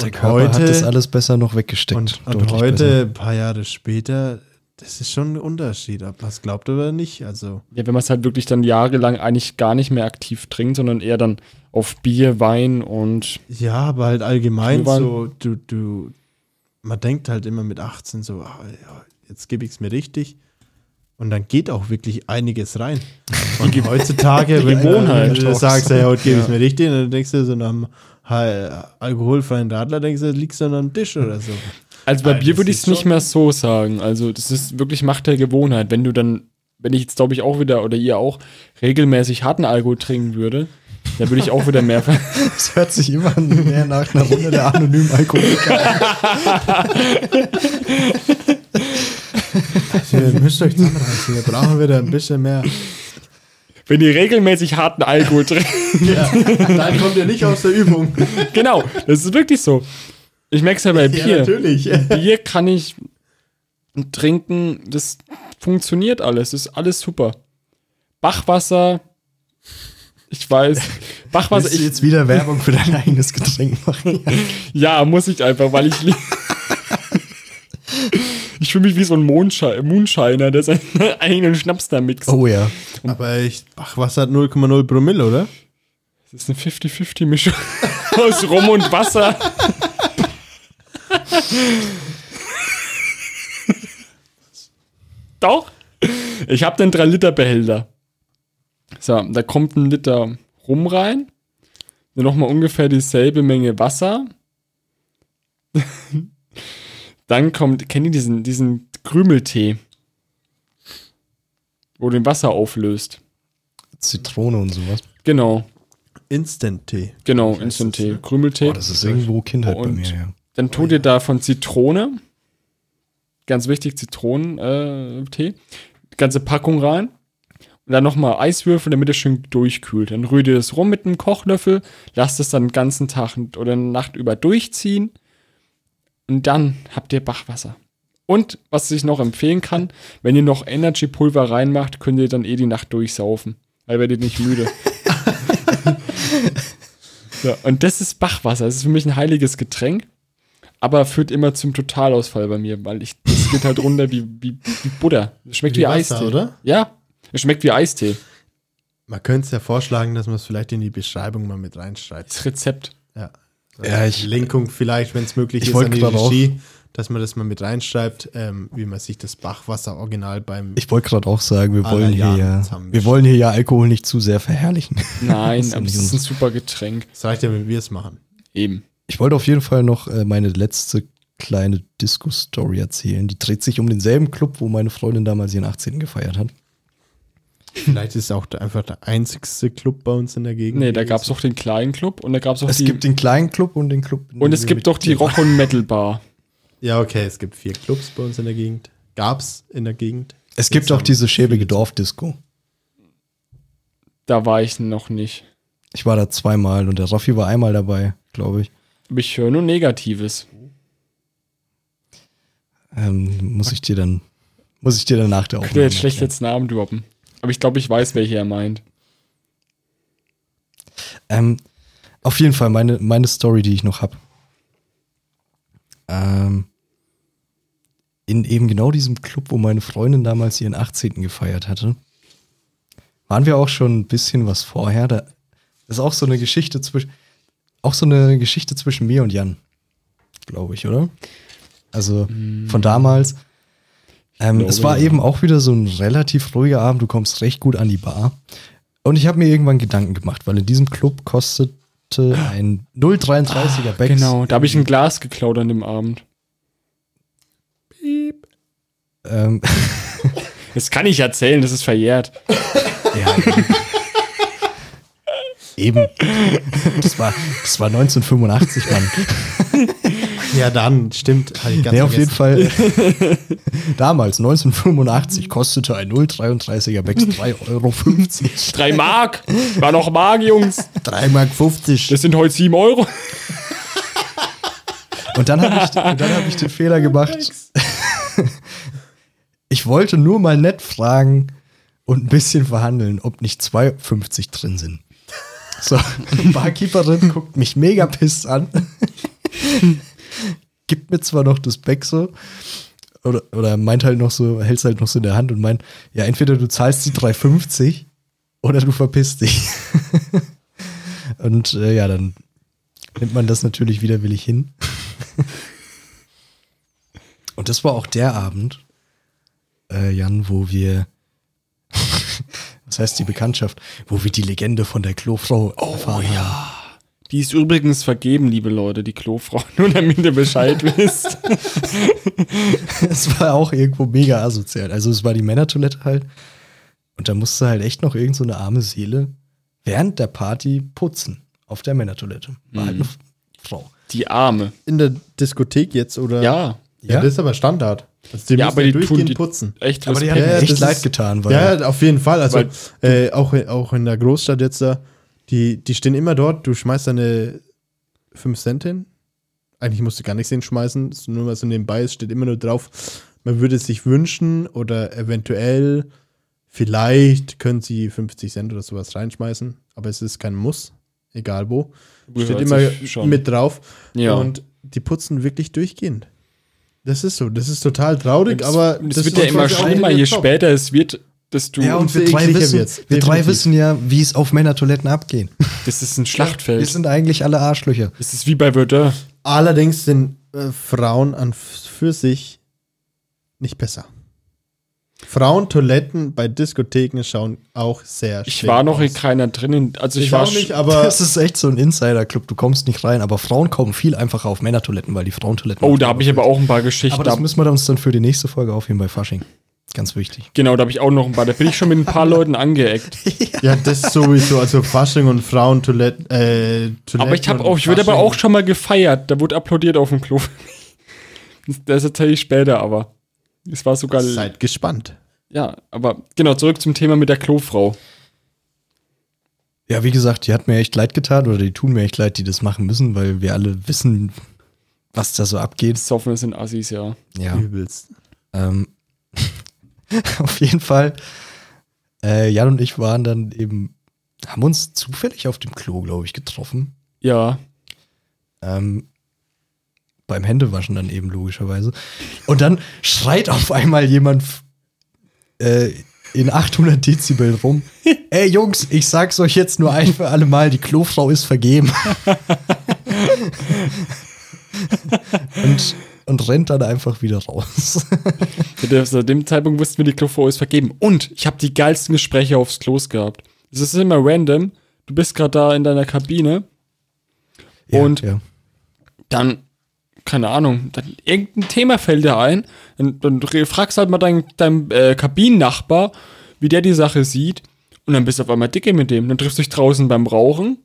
Der Und Körper heute- hat das alles besser noch weggesteckt. Und, und heute, besser. ein paar Jahre später, das ist schon ein Unterschied, ob man es glaubt oder nicht. Also, Ja, wenn man es halt wirklich dann jahrelang eigentlich gar nicht mehr aktiv trinkt, sondern eher dann auf Bier, Wein und ja, aber halt allgemein Glühwein. so, du, du, man denkt halt immer mit 18 so, ah, ja, jetzt gebe ich es mir richtig. Und dann geht auch wirklich einiges rein. Und heutzutage, wenn Gewohnheit. du sagst, ja, heute gebe ich es mir richtig, dann denkst du so nach einem alkoholfreien Radler, denkst du, liegst du dann am Tisch oder so. Also bei Bier würde ich es nicht mehr so sagen. Also das ist wirklich Macht der Gewohnheit. Wenn du dann, wenn ich jetzt glaube ich auch wieder oder ihr auch regelmäßig harten Alkohol trinken würde, dann würde ich auch wieder mehr. Das hört sich immer mehr nach einer Runde der anonymen Alkoholiker an. Ihr müsst euch zusammenreißen, wir brauchen wieder ein bisschen mehr. wenn ihr regelmäßig harten Alkohol trinkt. Dann kommt ihr nicht aus der Übung. genau, das ist wirklich so. Ich merke es ja bei Bier. natürlich. Bier kann ich trinken, das funktioniert alles, das ist alles super. Bachwasser, ich weiß, Bachwasser, Willst du jetzt wieder Werbung für dein eigenes Getränk machen? ja, muss ich einfach, weil ich li- Ich fühle mich wie so ein Mondschei Moonshiner, der seinen eigenen Schnaps da mixt. Oh ja. Aber ich, ach, was hat 0,0 Promille, oder? Das ist eine 50-50-Mischung aus Rum und Wasser. Doch. Ich habe den 3-Liter-Behälter. So, da kommt ein Liter Rum rein. Dann nochmal ungefähr dieselbe Menge Wasser. Dann kommt, kennt ihr diesen, diesen Krümeltee? Wo du den Wasser auflöst. Zitrone und sowas. Genau. Instant-Tee. Genau, Instant-Tee. Krümeltee. Boah, das ist irgendwo Kindheit bei Und- mir, ja. Dann tut ihr da von Zitrone, ganz wichtig, Zitronentee, die ganze Packung rein. Und dann nochmal Eiswürfel, damit es schön durchkühlt. Dann rührt ihr das rum mit einem Kochlöffel, lasst es dann den ganzen Tag oder eine Nacht über durchziehen. Und dann habt ihr Bachwasser. Und was ich noch empfehlen kann, wenn ihr noch Energy-Pulver reinmacht, könnt ihr dann eh die Nacht durchsaufen. Weil werdet nicht müde. so, und das ist Bachwasser. Das ist für mich ein heiliges Getränk aber führt immer zum Totalausfall bei mir, weil ich, das geht halt runter wie, wie, wie Butter. Es schmeckt wie, Wie Wasser, Eistee. oder? Ja, es schmeckt wie Eistee. Man könnte es ja vorschlagen, dass man es vielleicht in die Beschreibung mal mit reinschreibt. Das Rezept. Ja. Ja, ich- Linkung vielleicht, wenn es möglich Ich ist, an die grad auch- Regie, dass man das mal mit reinschreibt, ähm, wie man sich das Bachwasser original beim. Ich wollte gerade auch sagen, wir wollen hier ja, wir wollen hier ja Alkohol nicht zu sehr verherrlichen. Nein, ist ja aber es ist ein super Getränk. Es reicht ja, wenn wir es machen. Eben. ich wollte auf jeden Fall noch äh, meine letzte kleine Disco-Story erzählen. Die dreht sich um denselben Club, wo meine Freundin damals ihren 18. gefeiert hat. Vielleicht ist es auch einfach der einzigste Club bei uns in der Gegend. Nee, da gab es auch den kleinen Club und da gab es auch Es die. gibt den kleinen Club und den Club. und es gibt doch die Rock- und Metal-Bar. Ja, okay, es gibt vier Clubs bei uns in der Gegend. Gab's in der Gegend. Es gibt auch diese schäbige Dorfdisco. Da war ich noch nicht. Ich war da zweimal und der Raffi war einmal dabei, glaube ich. Aber ich höre nur Negatives. Ähm, muss ich dir dann, muss ich dir dann nach der Ich Aufnahme will jetzt schlecht jetzt Namen droppen. Aber ich glaube, ich weiß, welche er meint. Ähm, auf jeden Fall meine, meine Story, die ich noch habe. Ähm, in eben genau diesem Club, wo meine Freundin damals ihren 18. gefeiert hatte, waren wir auch schon ein bisschen was vorher. Da ist auch so eine Geschichte zwischen, auch so eine Geschichte zwischen mir und Jan, glaube ich, oder? Also von damals. Ähm, es war eben auch wieder so ein relativ ruhiger Abend. Du kommst recht gut an die Bar. Und ich habe mir irgendwann Gedanken gemacht, weil in diesem Club kostete ein 0,33er Becks. Genau, da habe ich ein Glas geklaut an dem Abend. Ähm, Das kann ich erzählen, das ist verjährt. ja, eben. eben. Das war, das war 1985, Mann. Ja, dann, stimmt. Hab ich ganz Nee, auf jeden. Fall. Damals, 1985, kostete ein 0,33er Becks 3,50 Euro. Drei Mark! War noch Mark, Jungs. 3,50 Mark. 50. Das sind heute sieben Euro. Und dann habe ich, dann hab ich den Fehler gemacht. Ich wollte nur mal nett fragen und ein bisschen verhandeln, ob nicht 2,50 drin sind. So, die Barkeeperin guckt mich mega pisst an. Gibt mir zwar noch das Back so, oder, oder meint halt noch so, hält's halt noch so in der Hand und meint, ja, entweder du zahlst die 3,50 oder du verpisst dich. und äh, ja, dann nimmt man das natürlich widerwillig hin. Und das war auch der Abend, äh, Jan, wo wir, was heißt die Bekanntschaft, wo wir die Legende von der Klofrau erfahren haben. Die ist übrigens vergeben, liebe Leute, die Klofrau. Nur damit ihr Bescheid wisst. Es war auch irgendwo mega asozial. Also es war die Männertoilette halt. Und da musste halt echt noch irgend so eine arme Seele während der Party putzen auf der Männertoilette. War halt eine Frau. Die Arme. In der Diskothek jetzt, oder? Ja. Ja, Ja? das ist aber Standard. Also die Ja, aber die tun durchgehend die- putzen. Echt Aber die mir Ja, echt das leid getan, weil Ja, auf jeden Fall. Also Weil- äh, auch, auch in der Großstadt jetzt da, die, die stehen immer dort, du schmeißt deine 5 Cent hin. Eigentlich musst du gar nichts hinschmeißen, nur was so nebenbei ist, steht immer nur drauf, man würde es sich wünschen oder eventuell, vielleicht können sie 50 Cent oder sowas reinschmeißen, aber es ist kein Muss, egal wo. Steht immer schon. mit drauf. Ja. Und die putzen wirklich durchgehend. Das ist so, das ist total traurig, Das- aber das, das wird ja immer schlimmer, je später es wird, desto. Ja, und wir drei, wissen, wird's. wir drei Definitiv. wissen ja, wie es auf Männertoiletten abgeht. das ist ein Wir Schlachtfeld. sind eigentlich alle Arschlöcher. Das ist wie bei Verdun. Allerdings sind äh, Frauen an für sich nicht besser. Frauentoiletten bei Diskotheken schauen auch sehr Ich schick war noch in aus. keiner drinnen. Also ich, Ich war auch nicht, aber Das ist echt so ein Insider-Club. Du kommst nicht rein, aber Frauen kommen viel einfacher auf Männertoiletten, weil die Frauentoiletten. Oh, da habe ich aber auch ein paar Geschichten. Aber das müssen wir uns dann für die nächste Folge aufheben bei Fasching. Ganz wichtig. genau, da habe ich auch noch ein paar. Da bin ich schon mit ein paar Leuten angeeckt. ja, das sowieso, also Fasching und Frauentoiletten. Äh, Toiletten Aber ich habe auch, ich wurde aber auch schon mal gefeiert. Da wurde applaudiert auf dem Klo. Das erzähle ich später, aber es war sogar. Seid gespannt. Ja, aber genau, zurück zum Thema mit der Klofrau. Ja, wie gesagt, die hat mir echt leid getan oder die tun mir echt leid, die das machen müssen, weil wir alle wissen, was da so abgeht. Soffen sind Assis, ja. Ja. Übelst. Ähm, auf jeden Fall, äh, Jan und ich waren dann eben, haben uns zufällig auf dem Klo, glaube ich, getroffen. Ja. Ähm, beim Händewaschen dann eben logischerweise. Und dann schreit auf einmal jemand äh, in 800 Dezibel rum. Ey Jungs, ich sag's euch jetzt nur ein für alle Mal, die Klofrau ist vergeben. und, und rennt dann einfach wieder raus. Zu dem Zeitpunkt wussten wir, die Klofrau ist vergeben. Und ich habe die geilsten Gespräche aufs Klos gehabt. Es ist immer random. Du bist gerade da in deiner Kabine Ja, Und- ja. dann, keine Ahnung, dann irgendein Thema fällt dir ein, dann, dann fragst halt mal deinen dein, äh, Kabinennachbar, wie der die Sache sieht, und dann bist du auf einmal dicke mit dem. Dann triffst du dich draußen beim Rauchen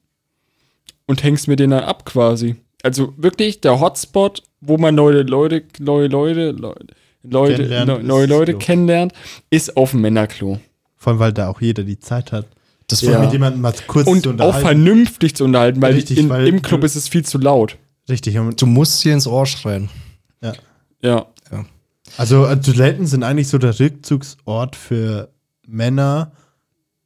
und hängst mit denen dann ab quasi. Also wirklich der Hotspot, wo man neue Leute, neue Leute, Leute, Leute Kennenlernt, neu- ist neue das Leute Klo. kennenlernt, ist auf dem Männerklo. Vor allem, weil da auch jeder die Zeit hat. Das Sich war mit jemandem mal kurz Und zu auch vernünftig zu unterhalten, weil, Richtig, in, weil im Club du- ist es viel zu laut. Richtig. Und, du musst hier ins Ohr schreien. ja. Ja. Also äh, Toiletten sind eigentlich so der Rückzugsort für Männer,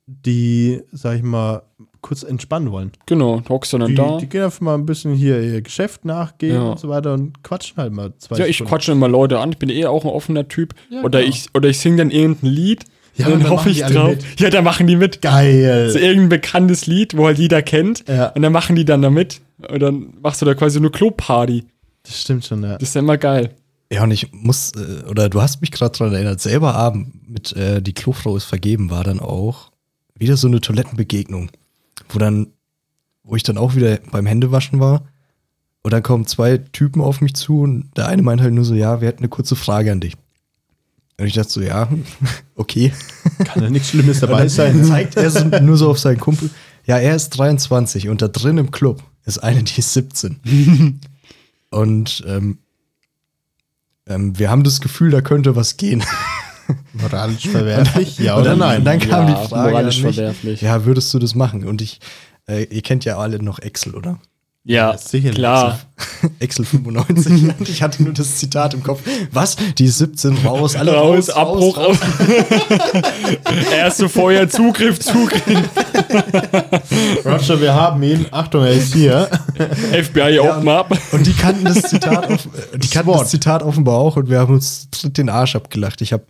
die, sag ich mal, kurz entspannen wollen. Genau, du hockst dann Die, da. die gehen einfach mal ein bisschen hier ihr Geschäft nachgehen Ja. und so weiter und quatschen halt mal zwei Ja, ich Stunden. quatsche immer Leute an. Ich bin eh auch ein offener Typ. Ja, oder, genau. ich, oder ich singe dann irgendein Lied. Ja, dann dann hoffe ich drauf. mit. Ja, da machen die mit. Geil. So irgendein bekanntes Lied, wo halt jeder kennt. Ja. Und dann machen die dann da mit. Und dann machst du da quasi eine Clubparty. Das stimmt schon, ja. Das ist ja immer geil. Ja, und ich muss, äh, oder du hast mich gerade daran erinnert, selber Abend mit äh, Die Klofrau ist vergeben war dann auch wieder so eine Toilettenbegegnung, wo dann, wo ich dann auch wieder beim Händewaschen war und dann kommen zwei Typen auf mich zu und der eine meint halt nur so, ja, wir hätten eine kurze Frage an dich. Und ich dachte so, ja, okay. Kann ja nichts Schlimmes dabei sein. zeigt er so, nur so auf seinen Kumpel. Ja, er ist 23 und da drin im Club ist eine, die ist 17. und ähm, ähm, wir haben das Gefühl, da könnte was gehen. Moralisch verwerflich, ja oder dann, nein? Und dann kam Ja, die Frage moralisch mich, verwerflich. ja, würdest du das machen? Und ich, äh, ihr kennt ja alle noch Excel, oder? Ja, Ja, sicherlich. klar. Excel 95. und ich hatte nur das Zitat im Kopf. Was? Die ist 17 raus, alle Raus, raus, Abbruch, raus. Erste Feuer, Zugriff, Zugriff. Roger, wir haben ihn. Achtung, er ist hier. FBI, open up. Und die kannten das Zitat, auf, die kannten das Zitat offenbar auch und wir haben uns den Arsch abgelacht. Ich habe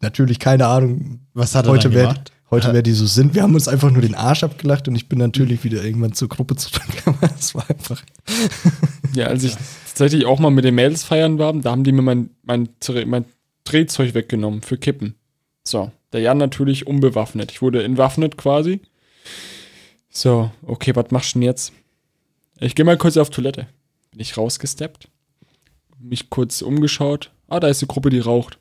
natürlich keine Ahnung, Was hat er heute gemacht? heute wer die so sind. Wir haben uns einfach nur den Arsch abgelacht und ich bin natürlich wieder irgendwann zur Gruppe zurückgekommen. Es war einfach. Ja, als ich tatsächlich auch mal mit den Mädels feiern war, da haben die mir mein, mein, mein Drehzeug weggenommen für Kippen. So, der Jan natürlich unbewaffnet. Ich wurde entwaffnet quasi. So, okay, was machst du denn jetzt? Ich gehe mal kurz auf Toilette. Bin ich rausgesteppt, mich kurz umgeschaut. Ah, da ist die Gruppe, die raucht.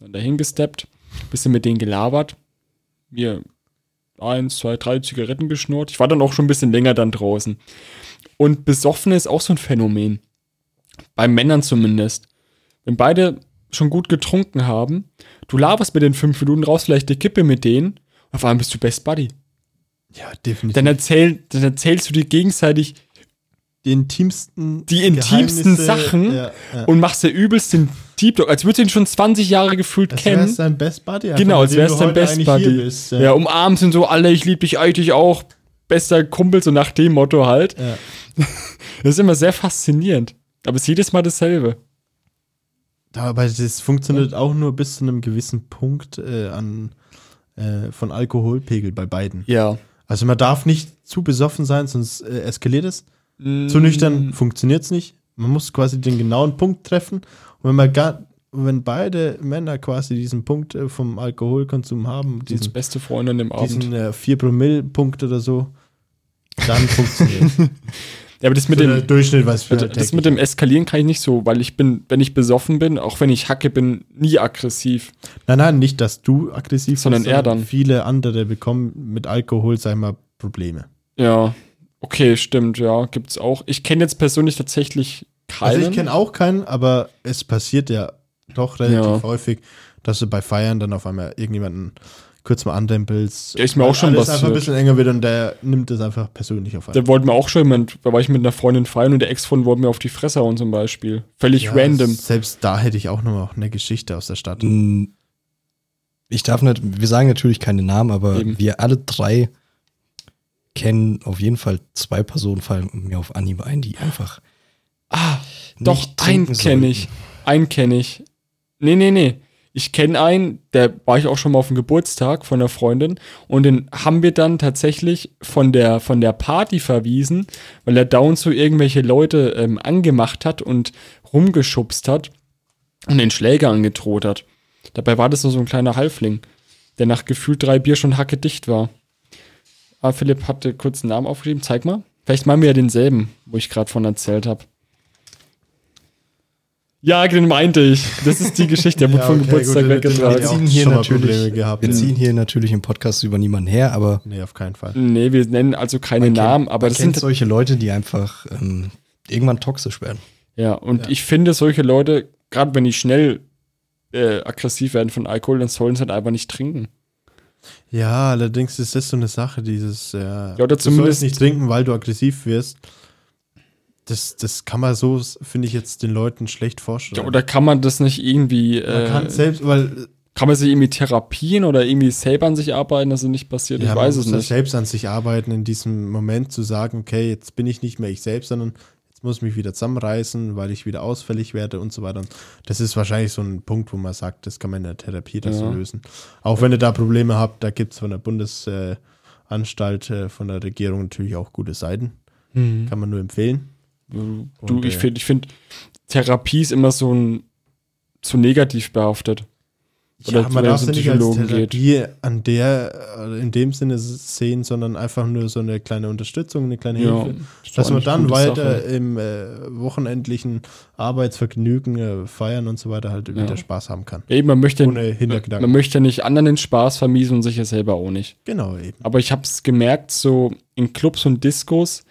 Dann dahin gesteppt, bisschen mit denen gelabert. Mir eins, zwei, drei Zigaretten geschnurrt. Ich war dann auch schon ein bisschen länger dann draußen. Und besoffen ist auch so ein Phänomen. Bei Männern zumindest. Wenn beide schon gut getrunken haben, du laberst mit den fünf Minuten raus, vielleicht die Kippe mit denen, und auf einmal bist du Best Buddy. Ja, definitiv. Dann, erzähl, dann erzählst du dir gegenseitig die intimsten, die intimsten Sachen ja, ja. und machst dir übelst den Deep Dog, als würdest du ihn schon 20 Jahre gefühlt Als kennen. wär's dein Best Buddy. einfach, Genau, als wär's dein heute Best eigentlich Buddy. bist, ja. umarmt sind so alle, ich lieb dich, ich dich auch. Bester Kumpel, so nach dem Motto halt. Ja. Das ist immer sehr faszinierend. Aber es ist jedes Mal dasselbe. Aber das funktioniert auch nur bis zu einem gewissen Punkt äh, an, äh, von Alkoholpegel bei beiden. Ja. Also man darf nicht zu besoffen sein, sonst äh, eskaliert es. Zu nüchtern funktioniert es nicht. Man muss quasi den genauen Punkt treffen. Wenn man gar, wenn beide Männer quasi diesen Punkt äh, vom Alkoholkonsum haben, Diesen diesen, beste Freund an dem Abend. diesen äh, 4 Promille-Punkt oder so, dann funktioniert Ja, aber das mit so dem, Durchschnitt, was für Also das mit dem Eskalieren kann ich nicht so, weil ich bin, wenn ich besoffen bin, auch wenn ich hacke bin, nie aggressiv. Nein, nein, nicht, dass du aggressiv Sondern er dann. Viele andere bekommen mit Alkohol, sag ich mal, Probleme. Ja, okay, stimmt, ja, gibt's auch. Ich kenne jetzt persönlich tatsächlich keinen. Also ich kenne auch keinen, aber es passiert ja doch relativ Ja. häufig, dass du bei Feiern dann auf einmal irgendjemanden kurz mal andempelst. Ja, ist mir auch schon alles einfach ein passiert. bisschen enger wird und der nimmt es einfach persönlich auf da wollte mir auch schon jemand, da war ich mit einer Freundin feiern und der Ex-Freund wollte mir auf die Fresse hauen zum Beispiel. Völlig Ja, random. Selbst da hätte ich auch noch mal eine Geschichte aus der Stadt. Ich darf nicht, wir sagen natürlich keine Namen, aber Eben. wir alle drei kennen auf jeden Fall zwei Personen, fallen mir auf Anhieb ein, die einfach. Ah, doch, einen kenne ich. Einen kenne ich. Nee, nee, nee. Ich kenne einen, der war ich auch schon mal auf dem Geburtstag von einer Freundin und den haben wir dann tatsächlich von der, von der Party verwiesen, weil er down so irgendwelche Leute ähm, angemacht hat und rumgeschubst hat und den Schläger angedroht hat. Dabei war das nur so ein kleiner Halfling, der nach gefühlt drei Bier schon hackedicht war. Ah, Philipp hatte kurz einen Namen aufgeschrieben. Zeig mal. Vielleicht meinen wir ja denselben, wo ich gerade von erzählt habe. Ja, den meinte ich. Das ist die Geschichte. Der wurde Ja, vom okay, Geburtstag gut, weggetragen. Wir ziehen hier natürlich, gehabt, wir ja. ziehen hier natürlich im Podcast über niemanden her, aber Nee, auf keinen Fall. Nee, wir nennen also keine man Namen, kennt, aber das sind solche Leute, die einfach ähm, irgendwann toxisch werden. Ja, und ich finde, solche Leute, gerade wenn die schnell äh, aggressiv werden von Alkohol, dann sollen sie halt einfach nicht trinken. Ja, allerdings ist das so eine Sache, dieses, äh, Ja, oder du sollst zumindest- nicht trinken, weil du aggressiv wirst. Das, das kann man so, finde ich jetzt den Leuten schlecht vorstellen. Ja, oder kann man das nicht irgendwie, man äh, kann selbst, weil kann man sich irgendwie therapieren oder irgendwie selber an sich arbeiten, dass es nicht passiert? ja, ich man weiß es nicht. selbst an sich arbeiten, in diesem Moment zu sagen, okay, jetzt bin ich nicht mehr ich selbst, sondern jetzt muss ich mich wieder zusammenreißen, weil ich wieder ausfällig werde und so weiter. Das ist wahrscheinlich so ein Punkt, wo man sagt, das kann man in der Therapie das so Ja. lösen. Auch wenn ihr da Probleme habt, da gibt es von der Bundesanstalt, äh, von der Regierung natürlich auch gute Seiten. Mhm. Kann man nur empfehlen. Du, Und, ich äh, finde, ich finde, Therapie ist immer so ein zu negativ behaftet. Oder ja, man wenn darf es um nicht als Psychologen geht. Therapie an der, äh, in dem Sinne sehen, sondern einfach nur so eine kleine Unterstützung, eine kleine Ja, Hilfe. Dass man dann weiter Sache. im äh, wochenendlichen Arbeitsvergnügen, äh, Feiern und so weiter halt Ja. wieder Spaß haben kann. Eben, man möchte, Ohne Hintergedanken. man möchte ja nicht anderen den Spaß vermiesen und sich ja selber auch nicht. Genau, eben. Aber ich habe es gemerkt, so in Clubs und Discos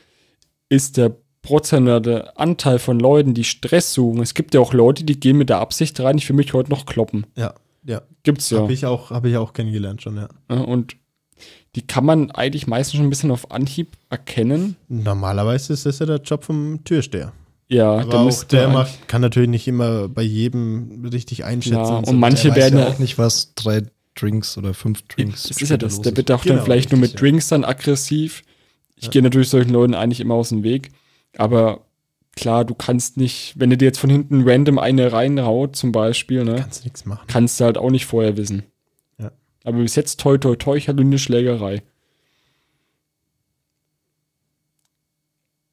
ist der prozentuale Anteil von Leuten, die Stress suchen. Es gibt ja auch Leute, die gehen mit der Absicht rein, ich will mich heute noch kloppen. Ja, ja. Gibt's ja. Habe ich, auch- hab ich auch kennengelernt schon, ja. Ja, Und die kann man eigentlich meistens schon ein bisschen auf Anhieb erkennen. Normalerweise ist das ja der Job vom Türsteher. Ja, Aber auch der macht, kann natürlich nicht immer bei jedem richtig einschätzen. Klar, so. und manche werden ja ja- auch nicht, was drei Drinks oder fünf Drinks Das ist ja das. Der wird auch Genau, dann vielleicht nur mit richtig, ja. Drinks dann aggressiv. Ich gehe natürlich solchen Leuten eigentlich immer aus dem Weg. Aber klar, du kannst nicht, wenn du dir jetzt von hinten random eine reinhaut, zum Beispiel, ne, Kannst nichts machen. kannst du halt auch nicht vorher wissen. Ja. Aber bis jetzt, toi, toi, toi, ich hatte eine Schlägerei.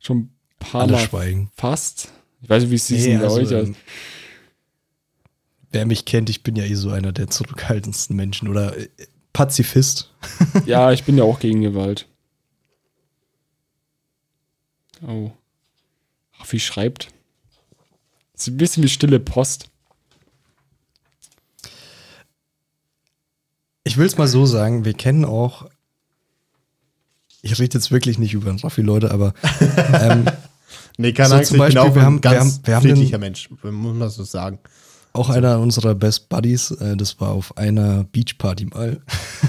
Schon ein paar Alle Mal schweigen. fast. Ich weiß nicht, wie es Nee, bei also, euch ist. ähm, wer mich kennt, ich bin ja eh so einer der zurückhaltendsten Menschen oder äh, Pazifist. Ja, ich bin ja auch gegen Gewalt. Oh. Wie schreibt. Das ist ein bisschen wie stille Post. Ich will es mal so sagen, wir kennen auch. Ich rede jetzt wirklich nicht über Raffi, Leute, aber ähm, Nee, keine So Angst, zum ich bin Beispiel, auch wir ein haben- wir haben- wir haben Mensch, muss man so sagen. auch einer unserer Best Buddies, äh, das war auf einer Beachparty mal.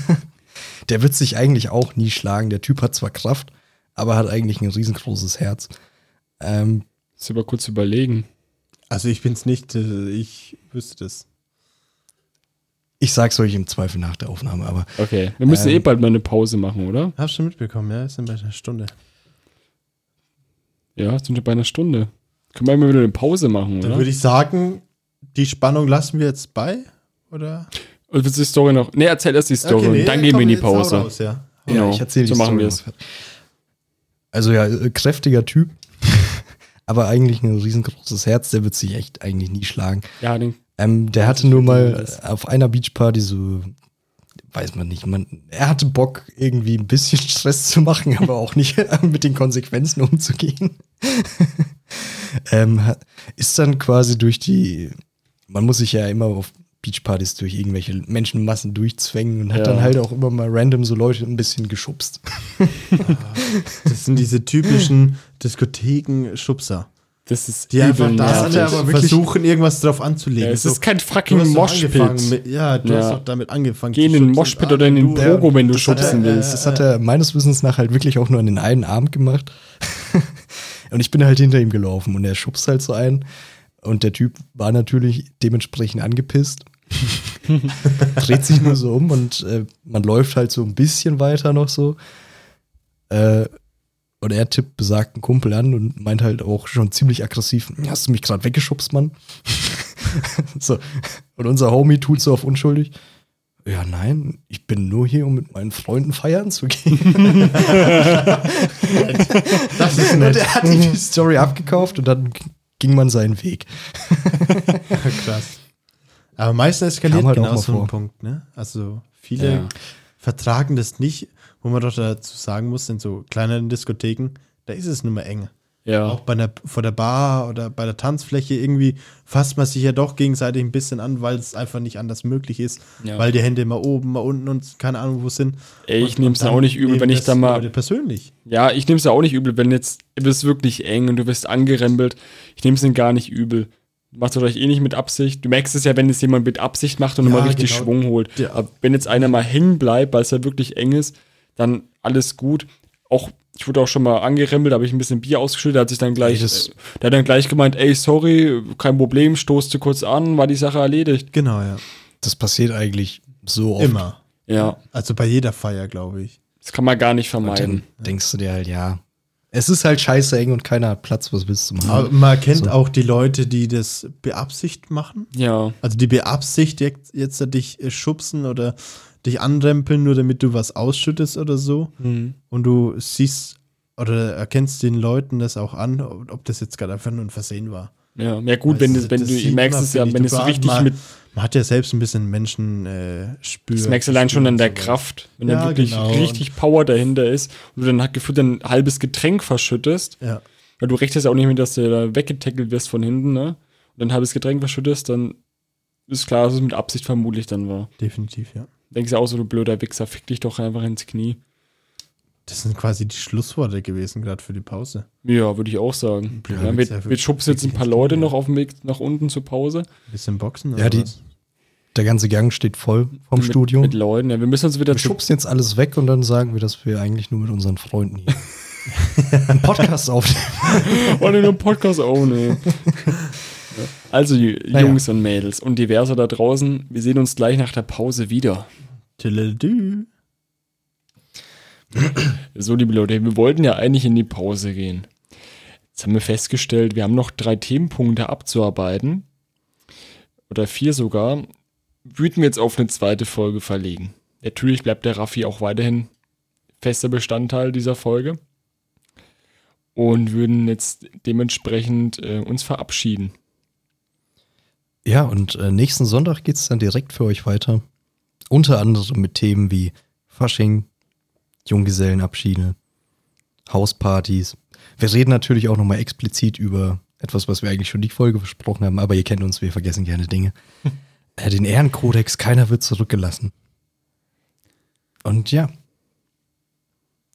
der wird sich eigentlich auch nie schlagen. Der Typ hat zwar Kraft, aber hat eigentlich ein riesengroßes Herz. Ähm, Muss aber kurz überlegen. Also ich bin's nicht, äh, ich wüsste das. ich sag's euch im Zweifel nach der Aufnahme, aber Okay. Wir müssen Ähm. eh bald mal eine Pause machen, oder? Hast du mitbekommen, ja? Ist in bei einer Stunde. Ja, sind wir bei einer Stunde. Können wir mal wieder eine Pause machen, Dann oder? würde ich sagen, die Spannung lassen wir jetzt bei, oder? Oder willst du die Story noch? Nee, erzähl erst die Story. und dann gehen wir in die jetzt Pause. Raus, ja. Genau, ich erzähle so machen wir es. Also ja, äh, kräftiger Typ, aber eigentlich ein riesengroßes Herz. Der wird sich echt eigentlich nie schlagen. Ja, den, Ähm, der hatte nur mal auf einer Beachparty so, weiß man nicht, man, er hatte Bock, irgendwie ein bisschen Stress zu machen, aber auch nicht mit den Konsequenzen umzugehen. ähm, ist dann quasi durch die, man muss sich ja immer auf Beachpartys durch irgendwelche Menschenmassen durchzwängen und hat Ja. dann halt auch immer mal random so Leute ein bisschen geschubst. Das sind diese typischen Diskotheken-Schubser. das ist Die einfach da sind, hat er aber wirklich- versuchen, irgendwas drauf anzulegen. Ja, es So, ist kein fucking Moshpit. Ja, du Ja. hast doch damit angefangen. Geh in den. Moshpit oder in den Pogo, wenn du schubsen er, willst. Das hat er meines Wissens nach halt wirklich auch nur an den einen Arm gemacht. und ich bin halt hinter ihm gelaufen und er schubst halt so ein. Und der Typ war natürlich dementsprechend angepisst. Dreht sich nur so um und äh, man läuft halt so ein bisschen weiter noch so. Äh, und er tippt besagten Kumpel an und meint halt auch schon ziemlich aggressiv: Hast du mich gerade weggeschubst, Mann? so. Und unser Homie tut so auf unschuldig. Ja, nein, ich bin nur hier, um mit meinen Freunden feiern zu gehen. Das ist Und nett. er hat die Story abgekauft und dann ging man seinen Weg. Krass. Aber meistens eskaliert halt genau so ein vor. Punkt, ne? Also viele Ja. vertragen das nicht, wo man doch dazu sagen muss, in so kleineren Diskotheken, da ist es nur mal eng. Ja. Auch bei der, vor der Bar oder bei der Tanzfläche irgendwie fasst man sich ja doch gegenseitig ein bisschen an, weil es einfach nicht anders möglich ist. Ja. Weil die Hände immer oben, mal unten und keine Ahnung, wo es sind. Ey, ich nehm's und auch nicht übel, wenn ich da mal- Leute persönlich. Ja, ich nehme es ja auch nicht übel, wenn jetzt du wirst wirklich eng und du wirst angerempelt. Ich nehme es gar nicht übel. Macht es euch eh nicht mit Absicht. Du merkst es ja, wenn es jemand mit Absicht macht und Ja, mal richtig genau. Schwung holt. Ja. Wenn jetzt einer mal hängen bleibt, weil es ja wirklich eng ist, dann alles gut. Auch, ich wurde auch schon mal angerempelt, habe ich ein bisschen Bier ausgeschüttet, hat sich dann gleich, Ey, äh, der hat dann gleich gemeint, ey, sorry, kein Problem, stoßte kurz an, war die Sache erledigt. Genau, ja. Das passiert eigentlich so oft. Immer. Ja, Also bei jeder Feier, glaube ich. das kann man gar nicht Und vermeiden. dann denkst du dir halt, ja, es ist halt scheiße eng und keiner hat Platz, was willst du machen? Aber man kennt So. auch die Leute, die das beabsicht machen. Ja, Also die Beabsicht jetzt, jetzt dich äh, schubsen oder dich anrempeln, nur damit du was ausschüttest oder so. Und du siehst oder erkennst den Leuten das auch an, ob das jetzt gerade einfach nur ein Versehen war. ja, ja gut, Also wenn, das, wenn das du merkst es ja, wenn Du es so richtig mit Man hat ja selbst ein bisschen Menschen äh, spür. Das merkst du allein schon an der Kraft, wenn Ja, da wirklich genau. richtig Power dahinter ist und du dann halt gefühlt ein halbes Getränk verschüttest, Ja. weil du rechnest ja auch nicht mit, dass du da weggetackelt wirst von hinten, ne? Und dann ein halbes Getränk verschüttest, dann ist klar, dass es mit Absicht vermutlich dann war. Definitiv, ja. Denkst du auch so, du blöder Wichser, fick dich doch einfach ins Knie. Das sind quasi die Schlussworte gewesen, gerade für die Pause. Ja, würde ich auch sagen. Ja, wir, wir schubsen jetzt ein paar Leute noch auf dem Weg nach unten zur Pause. Ein bisschen Boxen Ja, die- was? Der ganze Gang steht voll vom mit, Studio. Mit Leuten. Ja, wir müssen uns wieder wir schubsen jetzt alles weg und dann sagen wir, dass wir eigentlich nur mit unseren Freunden hier einen Podcast aufnehmen. Oh, den Podcast auch, ne. Also, Naja. Jungs und Mädels und diverse da draußen, wir sehen uns gleich nach der Pause wieder. So, liebe Leute, wir wollten ja eigentlich in die Pause gehen. Jetzt haben wir festgestellt, wir haben noch drei Themenpunkte abzuarbeiten. Oder vier sogar. Würden wir jetzt auf eine zweite Folge verlegen. Natürlich bleibt der Raffi auch weiterhin fester Bestandteil dieser Folge. Und würden jetzt dementsprechend äh, uns verabschieden. Ja, und äh, nächsten Sonntag geht es dann direkt für euch weiter. Unter anderem mit Themen wie Fasching, Junggesellenabschiede, Hauspartys. Wir reden natürlich auch nochmal explizit über etwas, was wir eigentlich schon die Folge versprochen haben, aber ihr kennt uns, wir vergessen gerne Dinge. äh, den Ehrenkodex, keiner wird zurückgelassen. Und ja,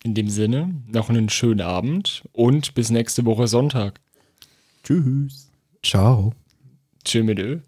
In dem Sinne, noch einen schönen Abend und bis nächste Woche Sonntag. Tschüss. ciao. Tschö mit Ö.